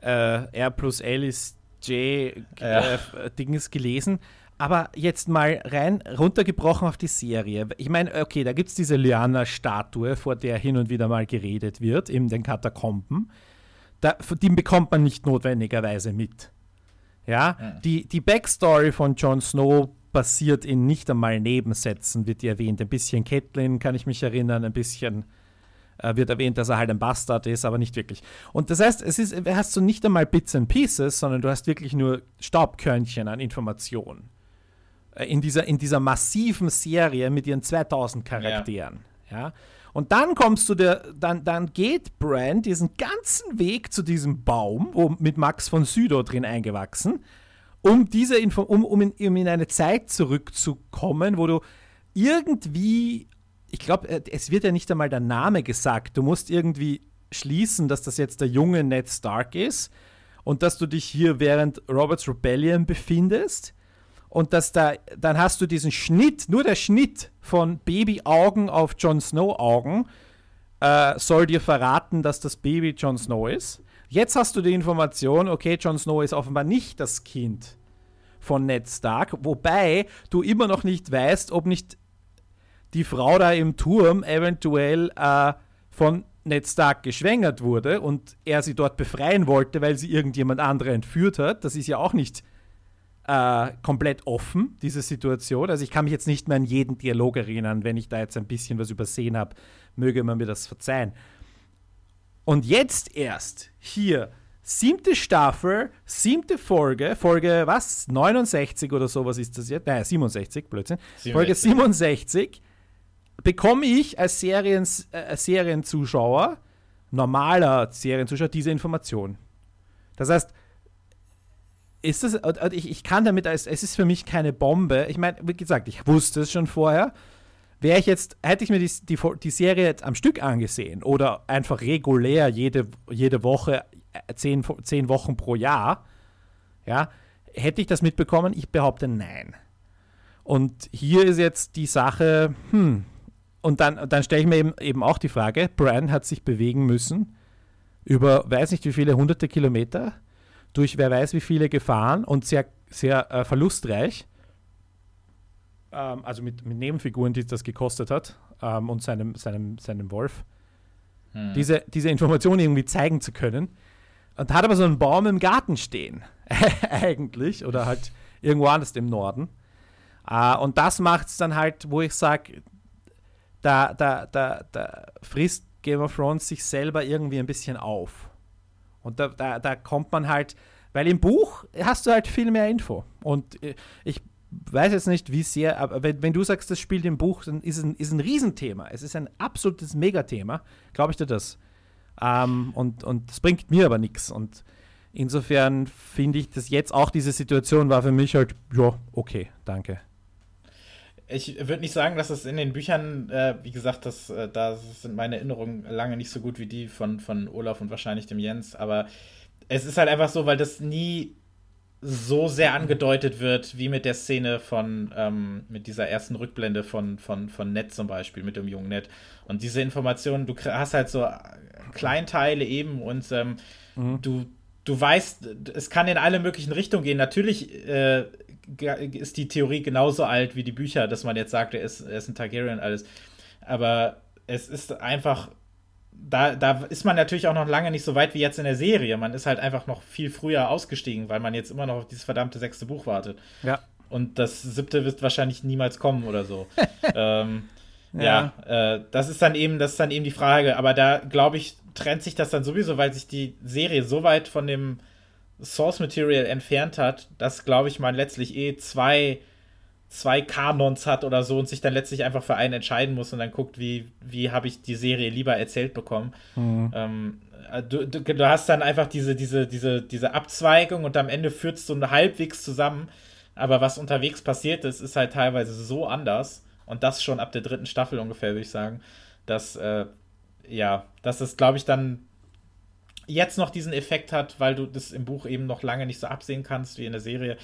äh, R plus L ist J äh, ja. Dings gelesen aber jetzt mal rein runtergebrochen auf die Serie. Ich meine, okay, da gibt es diese Liana-Statue, vor der hin und wieder mal geredet wird, in den Katakomben. Da, die bekommt man nicht notwendigerweise mit. Ja, ja. Die, die Backstory von Jon Snow basiert in nicht einmal Nebensätzen, wird die erwähnt. Ein bisschen Catelyn kann ich mich erinnern, ein bisschen äh, wird erwähnt, dass er halt ein Bastard ist, aber nicht wirklich. Und das heißt, es ist, hast du nicht einmal Bits and Pieces, sondern du hast wirklich nur Staubkörnchen an Informationen. Äh, in dieser, in dieser massiven Serie mit ihren 2000 Charakteren. Ja. ja. Und dann kommst du der, dann, dann geht Brand diesen ganzen Weg zu diesem Baum, wo, mit Max von Südow drin eingewachsen, um diese Info, um, um, in, um in eine Zeit zurückzukommen, wo du irgendwie, ich glaube, äh, es wird ja nicht einmal der Name gesagt, du musst irgendwie schließen, dass das jetzt der junge Ned Stark ist und dass du dich hier während Roberts Rebellion befindest und dass da, dann hast du diesen Schnitt, nur der Schnitt von Babyaugen auf Jon Snow Augen äh, soll dir verraten, dass das Baby Jon Snow ist. Jetzt hast du die Information, okay, Jon Snow ist offenbar nicht das Kind von Ned Stark, wobei du immer noch nicht weißt, ob nicht die Frau da im Turm eventuell äh, von Ned Stark geschwängert wurde und er sie dort befreien wollte, weil sie irgendjemand andere entführt hat. Das ist ja auch nicht äh, komplett offen, diese Situation. Also ich kann mich jetzt nicht mehr an jeden Dialog erinnern, wenn ich da jetzt ein bisschen was übersehen habe, möge man mir das verzeihen. Und jetzt erst hier, siebte Staffel, siebte Folge, Folge was? 69 oder sowas ist das jetzt? Nein, 67, Blödsinn. 67. Folge 67 bekomme ich als Serien, äh, Serienzuschauer, normaler Serienzuschauer, diese Information. Das heißt, ist das, ich, ich kann damit, es ist für mich keine Bombe. Ich meine, wie gesagt, ich wusste es schon vorher. wäre ich jetzt, hätte ich mir die, die, die, Serie jetzt am Stück angesehen oder einfach regulär jede, jede Woche, äh, zehn, zehn Wochen pro Jahr, ja, hätte ich das mitbekommen? Ich behaupte nein. Und hier ist jetzt die Sache, hm, und dann, dann stelle ich mir eben, eben auch die Frage, Bran hat sich bewegen müssen über weiß nicht wie viele hunderte Kilometer, durch wer weiß wie viele Gefahren und sehr, sehr äh, verlustreich. Ähm, also mit, mit Nebenfiguren, die das gekostet hat ähm, und seinem, seinem, seinem Wolf. Hm. Diese, diese Information irgendwie zeigen zu können. Und hat aber so einen Baum im Garten stehen, eigentlich, oder halt irgendwo anders im Norden. Uh, und das macht es dann halt, wo ich sage, da, da, da, da frisst Game of Thrones sich selber irgendwie ein bisschen auf. Und da, da, da kommt man halt, weil im Buch hast du halt viel mehr Info. Und äh, ich weiß jetzt nicht, wie sehr, aber wenn, wenn du sagst, das spielt im Buch, dann ist ein, ist ein Riesenthema. Es ist ein absolutes Megathema, glaube ich dir das. Ähm, und, und das bringt mir aber nichts. Und insofern finde ich, dass jetzt auch diese Situation war für mich halt, ja, okay, danke. Ich würde nicht sagen, dass es in den Büchern, äh, wie gesagt, das, äh, da sind meine Erinnerungen lange nicht so gut wie die von, von Olaf und wahrscheinlich dem Jens, aber es ist halt einfach so, weil das nie so sehr angedeutet wird, wie mit der Szene von, ähm, mit dieser ersten Rückblende von, von, von Ned zum Beispiel, mit dem jungen Ned. Und diese Informationen, du hast halt so Kleinteile eben und ähm, mhm. du, du weißt, es kann in alle möglichen Richtungen gehen. Natürlich äh, ist die Theorie genauso alt wie die Bücher, dass man jetzt sagt, er ist, er ist ein Targaryen und alles. Aber es ist einfach, da, da ist man natürlich auch noch lange nicht so weit wie jetzt in der Serie. Man ist halt einfach noch viel früher ausgestiegen, weil man jetzt immer noch auf dieses verdammte sechste Buch wartet. Ja. Und das siebte wird wahrscheinlich niemals kommen oder so. ähm, ja, ja äh, das ist dann eben, das ist dann eben die Frage. Aber da glaube ich, trennt sich das dann sowieso, weil sich die Serie so weit von dem Source Material entfernt hat, dass, glaube ich, man letztlich eh zwei, zwei Kanons hat oder so und sich dann letztlich einfach für einen entscheiden muss und dann guckt, wie, wie habe ich die Serie lieber erzählt bekommen. Mhm. Ähm, äh, du, du, du, hast dann einfach diese, diese, diese, diese Abzweigung und am Ende führt es so halbwegs zusammen. Aber was unterwegs passiert ist, ist halt teilweise so anders. Und das schon ab der dritten Staffel ungefähr, würde ich sagen. Dass, äh, ja, dass es, glaube ich, dann jetzt noch diesen Effekt hat, weil du das im Buch eben noch lange nicht so absehen kannst wie in der Serie.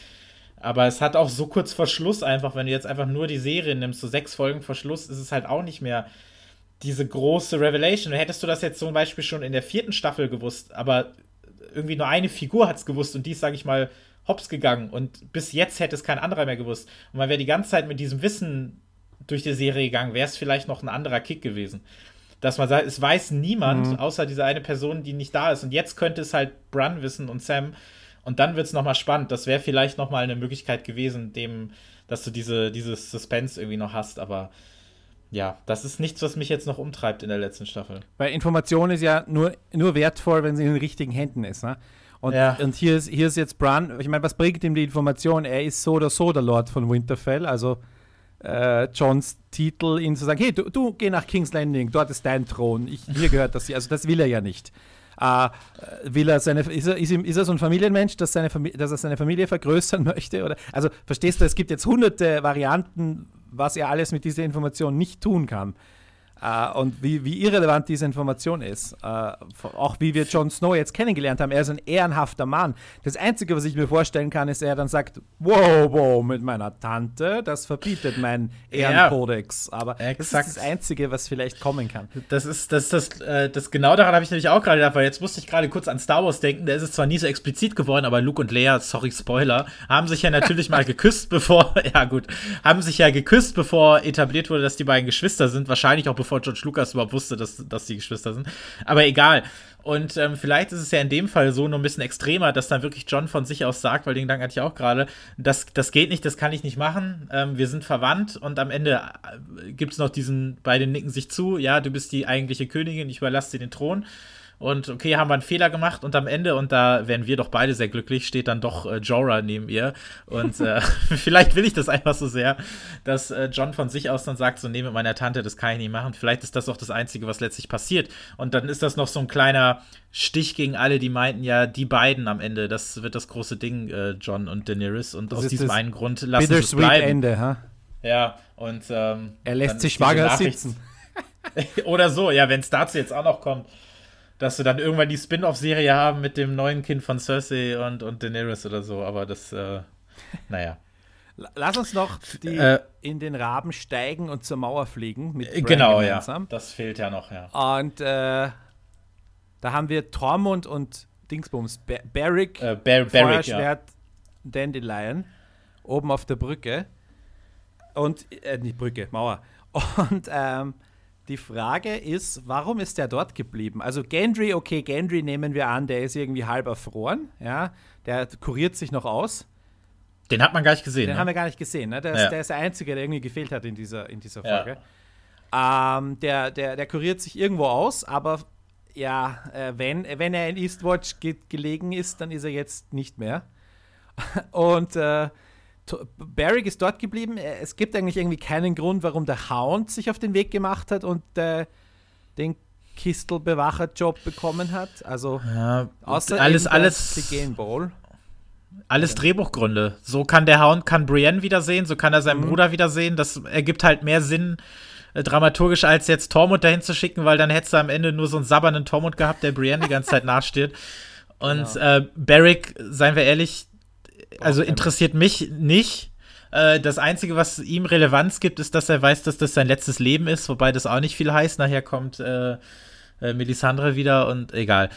Aber es hat auch so kurz vor Schluss einfach, wenn du jetzt einfach nur die Serie nimmst, so sechs Folgen vor Schluss, ist es halt auch nicht mehr diese große Revelation. Hättest du das jetzt zum Beispiel schon in der vierten Staffel gewusst, aber irgendwie nur eine Figur hat es gewusst und die ist, sage ich mal, hops gegangen und bis jetzt hätte es kein anderer mehr gewusst. Und man wäre die ganze Zeit mit diesem Wissen durch die Serie gegangen, wäre es vielleicht noch ein anderer Kick gewesen dass man sagt, es weiß niemand, mhm. außer diese eine Person, die nicht da ist. Und jetzt könnte es halt Brun wissen und Sam. Und dann wird es nochmal spannend. Das wäre vielleicht nochmal eine Möglichkeit gewesen, dem, dass du diese, dieses Suspense irgendwie noch hast. Aber ja, das ist nichts, was mich jetzt noch umtreibt in der letzten Staffel. Weil Information ist ja nur, nur wertvoll, wenn sie in den richtigen Händen ist. Ne? Und, ja. und hier, ist, hier ist jetzt Bran, ich meine, was bringt ihm die Information? Er ist so oder so der Lord von Winterfell, also äh, Johns Titel, ihn zu sagen, hey, du, du geh nach King's Landing, dort ist dein Thron, ich, mir gehört das hier. Also das will er ja nicht. Äh, will er seine, ist, er, ist, ihm, ist er so ein Familienmensch, dass, seine dass er seine Familie vergrößern möchte? Oder, also verstehst du, es gibt jetzt hunderte Varianten, was er alles mit dieser Information nicht tun kann. Uh, und wie, wie, irrelevant diese Information ist. Uh, auch wie wir Jon Snow jetzt kennengelernt haben. Er ist ein ehrenhafter Mann. Das Einzige, was ich mir vorstellen kann, ist, er dann sagt: Wow, wow, mit meiner Tante, das verbietet mein Ehrenkodex. Ja, Aber exakt. das ist das Einzige, was vielleicht kommen kann. Das ist das, das, äh, das genau daran habe ich nämlich auch gerade gedacht, weil jetzt musste ich gerade kurz an Star Wars denken. Da ist es zwar nie so explizit geworden, aber Luke und Leia, sorry, Spoiler, haben sich ja natürlich mal geküsst, bevor, ja gut, haben sich ja geküsst, bevor etabliert wurde, dass die beiden Geschwister sind. Wahrscheinlich auch bevor bevor George Lucas überhaupt wusste, dass, dass die Geschwister sind. Aber egal. Und ähm, vielleicht ist es ja in dem Fall so nur ein bisschen extremer, dass dann wirklich John von sich aus sagt, weil den Gedanken hatte ich auch gerade, das, das geht nicht, das kann ich nicht machen, ähm, wir sind verwandt und am Ende äh, gibt es noch diesen, beide nicken sich zu, ja, du bist die eigentliche Königin, ich überlasse dir den Thron. Und okay, haben wir einen Fehler gemacht und am Ende, und da wären wir doch beide sehr glücklich, steht dann doch äh, Jorah neben ihr. Und äh, vielleicht will ich das einfach so sehr, dass äh, John von sich aus dann sagt: So, nee, mit meiner Tante, das kann ich nicht machen. Vielleicht ist das auch das Einzige, was letztlich passiert. Und dann ist das noch so ein kleiner Stich gegen alle, die meinten ja, die beiden am Ende, das wird das große Ding, äh, John und Daenerys. Und das aus diesem einen Grund lassen sie es bleiben. Ende, ha? Ja, und ähm, er lässt sich schwanger sitzen. Oder so, ja, wenn es dazu jetzt auch noch kommt, dass wir dann irgendwann die Spin-off-Serie haben mit dem neuen Kind von Cersei und, und Daenerys oder so, aber das, äh, naja. Lass uns noch die, äh, in den Raben steigen und zur Mauer fliegen. Mit äh, genau, gemeinsam. ja. Das fehlt ja noch, ja. Und äh, da haben wir Tormund und Dingsbums, Bar Barrick, äh, Bar Barrick ja. Dandelion, oben auf der Brücke. Und, äh, nicht Brücke, Mauer. Und ähm, die Frage ist, warum ist der dort geblieben? Also Gendry, okay, Gendry nehmen wir an, der ist irgendwie halb erfroren, ja, der kuriert sich noch aus. Den hat man gar nicht gesehen. Den ne? haben wir gar nicht gesehen, ne? Der, ja. ist, der, ist, der Einzige, der irgendwie gefehlt hat in dieser, in dieser Folge. Ja. Ähm, der, der, der kuriert sich irgendwo aus, aber ja, äh, wenn, wenn er in Eastwatch ge gelegen ist, dann ist er jetzt nicht mehr. Und äh, Barrick ist dort geblieben. Äh, es gibt eigentlich irgendwie keinen Grund, warum der Hound sich auf den Weg gemacht hat und äh, den Kistelbewacher-Job bekommen hat. Also ja, außer alles, alles, Ball. Alles Drehbuchgründe. So kann der Hound kann Brienne wiedersehen, so kann er seinen mhm. Bruder wiedersehen. Das ergibt halt mehr Sinn äh, dramaturgisch, als jetzt Tormund dahin zu schicken, weil dann hättest du am Ende nur so einen sabbernden Tormund gehabt, der Brienne die ganze Zeit nachsteht. Und ja. äh, Barrick, seien wir ehrlich, also interessiert mich nicht. Äh, das Einzige, was ihm Relevanz gibt, ist, dass er weiß, dass das sein letztes Leben ist, wobei das auch nicht viel heißt. Nachher kommt äh, äh, Melisandre wieder und egal.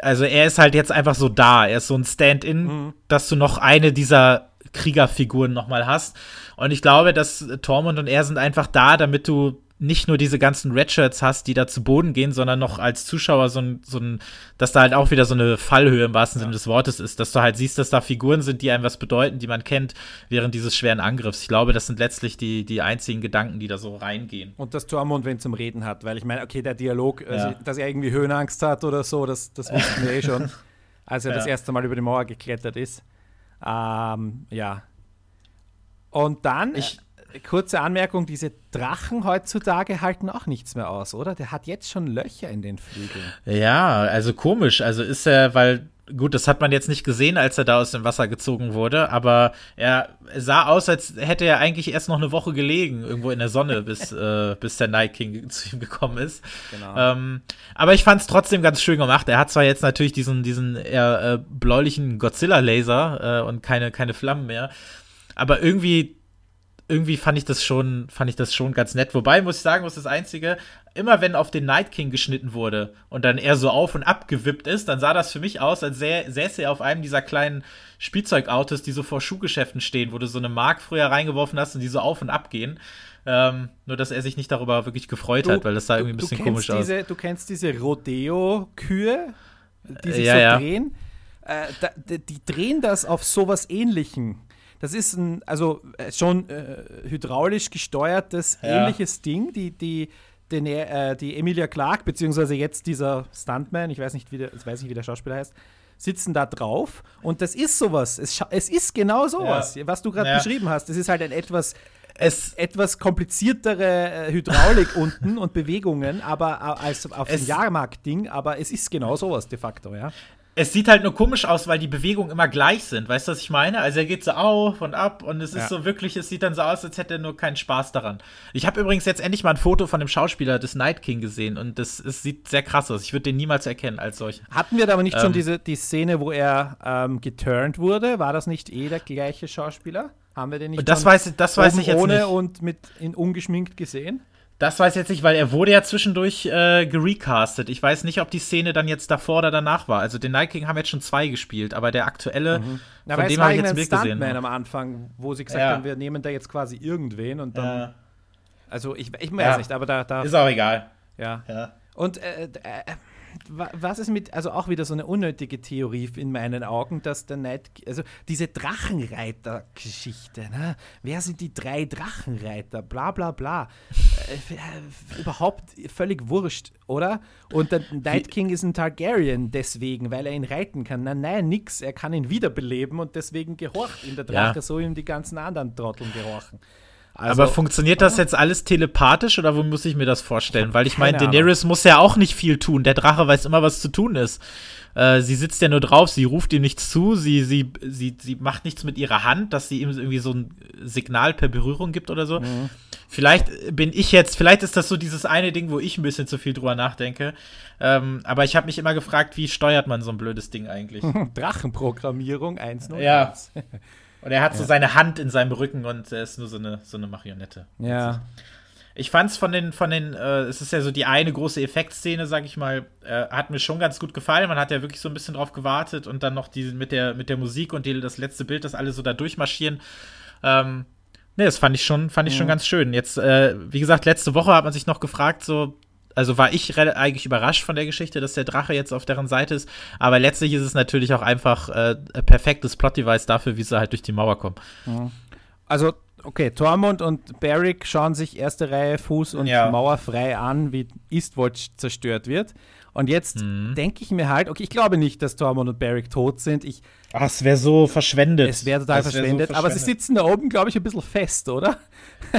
Also er ist halt jetzt einfach so da. Er ist so ein Stand-in, mhm. dass du noch eine dieser Kriegerfiguren nochmal hast. Und ich glaube, dass Tormund und er sind einfach da, damit du nicht nur diese ganzen Redshirts hast, die da zu Boden gehen, sondern noch als Zuschauer so ein, so ein, dass da halt auch wieder so eine Fallhöhe im wahrsten ja. Sinne des Wortes ist, dass du halt siehst, dass da Figuren sind, die einem was bedeuten, die man kennt, während dieses schweren Angriffs. Ich glaube, das sind letztlich die, die einzigen Gedanken, die da so reingehen. Und dass Tormund wenn zum Reden hat, weil ich meine, okay, der Dialog, ja. also, dass er irgendwie Höhenangst hat oder so, das, das wussten wir eh schon, als er ja. das erste Mal über die Mauer geklettert ist. Ähm, ja. Und dann. Ich, kurze Anmerkung: Diese Drachen heutzutage halten auch nichts mehr aus, oder? Der hat jetzt schon Löcher in den Flügeln. Ja, also komisch. Also ist er, weil gut, das hat man jetzt nicht gesehen, als er da aus dem Wasser gezogen wurde, aber er sah aus, als hätte er eigentlich erst noch eine Woche gelegen, irgendwo in der Sonne, bis, äh, bis der Night King zu ihm gekommen ist. Genau. Ähm, aber ich fand es trotzdem ganz schön gemacht. Er hat zwar jetzt natürlich diesen, diesen eher äh, bläulichen Godzilla-Laser äh, und keine, keine Flammen mehr, aber irgendwie irgendwie fand ich das schon, fand ich das schon ganz nett. Wobei, muss ich sagen, was das Einzige, immer wenn auf den Night King geschnitten wurde und dann er so auf und ab gewippt ist, dann sah das für mich aus, als sähe, säße er auf einem dieser kleinen Spielzeugautos, die so vor Schuhgeschäften stehen, wo du so eine Mark früher reingeworfen hast und die so auf und ab gehen. Ähm, nur, dass er sich nicht darüber wirklich gefreut du, hat, weil das sah irgendwie ein bisschen komisch diese, aus. Du kennst diese Rodeo-Kühe, die sich ja, so ja. drehen? Äh, da, die, die drehen das auf sowas ähnlichem. Das ist ein, also äh, schon äh, hydraulisch gesteuertes, ja. ähnliches Ding. Die, die, den, äh, die Emilia Clark, beziehungsweise jetzt dieser Stuntman, ich weiß nicht, wie der, ich weiß nicht, wie der Schauspieler heißt, sitzen da drauf. Und das ist sowas. Es, es ist genau sowas, ja. was du gerade ja. beschrieben hast. Es ist halt ein etwas es etwas kompliziertere äh, Hydraulik unten und Bewegungen, aber äh, als auf dem Jahrmarkt-Ding, aber es ist genau sowas de facto, ja. Es sieht halt nur komisch aus, weil die Bewegungen immer gleich sind. Weißt du, was ich meine? Also er geht so auf und ab und es ist ja. so wirklich, es sieht dann so aus, als hätte er nur keinen Spaß daran. Ich habe übrigens jetzt endlich mal ein Foto von dem Schauspieler des Night King gesehen und das es sieht sehr krass aus. Ich würde den niemals erkennen als solch. Hatten wir da aber nicht ähm, schon diese die Szene, wo er ähm, geturnt wurde? War das nicht eh der gleiche Schauspieler? Haben wir den nicht das weiß, das weiß ich jetzt ohne nicht. und mit in ungeschminkt gesehen? Das weiß ich jetzt nicht, weil er wurde ja zwischendurch äh, gerecastet. Ich weiß nicht, ob die Szene dann jetzt davor oder danach war. Also den Night King haben jetzt schon zwei gespielt, aber der aktuelle, mhm. von aber dem habe ich jetzt ein gesehen. am Anfang, wo sie gesagt ja. haben, wir nehmen da jetzt quasi irgendwen und dann. Ja. Also ich, ich weiß ja. nicht, aber da, da. Ist auch egal. Ja. ja. Und äh, äh, was ist mit, also auch wieder so eine unnötige Theorie in meinen Augen, dass der Night, also diese Drachenreiter-Geschichte, ne? wer sind die drei Drachenreiter, bla bla bla, äh, äh, überhaupt völlig wurscht, oder? Und der Night King ist ein Targaryen deswegen, weil er ihn reiten kann. Nein, nein, nix, er kann ihn wiederbeleben und deswegen gehorcht ihm der Drache, ja. so ihm die ganzen anderen Trotteln gehorchen. Also, Aber funktioniert das jetzt alles telepathisch oder wo muss ich mir das vorstellen? Weil ich meine, Daenerys muss ja auch nicht viel tun. Der Drache weiß immer, was zu tun ist. Äh, sie sitzt ja nur drauf, sie ruft ihm nichts zu, sie, sie, sie, sie macht nichts mit ihrer Hand, dass sie ihm irgendwie so ein Signal per Berührung gibt oder so. Mhm. Vielleicht bin ich jetzt, vielleicht ist das so dieses eine Ding, wo ich ein bisschen zu viel drüber nachdenke. Ähm, aber ich habe mich immer gefragt, wie steuert man so ein blödes Ding eigentlich? Drachenprogrammierung 1.0. Ja. Und er hat ja. so seine Hand in seinem Rücken und er ist nur so eine, so eine Marionette. Ja. Ich fand es von den, von den, äh, es ist ja so die eine große Effektszene, sag ich mal, äh, hat mir schon ganz gut gefallen. Man hat ja wirklich so ein bisschen drauf gewartet und dann noch die mit der, mit der Musik und die, das letzte Bild, das alle so da durchmarschieren. Ähm, ne, das fand ich schon, fand ich mhm. schon ganz schön. Jetzt, äh, wie gesagt, letzte Woche hat man sich noch gefragt, so, also war ich eigentlich überrascht von der Geschichte, dass der Drache jetzt auf deren Seite ist. Aber letztlich ist es natürlich auch einfach äh, ein perfektes Plot-Device dafür, wie sie halt durch die Mauer kommen. Mhm. Also Okay, Tormund und Barrick schauen sich erste Reihe Fuß und ja. Mauer frei an, wie Eastwatch zerstört wird. Und jetzt mhm. denke ich mir halt, okay, ich glaube nicht, dass Tormund und Barrick tot sind. Ich, Ach, es wäre so verschwendet. Es wäre total verschwendet, so verschwendet, aber sie sitzen da oben, glaube ich, ein bisschen fest, oder?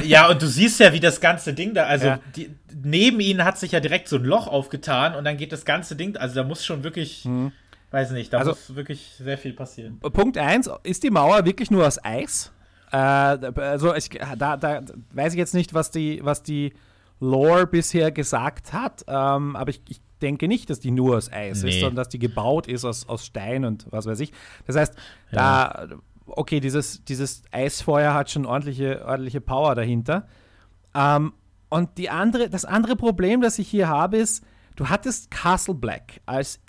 Ja, und du siehst ja, wie das ganze Ding da, also ja. die, neben ihnen hat sich ja direkt so ein Loch aufgetan und dann geht das ganze Ding, also da muss schon wirklich, mhm. weiß nicht, da also, muss wirklich sehr viel passieren. Punkt 1, ist die Mauer wirklich nur aus Eis? Äh, also ich, da, da weiß ich jetzt nicht, was die, was die Lore bisher gesagt hat, ähm, aber ich, ich, denke nicht, dass die nur aus Eis nee. ist, sondern dass die gebaut ist aus, aus Stein und was weiß ich. Das heißt, ja. da, okay, dieses, dieses Eisfeuer hat schon ordentliche, ordentliche Power dahinter. Ähm, und die andere, das andere Problem, das ich hier habe, ist, du hattest Castle Black als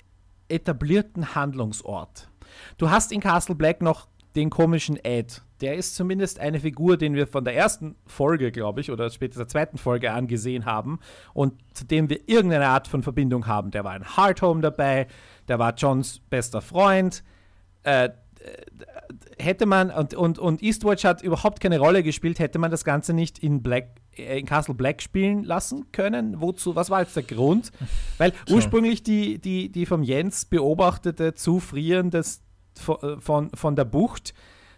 etablierten Handlungsort. Du hast in Castle Black noch den komischen Ed, der ist zumindest eine Figur, den wir von der ersten Folge, glaube ich, oder später der zweiten Folge angesehen haben und zu dem wir irgendeine Art von Verbindung haben. Der war in Hardhome dabei, der war Johns bester Freund. Äh, hätte man, und, und, und Eastwatch hat überhaupt keine Rolle gespielt, hätte man das Ganze nicht in Black, äh, in Castle Black spielen lassen können? Wozu? Was war jetzt der Grund? Weil ursprünglich die, die, die vom Jens beobachtete Zufrieren des, von, von, von der Bucht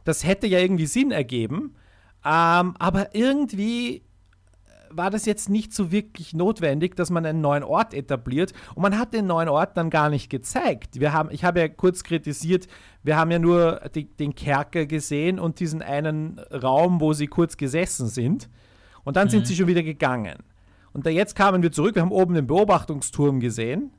das hätte ja irgendwie Sinn ergeben. Ähm, aber irgendwie war das jetzt nicht so wirklich notwendig, dass man einen neuen Ort etabliert. Und man hat den neuen Ort dann gar nicht gezeigt. Wir haben, ich habe ja kurz kritisiert, wir haben ja nur die, den Kerker gesehen und diesen einen Raum, wo sie kurz gesessen sind. Und dann mhm. sind sie schon wieder gegangen. Und da jetzt kamen wir zurück, wir haben oben den Beobachtungsturm gesehen.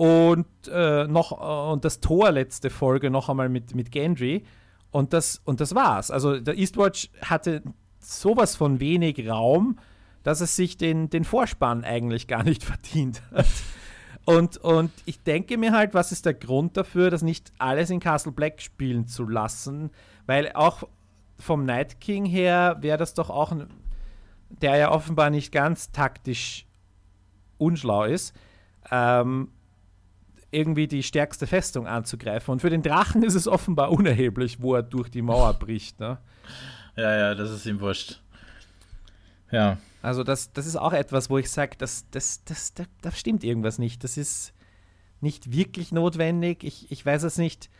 Und, äh, noch, äh, und das Tor letzte Folge noch einmal mit, mit Gendry. Und das, und das war's. Also der Eastwatch hatte sowas von wenig Raum, dass es sich den, den Vorspann eigentlich gar nicht verdient hat. Und, und ich denke mir halt, was ist der Grund dafür, das nicht alles in Castle Black spielen zu lassen? Weil auch vom Night King her wäre das doch auch ein, der ja offenbar nicht ganz taktisch unschlau ist. Ähm, irgendwie die stärkste Festung anzugreifen. Und für den Drachen ist es offenbar unerheblich, wo er durch die Mauer bricht. Ne? Ja, ja, das ist ihm wurscht. Ja. Also das, das ist auch etwas, wo ich sage, das, das, das, da, da stimmt irgendwas nicht. Das ist nicht wirklich notwendig. Ich, ich weiß es nicht.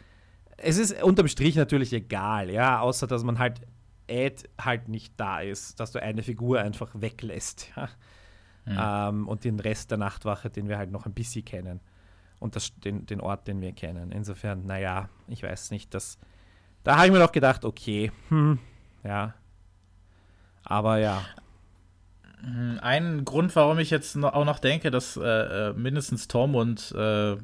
Es ist unterm Strich natürlich egal, ja, außer dass man halt Ed halt nicht da ist, dass du eine Figur einfach weglässt. Ja? Mhm. Ähm, und den Rest der Nachtwache, den wir halt noch ein bisschen kennen und das, den, den Ort, den wir kennen. Insofern, naja, ich weiß nicht, dass. Da habe ich mir doch gedacht, okay, hm, ja. Aber ja. Ein Grund, warum ich jetzt auch noch denke, dass äh, äh, mindestens Tormund äh,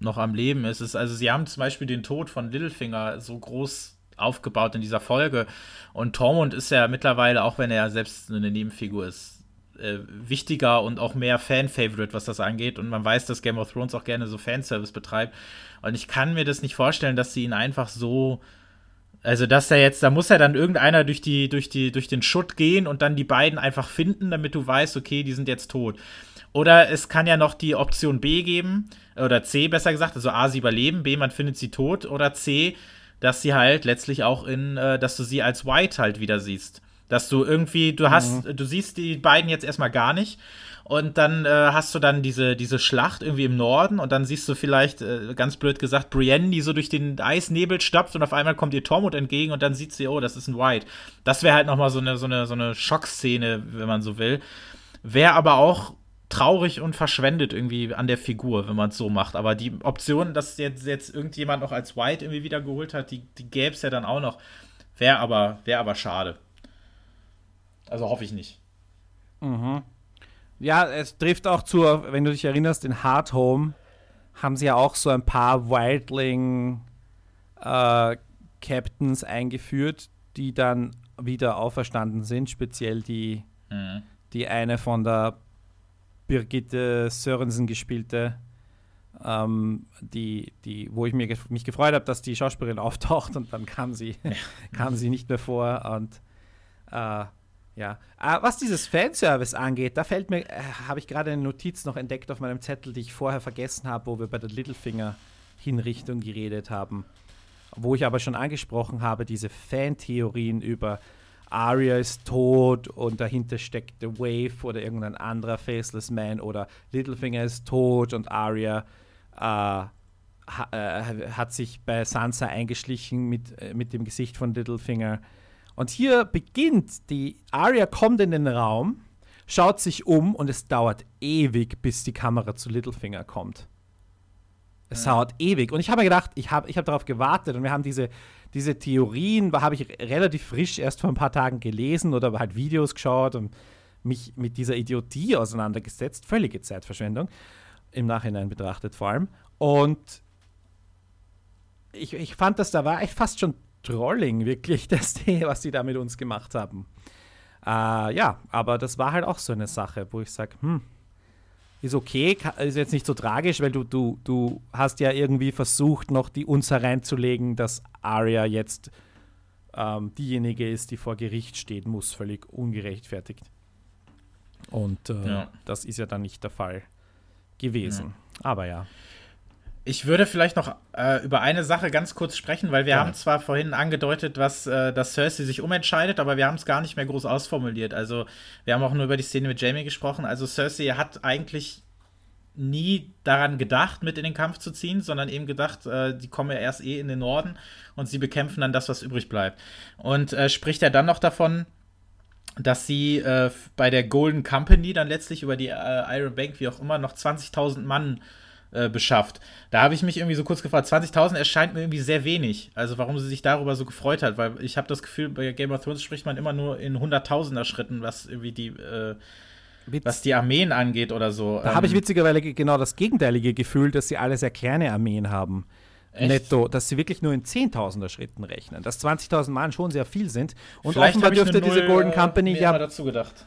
noch am Leben ist, ist, also sie haben zum Beispiel den Tod von Littlefinger so groß aufgebaut in dieser Folge. Und Tormund ist ja mittlerweile, auch wenn er selbst eine Nebenfigur ist, äh, wichtiger und auch mehr Fan-Favorite, was das angeht. Und man weiß, dass Game of Thrones auch gerne so Fanservice betreibt. Und ich kann mir das nicht vorstellen, dass sie ihn einfach so. Also, dass er jetzt, da muss ja dann irgendeiner durch, die, durch, die, durch den Schutt gehen und dann die beiden einfach finden, damit du weißt, okay, die sind jetzt tot. Oder es kann ja noch die Option B geben, oder C besser gesagt, also A, sie überleben, B, man findet sie tot, oder C, dass sie halt letztlich auch in, äh, dass du sie als White halt wieder siehst Dass du irgendwie, du hast, mhm. du siehst die beiden jetzt erstmal gar nicht und dann äh, hast du dann diese, diese Schlacht irgendwie im Norden und dann siehst du vielleicht, äh, ganz blöd gesagt, Brienne, die so durch den Eisnebel stapft und auf einmal kommt ihr Tormund entgegen und dann sieht sie, oh, das ist ein White. Das wäre halt nochmal so eine, so, eine, so eine Schockszene, wenn man so will. Wäre aber auch traurig und verschwendet irgendwie an der Figur, wenn man es so macht. Aber die Option, dass jetzt, jetzt irgendjemand noch als White irgendwie wiedergeholt hat, die, die gäbe es ja dann auch noch. Wäre aber, wär aber schade. Also hoffe ich nicht. Mhm. Ja, es trifft auch zu, wenn du dich erinnerst, in Hard Home haben sie ja auch so ein paar Wildling äh, Captains eingeführt, die dann wieder auferstanden sind, speziell die, mhm. die eine von der Birgitte Sörensen gespielte, ähm, die, die, wo ich mir, mich gefreut habe, dass die Schauspielerin auftaucht und dann kam sie, ja. kam sie nicht mehr vor und äh, ja, äh, was dieses Fanservice angeht, da fällt mir, äh, habe ich gerade eine Notiz noch entdeckt auf meinem Zettel, die ich vorher vergessen habe, wo wir bei der Littlefinger-Hinrichtung geredet haben. Wo ich aber schon angesprochen habe, diese Fantheorien über Arya ist tot und dahinter steckt The Wave oder irgendein anderer Faceless Man oder Littlefinger ist tot und Arya äh, äh, hat sich bei Sansa eingeschlichen mit, äh, mit dem Gesicht von Littlefinger. Und hier beginnt die Arya kommt in den Raum, schaut sich um und es dauert ewig, bis die Kamera zu Littlefinger kommt. Es ja. dauert ewig. Und ich habe mir gedacht, ich habe ich hab darauf gewartet und wir haben diese, diese Theorien, habe ich relativ frisch erst vor ein paar Tagen gelesen oder halt Videos geschaut und mich mit dieser Idiotie auseinandergesetzt. Völlige Zeitverschwendung, im Nachhinein betrachtet vor allem. Und ich, ich fand das, da war echt fast schon Trolling, wirklich, das, was sie da mit uns gemacht haben. Äh, ja, aber das war halt auch so eine Sache, wo ich sage, hm, ist okay, ist jetzt nicht so tragisch, weil du, du, du hast ja irgendwie versucht, noch die uns hereinzulegen, dass Arya jetzt ähm, diejenige ist, die vor Gericht stehen muss, völlig ungerechtfertigt. Und äh, ja. das ist ja dann nicht der Fall gewesen. Ja. Aber ja. Ich würde vielleicht noch äh, über eine Sache ganz kurz sprechen, weil wir ja. haben zwar vorhin angedeutet, was, äh, dass Cersei sich umentscheidet, aber wir haben es gar nicht mehr groß ausformuliert. Also wir haben auch nur über die Szene mit Jamie gesprochen. Also Cersei hat eigentlich nie daran gedacht, mit in den Kampf zu ziehen, sondern eben gedacht, äh, die kommen ja erst eh in den Norden und sie bekämpfen dann das, was übrig bleibt. Und äh, spricht er dann noch davon, dass sie äh, bei der Golden Company dann letztlich über die äh, Iron Bank, wie auch immer, noch 20.000 Mann äh, beschafft. Da habe ich mich irgendwie so kurz gefragt, 20.000 erscheint mir irgendwie sehr wenig. Also warum sie sich darüber so gefreut hat, weil ich habe das Gefühl, bei Game of Thrones spricht man immer nur in hunderttausender Schritten, was irgendwie die äh, was die Armeen angeht oder so. Da ähm, habe ich witzigerweise genau das gegenteilige Gefühl, dass sie alle sehr kleine Armeen haben. Echt? netto, dass sie wirklich nur in Zehntausender Schritten rechnen, dass 20.000 Mann schon sehr viel sind. Und Vielleicht offenbar dürfte diese Null, Golden äh, Company ja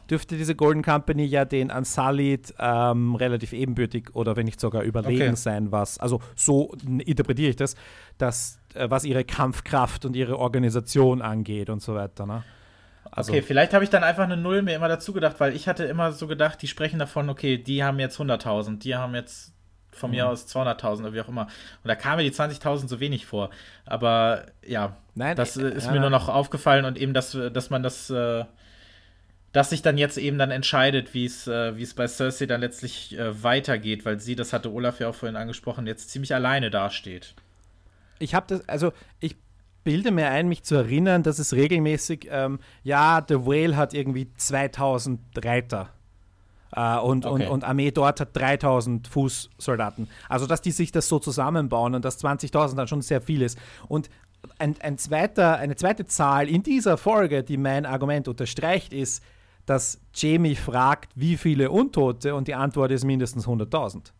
dürfte diese Golden Company ja den Unsullied ähm, relativ ebenbürtig oder wenn nicht sogar überlegen okay. sein, was also so interpretiere ich das, dass äh, was ihre Kampfkraft und ihre Organisation angeht und so weiter. Ne? Also, okay, vielleicht habe ich dann einfach eine Null mir immer dazu gedacht, weil ich hatte immer so gedacht, die sprechen davon, okay, die haben jetzt 100.000, die haben jetzt von mir mhm. aus 200.000 oder wie auch immer. Und da kamen mir die 20.000 so wenig vor. Aber ja, Nein, das äh, ist mir nur noch aufgefallen und eben, dass, dass man das, äh, dass sich dann jetzt eben dann entscheidet, wie es, äh, wie es bei Cersei dann letztlich äh, weitergeht, weil sie, das hatte Olaf ja auch vorhin angesprochen, jetzt ziemlich alleine dasteht. Ich habe das, also ich bilde mir ein, mich zu erinnern, dass es regelmäßig, ähm, ja, The Whale hat irgendwie 2000 Reiter äh, und, okay. und, und Armee dort hat 3000 Fußsoldaten. Also, dass die sich das so zusammenbauen und dass 20.000 dann schon sehr viel ist. Und ein, ein zweiter, eine zweite Zahl in dieser Folge, die mein Argument unterstreicht, ist, dass Jamie fragt, wie viele Untote und die Antwort ist mindestens 100.000.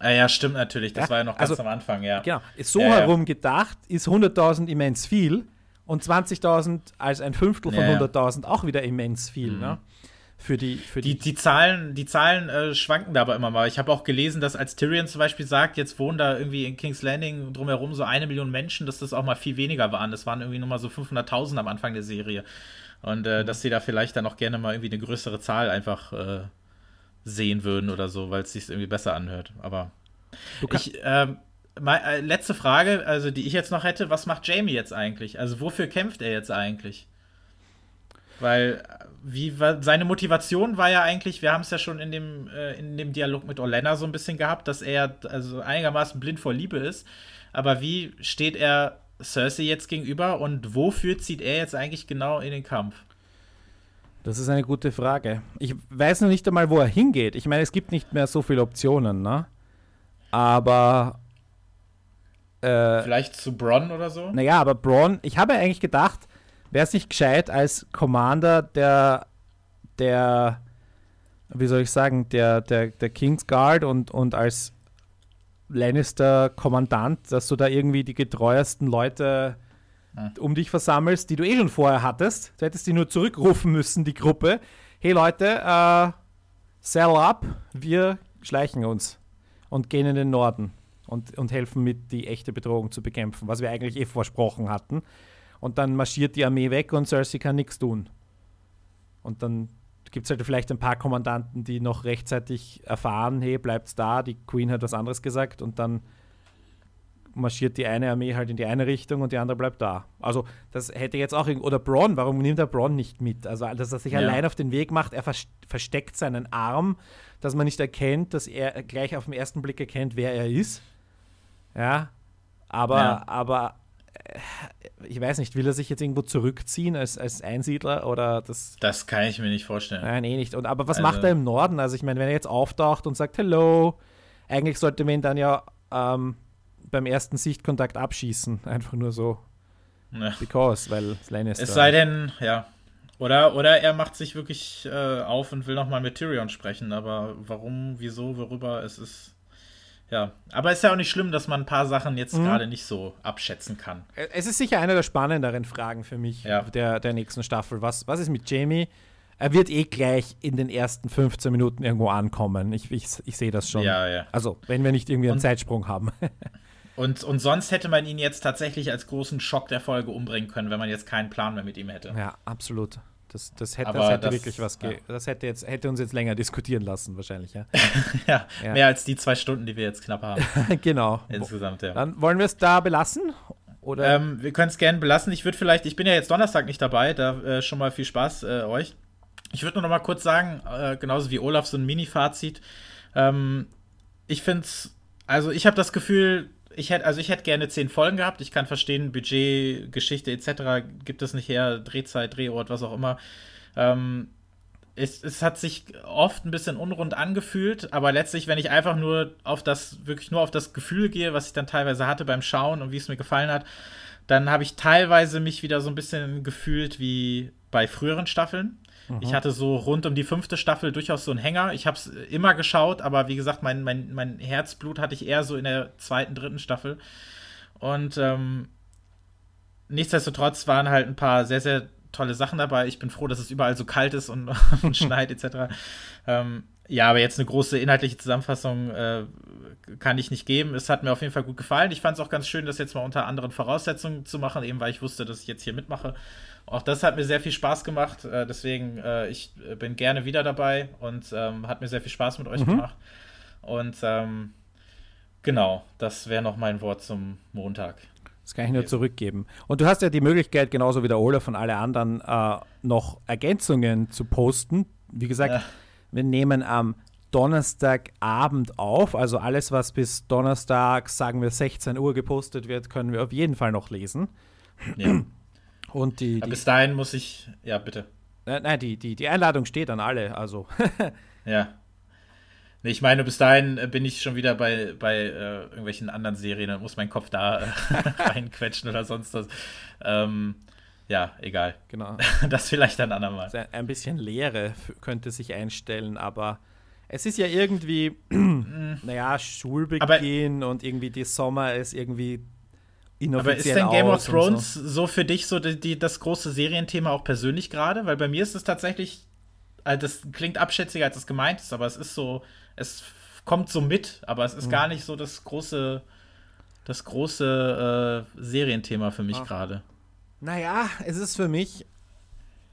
Ah, ja, stimmt natürlich. Das ja? war ja noch ganz also, am Anfang, ja. Genau. So ja, herum gedacht ist 100.000 immens viel und 20.000 als ein Fünftel von 100.000 auch wieder immens viel. Mhm. Ne? Für die für die, die, die Zahlen die Zahlen äh, schwanken da aber immer mal. Ich habe auch gelesen, dass als Tyrion zum Beispiel sagt, jetzt wohnen da irgendwie in King's Landing drumherum so eine Million Menschen, dass das auch mal viel weniger waren. Das waren irgendwie nur mal so 500.000 am Anfang der Serie und äh, dass sie da vielleicht dann auch gerne mal irgendwie eine größere Zahl einfach äh, sehen würden oder so, weil es sich irgendwie besser anhört. Aber ich ähm, mal, äh, letzte Frage, also die ich jetzt noch hätte, was macht Jamie jetzt eigentlich? Also wofür kämpft er jetzt eigentlich? Weil wie seine Motivation war ja eigentlich, wir haben es ja schon in dem, äh, in dem Dialog mit Orlena so ein bisschen gehabt, dass er also einigermaßen blind vor Liebe ist. Aber wie steht er Cersei jetzt gegenüber und wofür zieht er jetzt eigentlich genau in den Kampf? Das ist eine gute Frage. Ich weiß noch nicht einmal, wo er hingeht. Ich meine, es gibt nicht mehr so viele Optionen, ne? Aber. Äh, Vielleicht zu Bronn oder so? Naja, aber Bronn, ich habe eigentlich gedacht, wäre es nicht gescheit als Commander der, der, wie soll ich sagen, der, der, der Kingsguard und, und als Lannister-Kommandant, dass du da irgendwie die getreuesten Leute ja. um dich versammelst, die du eh schon vorher hattest. Du hättest die nur zurückrufen müssen, die Gruppe. Hey Leute, äh, sell up, wir schleichen uns und gehen in den Norden und, und helfen mit, die echte Bedrohung zu bekämpfen, was wir eigentlich eh versprochen hatten. Und dann marschiert die Armee weg und Cersei kann nichts tun. Und dann gibt es halt vielleicht ein paar Kommandanten, die noch rechtzeitig erfahren, hey, bleibt's da, die Queen hat was anderes gesagt und dann marschiert die eine Armee halt in die eine Richtung und die andere bleibt da. Also das hätte jetzt auch oder Braun, warum nimmt er Braun nicht mit? Also dass er sich ja. allein auf den Weg macht, er versteckt seinen Arm, dass man nicht erkennt, dass er gleich auf den ersten Blick erkennt, wer er ist. Ja, aber ja. aber ich weiß nicht, will er sich jetzt irgendwo zurückziehen als, als Einsiedler oder das? Das kann ich mir nicht vorstellen. Nein, eh nicht. Und, aber was also, macht er im Norden? Also ich meine, wenn er jetzt auftaucht und sagt Hello, eigentlich sollte man ihn dann ja ähm, beim ersten Sichtkontakt abschießen. Einfach nur so. Ja. Because, weil Lannister. Es sei denn, ja. Oder, oder er macht sich wirklich äh, auf und will nochmal mit Tyrion sprechen. Aber warum, wieso, worüber, es ist ja, aber es ist ja auch nicht schlimm, dass man ein paar Sachen jetzt mhm. gerade nicht so abschätzen kann. Es ist sicher eine der spannenderen Fragen für mich ja. der, der nächsten Staffel. Was, was ist mit Jamie? Er wird eh gleich in den ersten 15 Minuten irgendwo ankommen. Ich, ich, ich sehe das schon. Ja, ja. Also, wenn wir nicht irgendwie einen und, Zeitsprung haben. und, und sonst hätte man ihn jetzt tatsächlich als großen Schock der Folge umbringen können, wenn man jetzt keinen Plan mehr mit ihm hätte. Ja, absolut. Das, das hätte, das hätte das, wirklich was ja. Das hätte, jetzt, hätte uns jetzt länger diskutieren lassen, wahrscheinlich, ja. ja, ja, mehr als die zwei Stunden, die wir jetzt knapp haben. genau. Insgesamt, ja. Dann wollen wir es da belassen? Oder? Ähm, wir können es gerne belassen. Ich würde vielleicht, ich bin ja jetzt Donnerstag nicht dabei, da äh, schon mal viel Spaß äh, euch. Ich würde nur noch mal kurz sagen, äh, genauso wie Olaf, so ein Mini-Fazit. Ähm, ich finde es, also ich habe das Gefühl, ich hätte, also ich hätte gerne zehn Folgen gehabt. Ich kann verstehen, Budget, Geschichte etc. gibt es nicht her, Drehzeit, Drehort, was auch immer. Ähm, es, es, hat sich oft ein bisschen unrund angefühlt, aber letztlich, wenn ich einfach nur auf das, wirklich nur auf das Gefühl gehe, was ich dann teilweise hatte beim Schauen und wie es mir gefallen hat, dann habe ich teilweise mich wieder so ein bisschen gefühlt wie bei früheren Staffeln. Mhm. Ich hatte so rund um die fünfte Staffel durchaus so einen Hänger. Ich habe es immer geschaut, aber wie gesagt, mein, mein, mein Herzblut hatte ich eher so in der zweiten, dritten Staffel. Und ähm, nichtsdestotrotz waren halt ein paar sehr, sehr tolle Sachen dabei. Ich bin froh, dass es überall so kalt ist und, und schneit etc. Ähm, ja, aber jetzt eine große inhaltliche Zusammenfassung äh, kann ich nicht geben. Es hat mir auf jeden Fall gut gefallen. Ich fand es auch ganz schön, das jetzt mal unter anderen Voraussetzungen zu machen, eben weil ich wusste, dass ich jetzt hier mitmache. Auch das hat mir sehr viel Spaß gemacht. Äh, deswegen, äh, ich bin gerne wieder dabei und ähm, hat mir sehr viel Spaß mit euch mhm. gemacht. Und ähm, genau, das wäre noch mein Wort zum Montag. Das kann ich nur zurückgeben. Und du hast ja die Möglichkeit, genauso wie der Olaf von alle anderen, äh, noch Ergänzungen zu posten. Wie gesagt, ja. wir nehmen am Donnerstagabend auf. Also alles, was bis Donnerstag, sagen wir 16 Uhr gepostet wird, können wir auf jeden Fall noch lesen. Ja. Und die, die bis dahin muss ich, ja, bitte. Nein, nein die, die, die Einladung steht an alle, also. ja. Nee, ich meine, bis dahin äh, bin ich schon wieder bei, bei äh, irgendwelchen anderen Serien und muss mein Kopf da äh, reinquetschen oder sonst was. Ähm, ja, egal. Genau. Das vielleicht ein andermal. Ein bisschen Leere könnte sich einstellen, aber es ist ja irgendwie, mhm. naja, Schulbeginn aber, und irgendwie die Sommer ist irgendwie aber ist denn Game of Thrones so. so. für dich so die, die, das große Serienthema auch persönlich gerade? Weil bei mir ist es tatsächlich, also das klingt abschätziger, als es gemeint ist, aber es ist so, es kommt so mit, aber es ist mhm. gar nicht so das große, das große äh, Serienthema für mich ah. gerade. Naja, es ist für mich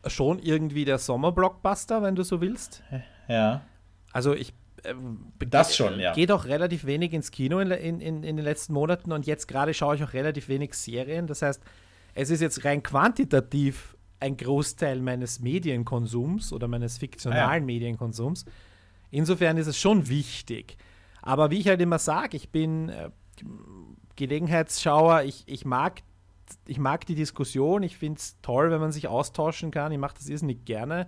schon irgendwie der Sommerblockbuster, wenn du so willst. Ja. Also ich das schon, ja. Geht auch relativ wenig ins Kino in, in, in, in den letzten Monaten und jetzt gerade schaue ich auch relativ wenig Serien. Das heißt, es ist jetzt rein quantitativ ein Großteil meines Medienkonsums oder meines fiktionalen ah, ja. Medienkonsums. Insofern ist es schon wichtig. Aber wie ich halt immer sage, ich bin äh, Gelegenheitsschauer, ich, ich, mag, ich mag die Diskussion, ich finde es toll, wenn man sich austauschen kann, ich mache das irrsinnig gerne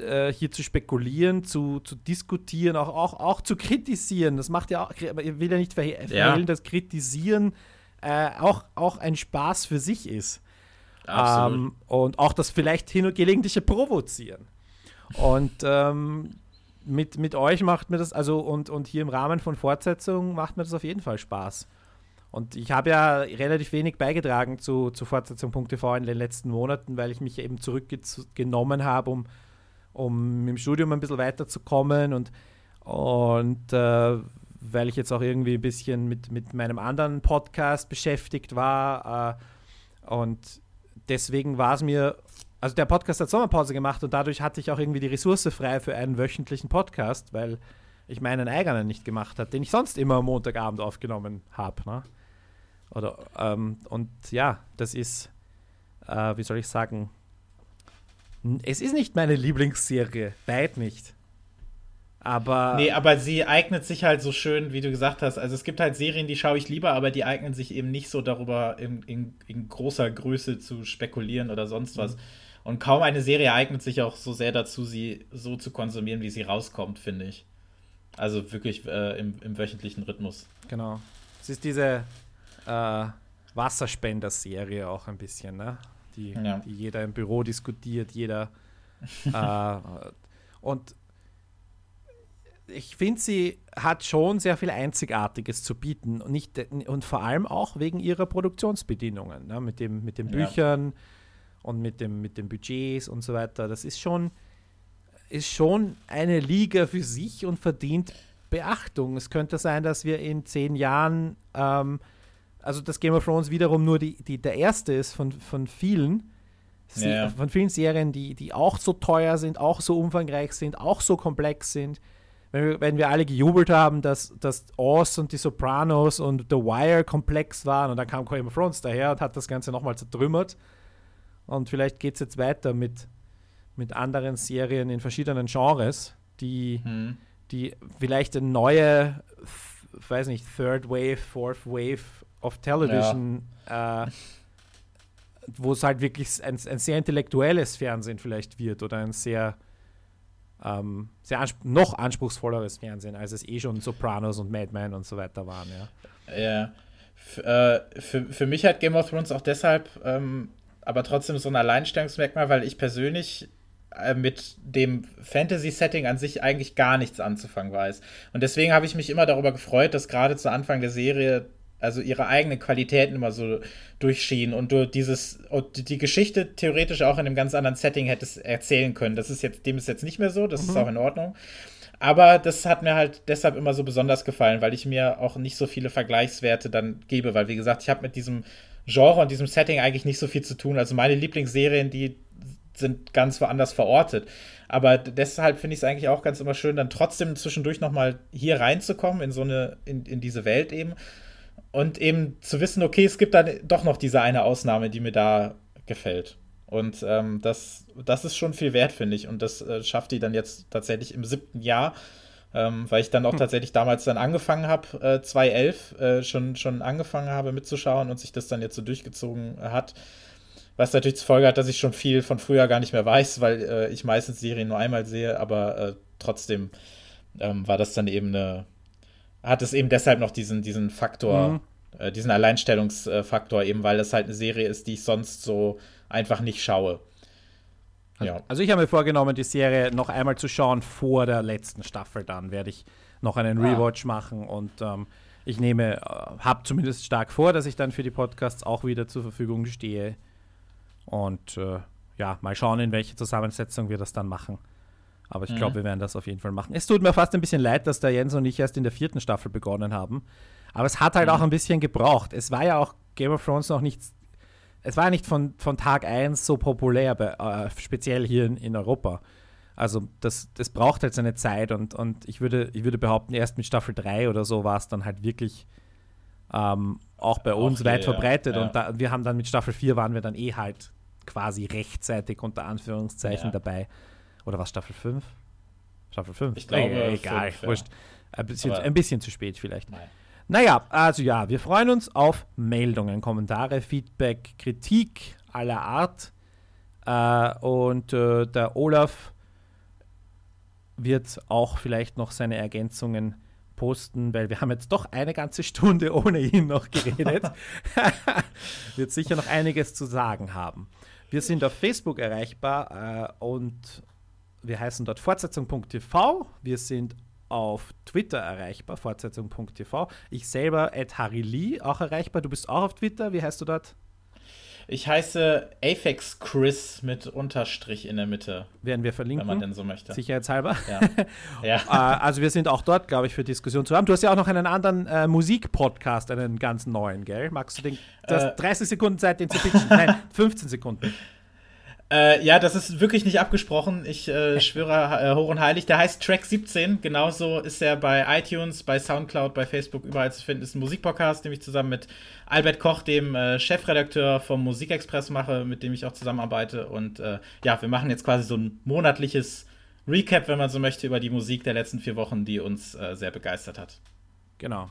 äh, hier zu spekulieren, zu, zu diskutieren, auch, auch, auch zu kritisieren. Das macht ja auch, ich will ja nicht verhehlen, ja. dass Kritisieren äh, auch, auch ein Spaß für sich ist. Ähm, und auch das vielleicht hin und gelegentliche Provozieren. Und ähm, mit, mit euch macht mir das, also und, und hier im Rahmen von Fortsetzung macht mir das auf jeden Fall Spaß. Und ich habe ja relativ wenig beigetragen zu, zu Fortsetzung.tv in den letzten Monaten, weil ich mich eben zurückgenommen habe, um um im Studium ein bisschen weiterzukommen und, und äh, weil ich jetzt auch irgendwie ein bisschen mit, mit meinem anderen Podcast beschäftigt war. Äh, und deswegen war es mir, also der Podcast hat Sommerpause gemacht und dadurch hatte ich auch irgendwie die Ressource frei für einen wöchentlichen Podcast, weil ich meinen eigenen nicht gemacht habe, den ich sonst immer am Montagabend aufgenommen habe. Ne? Oder, ähm, und ja, das ist, äh, wie soll ich sagen, es ist nicht meine Lieblingsserie, weit nicht. Aber. Nee, aber sie eignet sich halt so schön, wie du gesagt hast. Also es gibt halt Serien, die schaue ich lieber, aber die eignen sich eben nicht so darüber, in, in, in großer Größe zu spekulieren oder sonst was. Mhm. Und kaum eine Serie eignet sich auch so sehr dazu, sie so zu konsumieren, wie sie rauskommt, finde ich. Also wirklich äh, im, im, wöchentlichen Rhythmus. Genau. Es ist diese äh, Wasserspender-Serie auch ein bisschen, ne? Die, ja. die jeder im Büro diskutiert, jeder. äh, und ich finde, sie hat schon sehr viel Einzigartiges zu bieten und, nicht, und vor allem auch wegen ihrer Produktionsbedingungen, ne? mit, dem, mit den Büchern ja. und mit, dem, mit den Budgets und so weiter. Das ist schon, ist schon eine Liga für sich und verdient Beachtung. Es könnte sein, dass wir in zehn Jahren ähm, also dass Game of Thrones wiederum nur die, die, der erste ist von, von vielen, ja. von vielen Serien, die, die auch so teuer sind, auch so umfangreich sind, auch so komplex sind. Wenn wir, wenn wir alle gejubelt haben, dass, dass Oz und die Sopranos und The Wire komplex waren und dann kam Game of Thrones daher und hat das Ganze nochmal zertrümmert. Und vielleicht geht es jetzt weiter mit, mit anderen Serien in verschiedenen Genres, die, hm. die vielleicht eine neue, weiß nicht, Third Wave, Fourth Wave of Television, ja. äh, wo es halt wirklich ein, ein, sehr intellektuelles Fernsehen vielleicht wird oder ein sehr, ähm, sehr ansp noch anspruchsvolleres Fernsehen, als es eh schon Sopranos und Mad Men und so weiter waren. Ja, ja. Äh, für, für mich hat Game of Thrones auch deshalb ähm, aber trotzdem so ein Alleinstellungsmerkmal, weil ich persönlich äh, mit dem Fantasy-Setting an sich eigentlich gar nichts anzufangen weiß. Und deswegen habe ich mich immer darüber gefreut, dass gerade zu Anfang der Serie also ihre eigenen Qualitäten immer so durchschienen und du dieses und die Geschichte theoretisch auch in einem ganz anderen Setting hättest erzählen können. Das ist jetzt dem ist jetzt nicht mehr so, das mhm. ist auch in Ordnung. Aber das hat mir halt deshalb immer so besonders gefallen, weil ich mir auch nicht so viele Vergleichswerte dann gebe, weil wie gesagt, ich habe mit diesem Genre und diesem Setting eigentlich nicht so viel zu tun. Also meine Lieblingsserien, die sind ganz woanders verortet. Aber deshalb finde ich es eigentlich auch ganz immer schön, dann trotzdem zwischendurch nochmal hier reinzukommen in so eine, in, in diese Welt eben und eben zu wissen, okay, es gibt dann doch noch diese eine Ausnahme, die mir da gefällt. Und ähm, das, das ist schon viel wert, finde ich. Und das äh, schafft die dann jetzt tatsächlich im siebten Jahr, ähm, weil ich dann auch hm. tatsächlich damals dann angefangen habe, äh, 2011 äh, schon, schon angefangen habe mitzuschauen und sich das dann jetzt so durchgezogen hat. Was natürlich zur Folge hat, dass ich schon viel von früher gar nicht mehr weiß, weil äh, ich meistens Serien nur einmal sehe, aber äh, trotzdem ähm, war das dann eben eine, hat es eben deshalb noch diesen, diesen Faktor, mhm. äh, diesen Alleinstellungsfaktor, eben weil es halt eine Serie ist, die ich sonst so einfach nicht schaue. Ja. Also ich habe mir vorgenommen, die Serie noch einmal zu schauen vor der letzten Staffel. Dann werde ich noch einen ah. Rewatch ah. machen und ähm, ich nehme, äh, habe zumindest stark vor, dass ich dann für die Podcasts auch wieder zur Verfügung stehe. Und äh, ja, mal schauen, in welche Zusammensetzung wir das dann machen. Aber ich glaube, mhm. wir werden das auf jeden Fall machen. Es tut mir fast ein bisschen leid, dass der Jens und ich erst in der vierten Staffel begonnen haben. Aber es hat halt mhm. auch ein bisschen gebraucht. Es war ja auch Game of Thrones noch nicht, es war ja nicht von, von Tag 1 so populär, bei, äh, speziell hier in, in Europa. Also das, das braucht halt seine Zeit und, und ich, würde, ich würde behaupten, erst mit Staffel 3 oder so war es dann halt wirklich ähm, auch bei uns auch weit verbreitet. Ja. Und da, wir haben dann mit Staffel 4 waren wir dann eh halt quasi rechtzeitig unter Anführungszeichen ja. dabei. Oder was, Staffel 5? Staffel 5? Ich glaube, äh, egal, 5, wurscht. Ein bisschen, ein bisschen zu spät vielleicht. Nein. Naja, also ja, wir freuen uns auf Meldungen, Kommentare, Feedback, Kritik aller Art. Äh, und äh, der Olaf wird auch vielleicht noch seine Ergänzungen posten, weil wir haben jetzt doch eine ganze Stunde ohne ihn noch geredet. wird sicher noch einiges zu sagen haben. Wir sind auf Facebook erreichbar äh, und wir heißen dort fortsetzung.tv. Wir sind auf Twitter erreichbar, fortsetzung.tv. Ich selber, at Harry Lee, auch erreichbar. Du bist auch auf Twitter. Wie heißt du dort? Ich heiße Apex Chris mit Unterstrich in der Mitte. Werden wir verlinken. Wenn man denn so möchte. Sicherheitshalber. Ja. ja. Äh, also wir sind auch dort, glaube ich, für Diskussion zu haben. Du hast ja auch noch einen anderen äh, Musik-Podcast, einen ganz neuen, gell? Magst du den? Du hast 30 äh. Sekunden Zeit, den zu pitchen. Nein, 15 Sekunden. Äh, ja, das ist wirklich nicht abgesprochen. Ich äh, schwöre äh, hoch und heilig. Der heißt Track 17. Genauso ist er bei iTunes, bei Soundcloud, bei Facebook überall zu finden. Ist ein Musikpodcast, den ich zusammen mit Albert Koch, dem äh, Chefredakteur vom Musikexpress mache, mit dem ich auch zusammenarbeite. Und äh, ja, wir machen jetzt quasi so ein monatliches Recap, wenn man so möchte, über die Musik der letzten vier Wochen, die uns äh, sehr begeistert hat. Genau.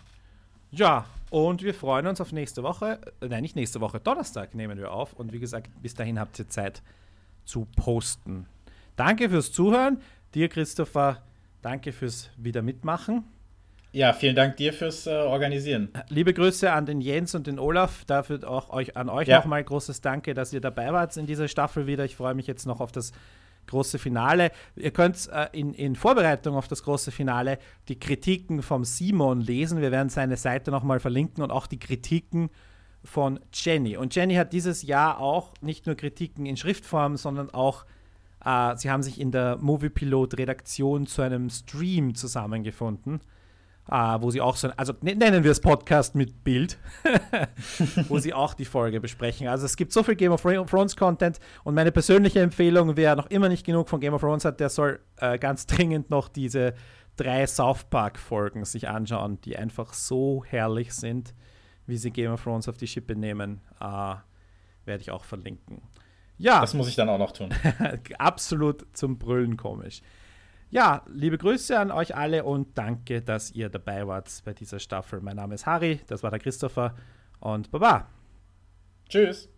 Ja, und wir freuen uns auf nächste Woche. Nein, nicht nächste Woche, Donnerstag nehmen wir auf. Und wie gesagt, bis dahin habt ihr Zeit, zu posten. Danke fürs Zuhören. Dir, Christopher, danke fürs wieder mitmachen. Ja, vielen Dank dir fürs äh, Organisieren. Liebe Grüße an den Jens und den Olaf. Dafür auch euch, an euch ja. nochmal großes Danke, dass ihr dabei wart in dieser Staffel wieder. Ich freue mich jetzt noch auf das große Finale. Ihr könnt äh, in, in, Vorbereitung auf das große Finale die Kritiken vom Simon lesen. Wir werden seine Seite nochmal verlinken und auch die Kritiken von Jenny. Und Jenny hat dieses Jahr auch nicht nur Kritiken in Schriftform, sondern auch, äh, sie haben sich in der Moviepilot-Redaktion zu einem Stream zusammengefunden, äh, wo sie auch so, also nennen wir es Podcast mit Bild, wo sie auch die Folge besprechen. Also es gibt so viel Game of Thrones-Content und meine persönliche Empfehlung, wer noch immer nicht genug von Game of Thrones hat, der soll äh, ganz dringend noch diese drei South Park-Folgen sich anschauen, die einfach so herrlich sind wie sie Game of Thrones auf die Schippe nehmen, äh, werde ich auch verlinken. Ja. Das muss ich dann auch noch tun. absolut zum Brüllen komisch. Ja, liebe Grüße an euch alle und danke, dass ihr dabei wart bei dieser Staffel. Mein Name ist Harry, das war der Christopher und Baba. Tschüss.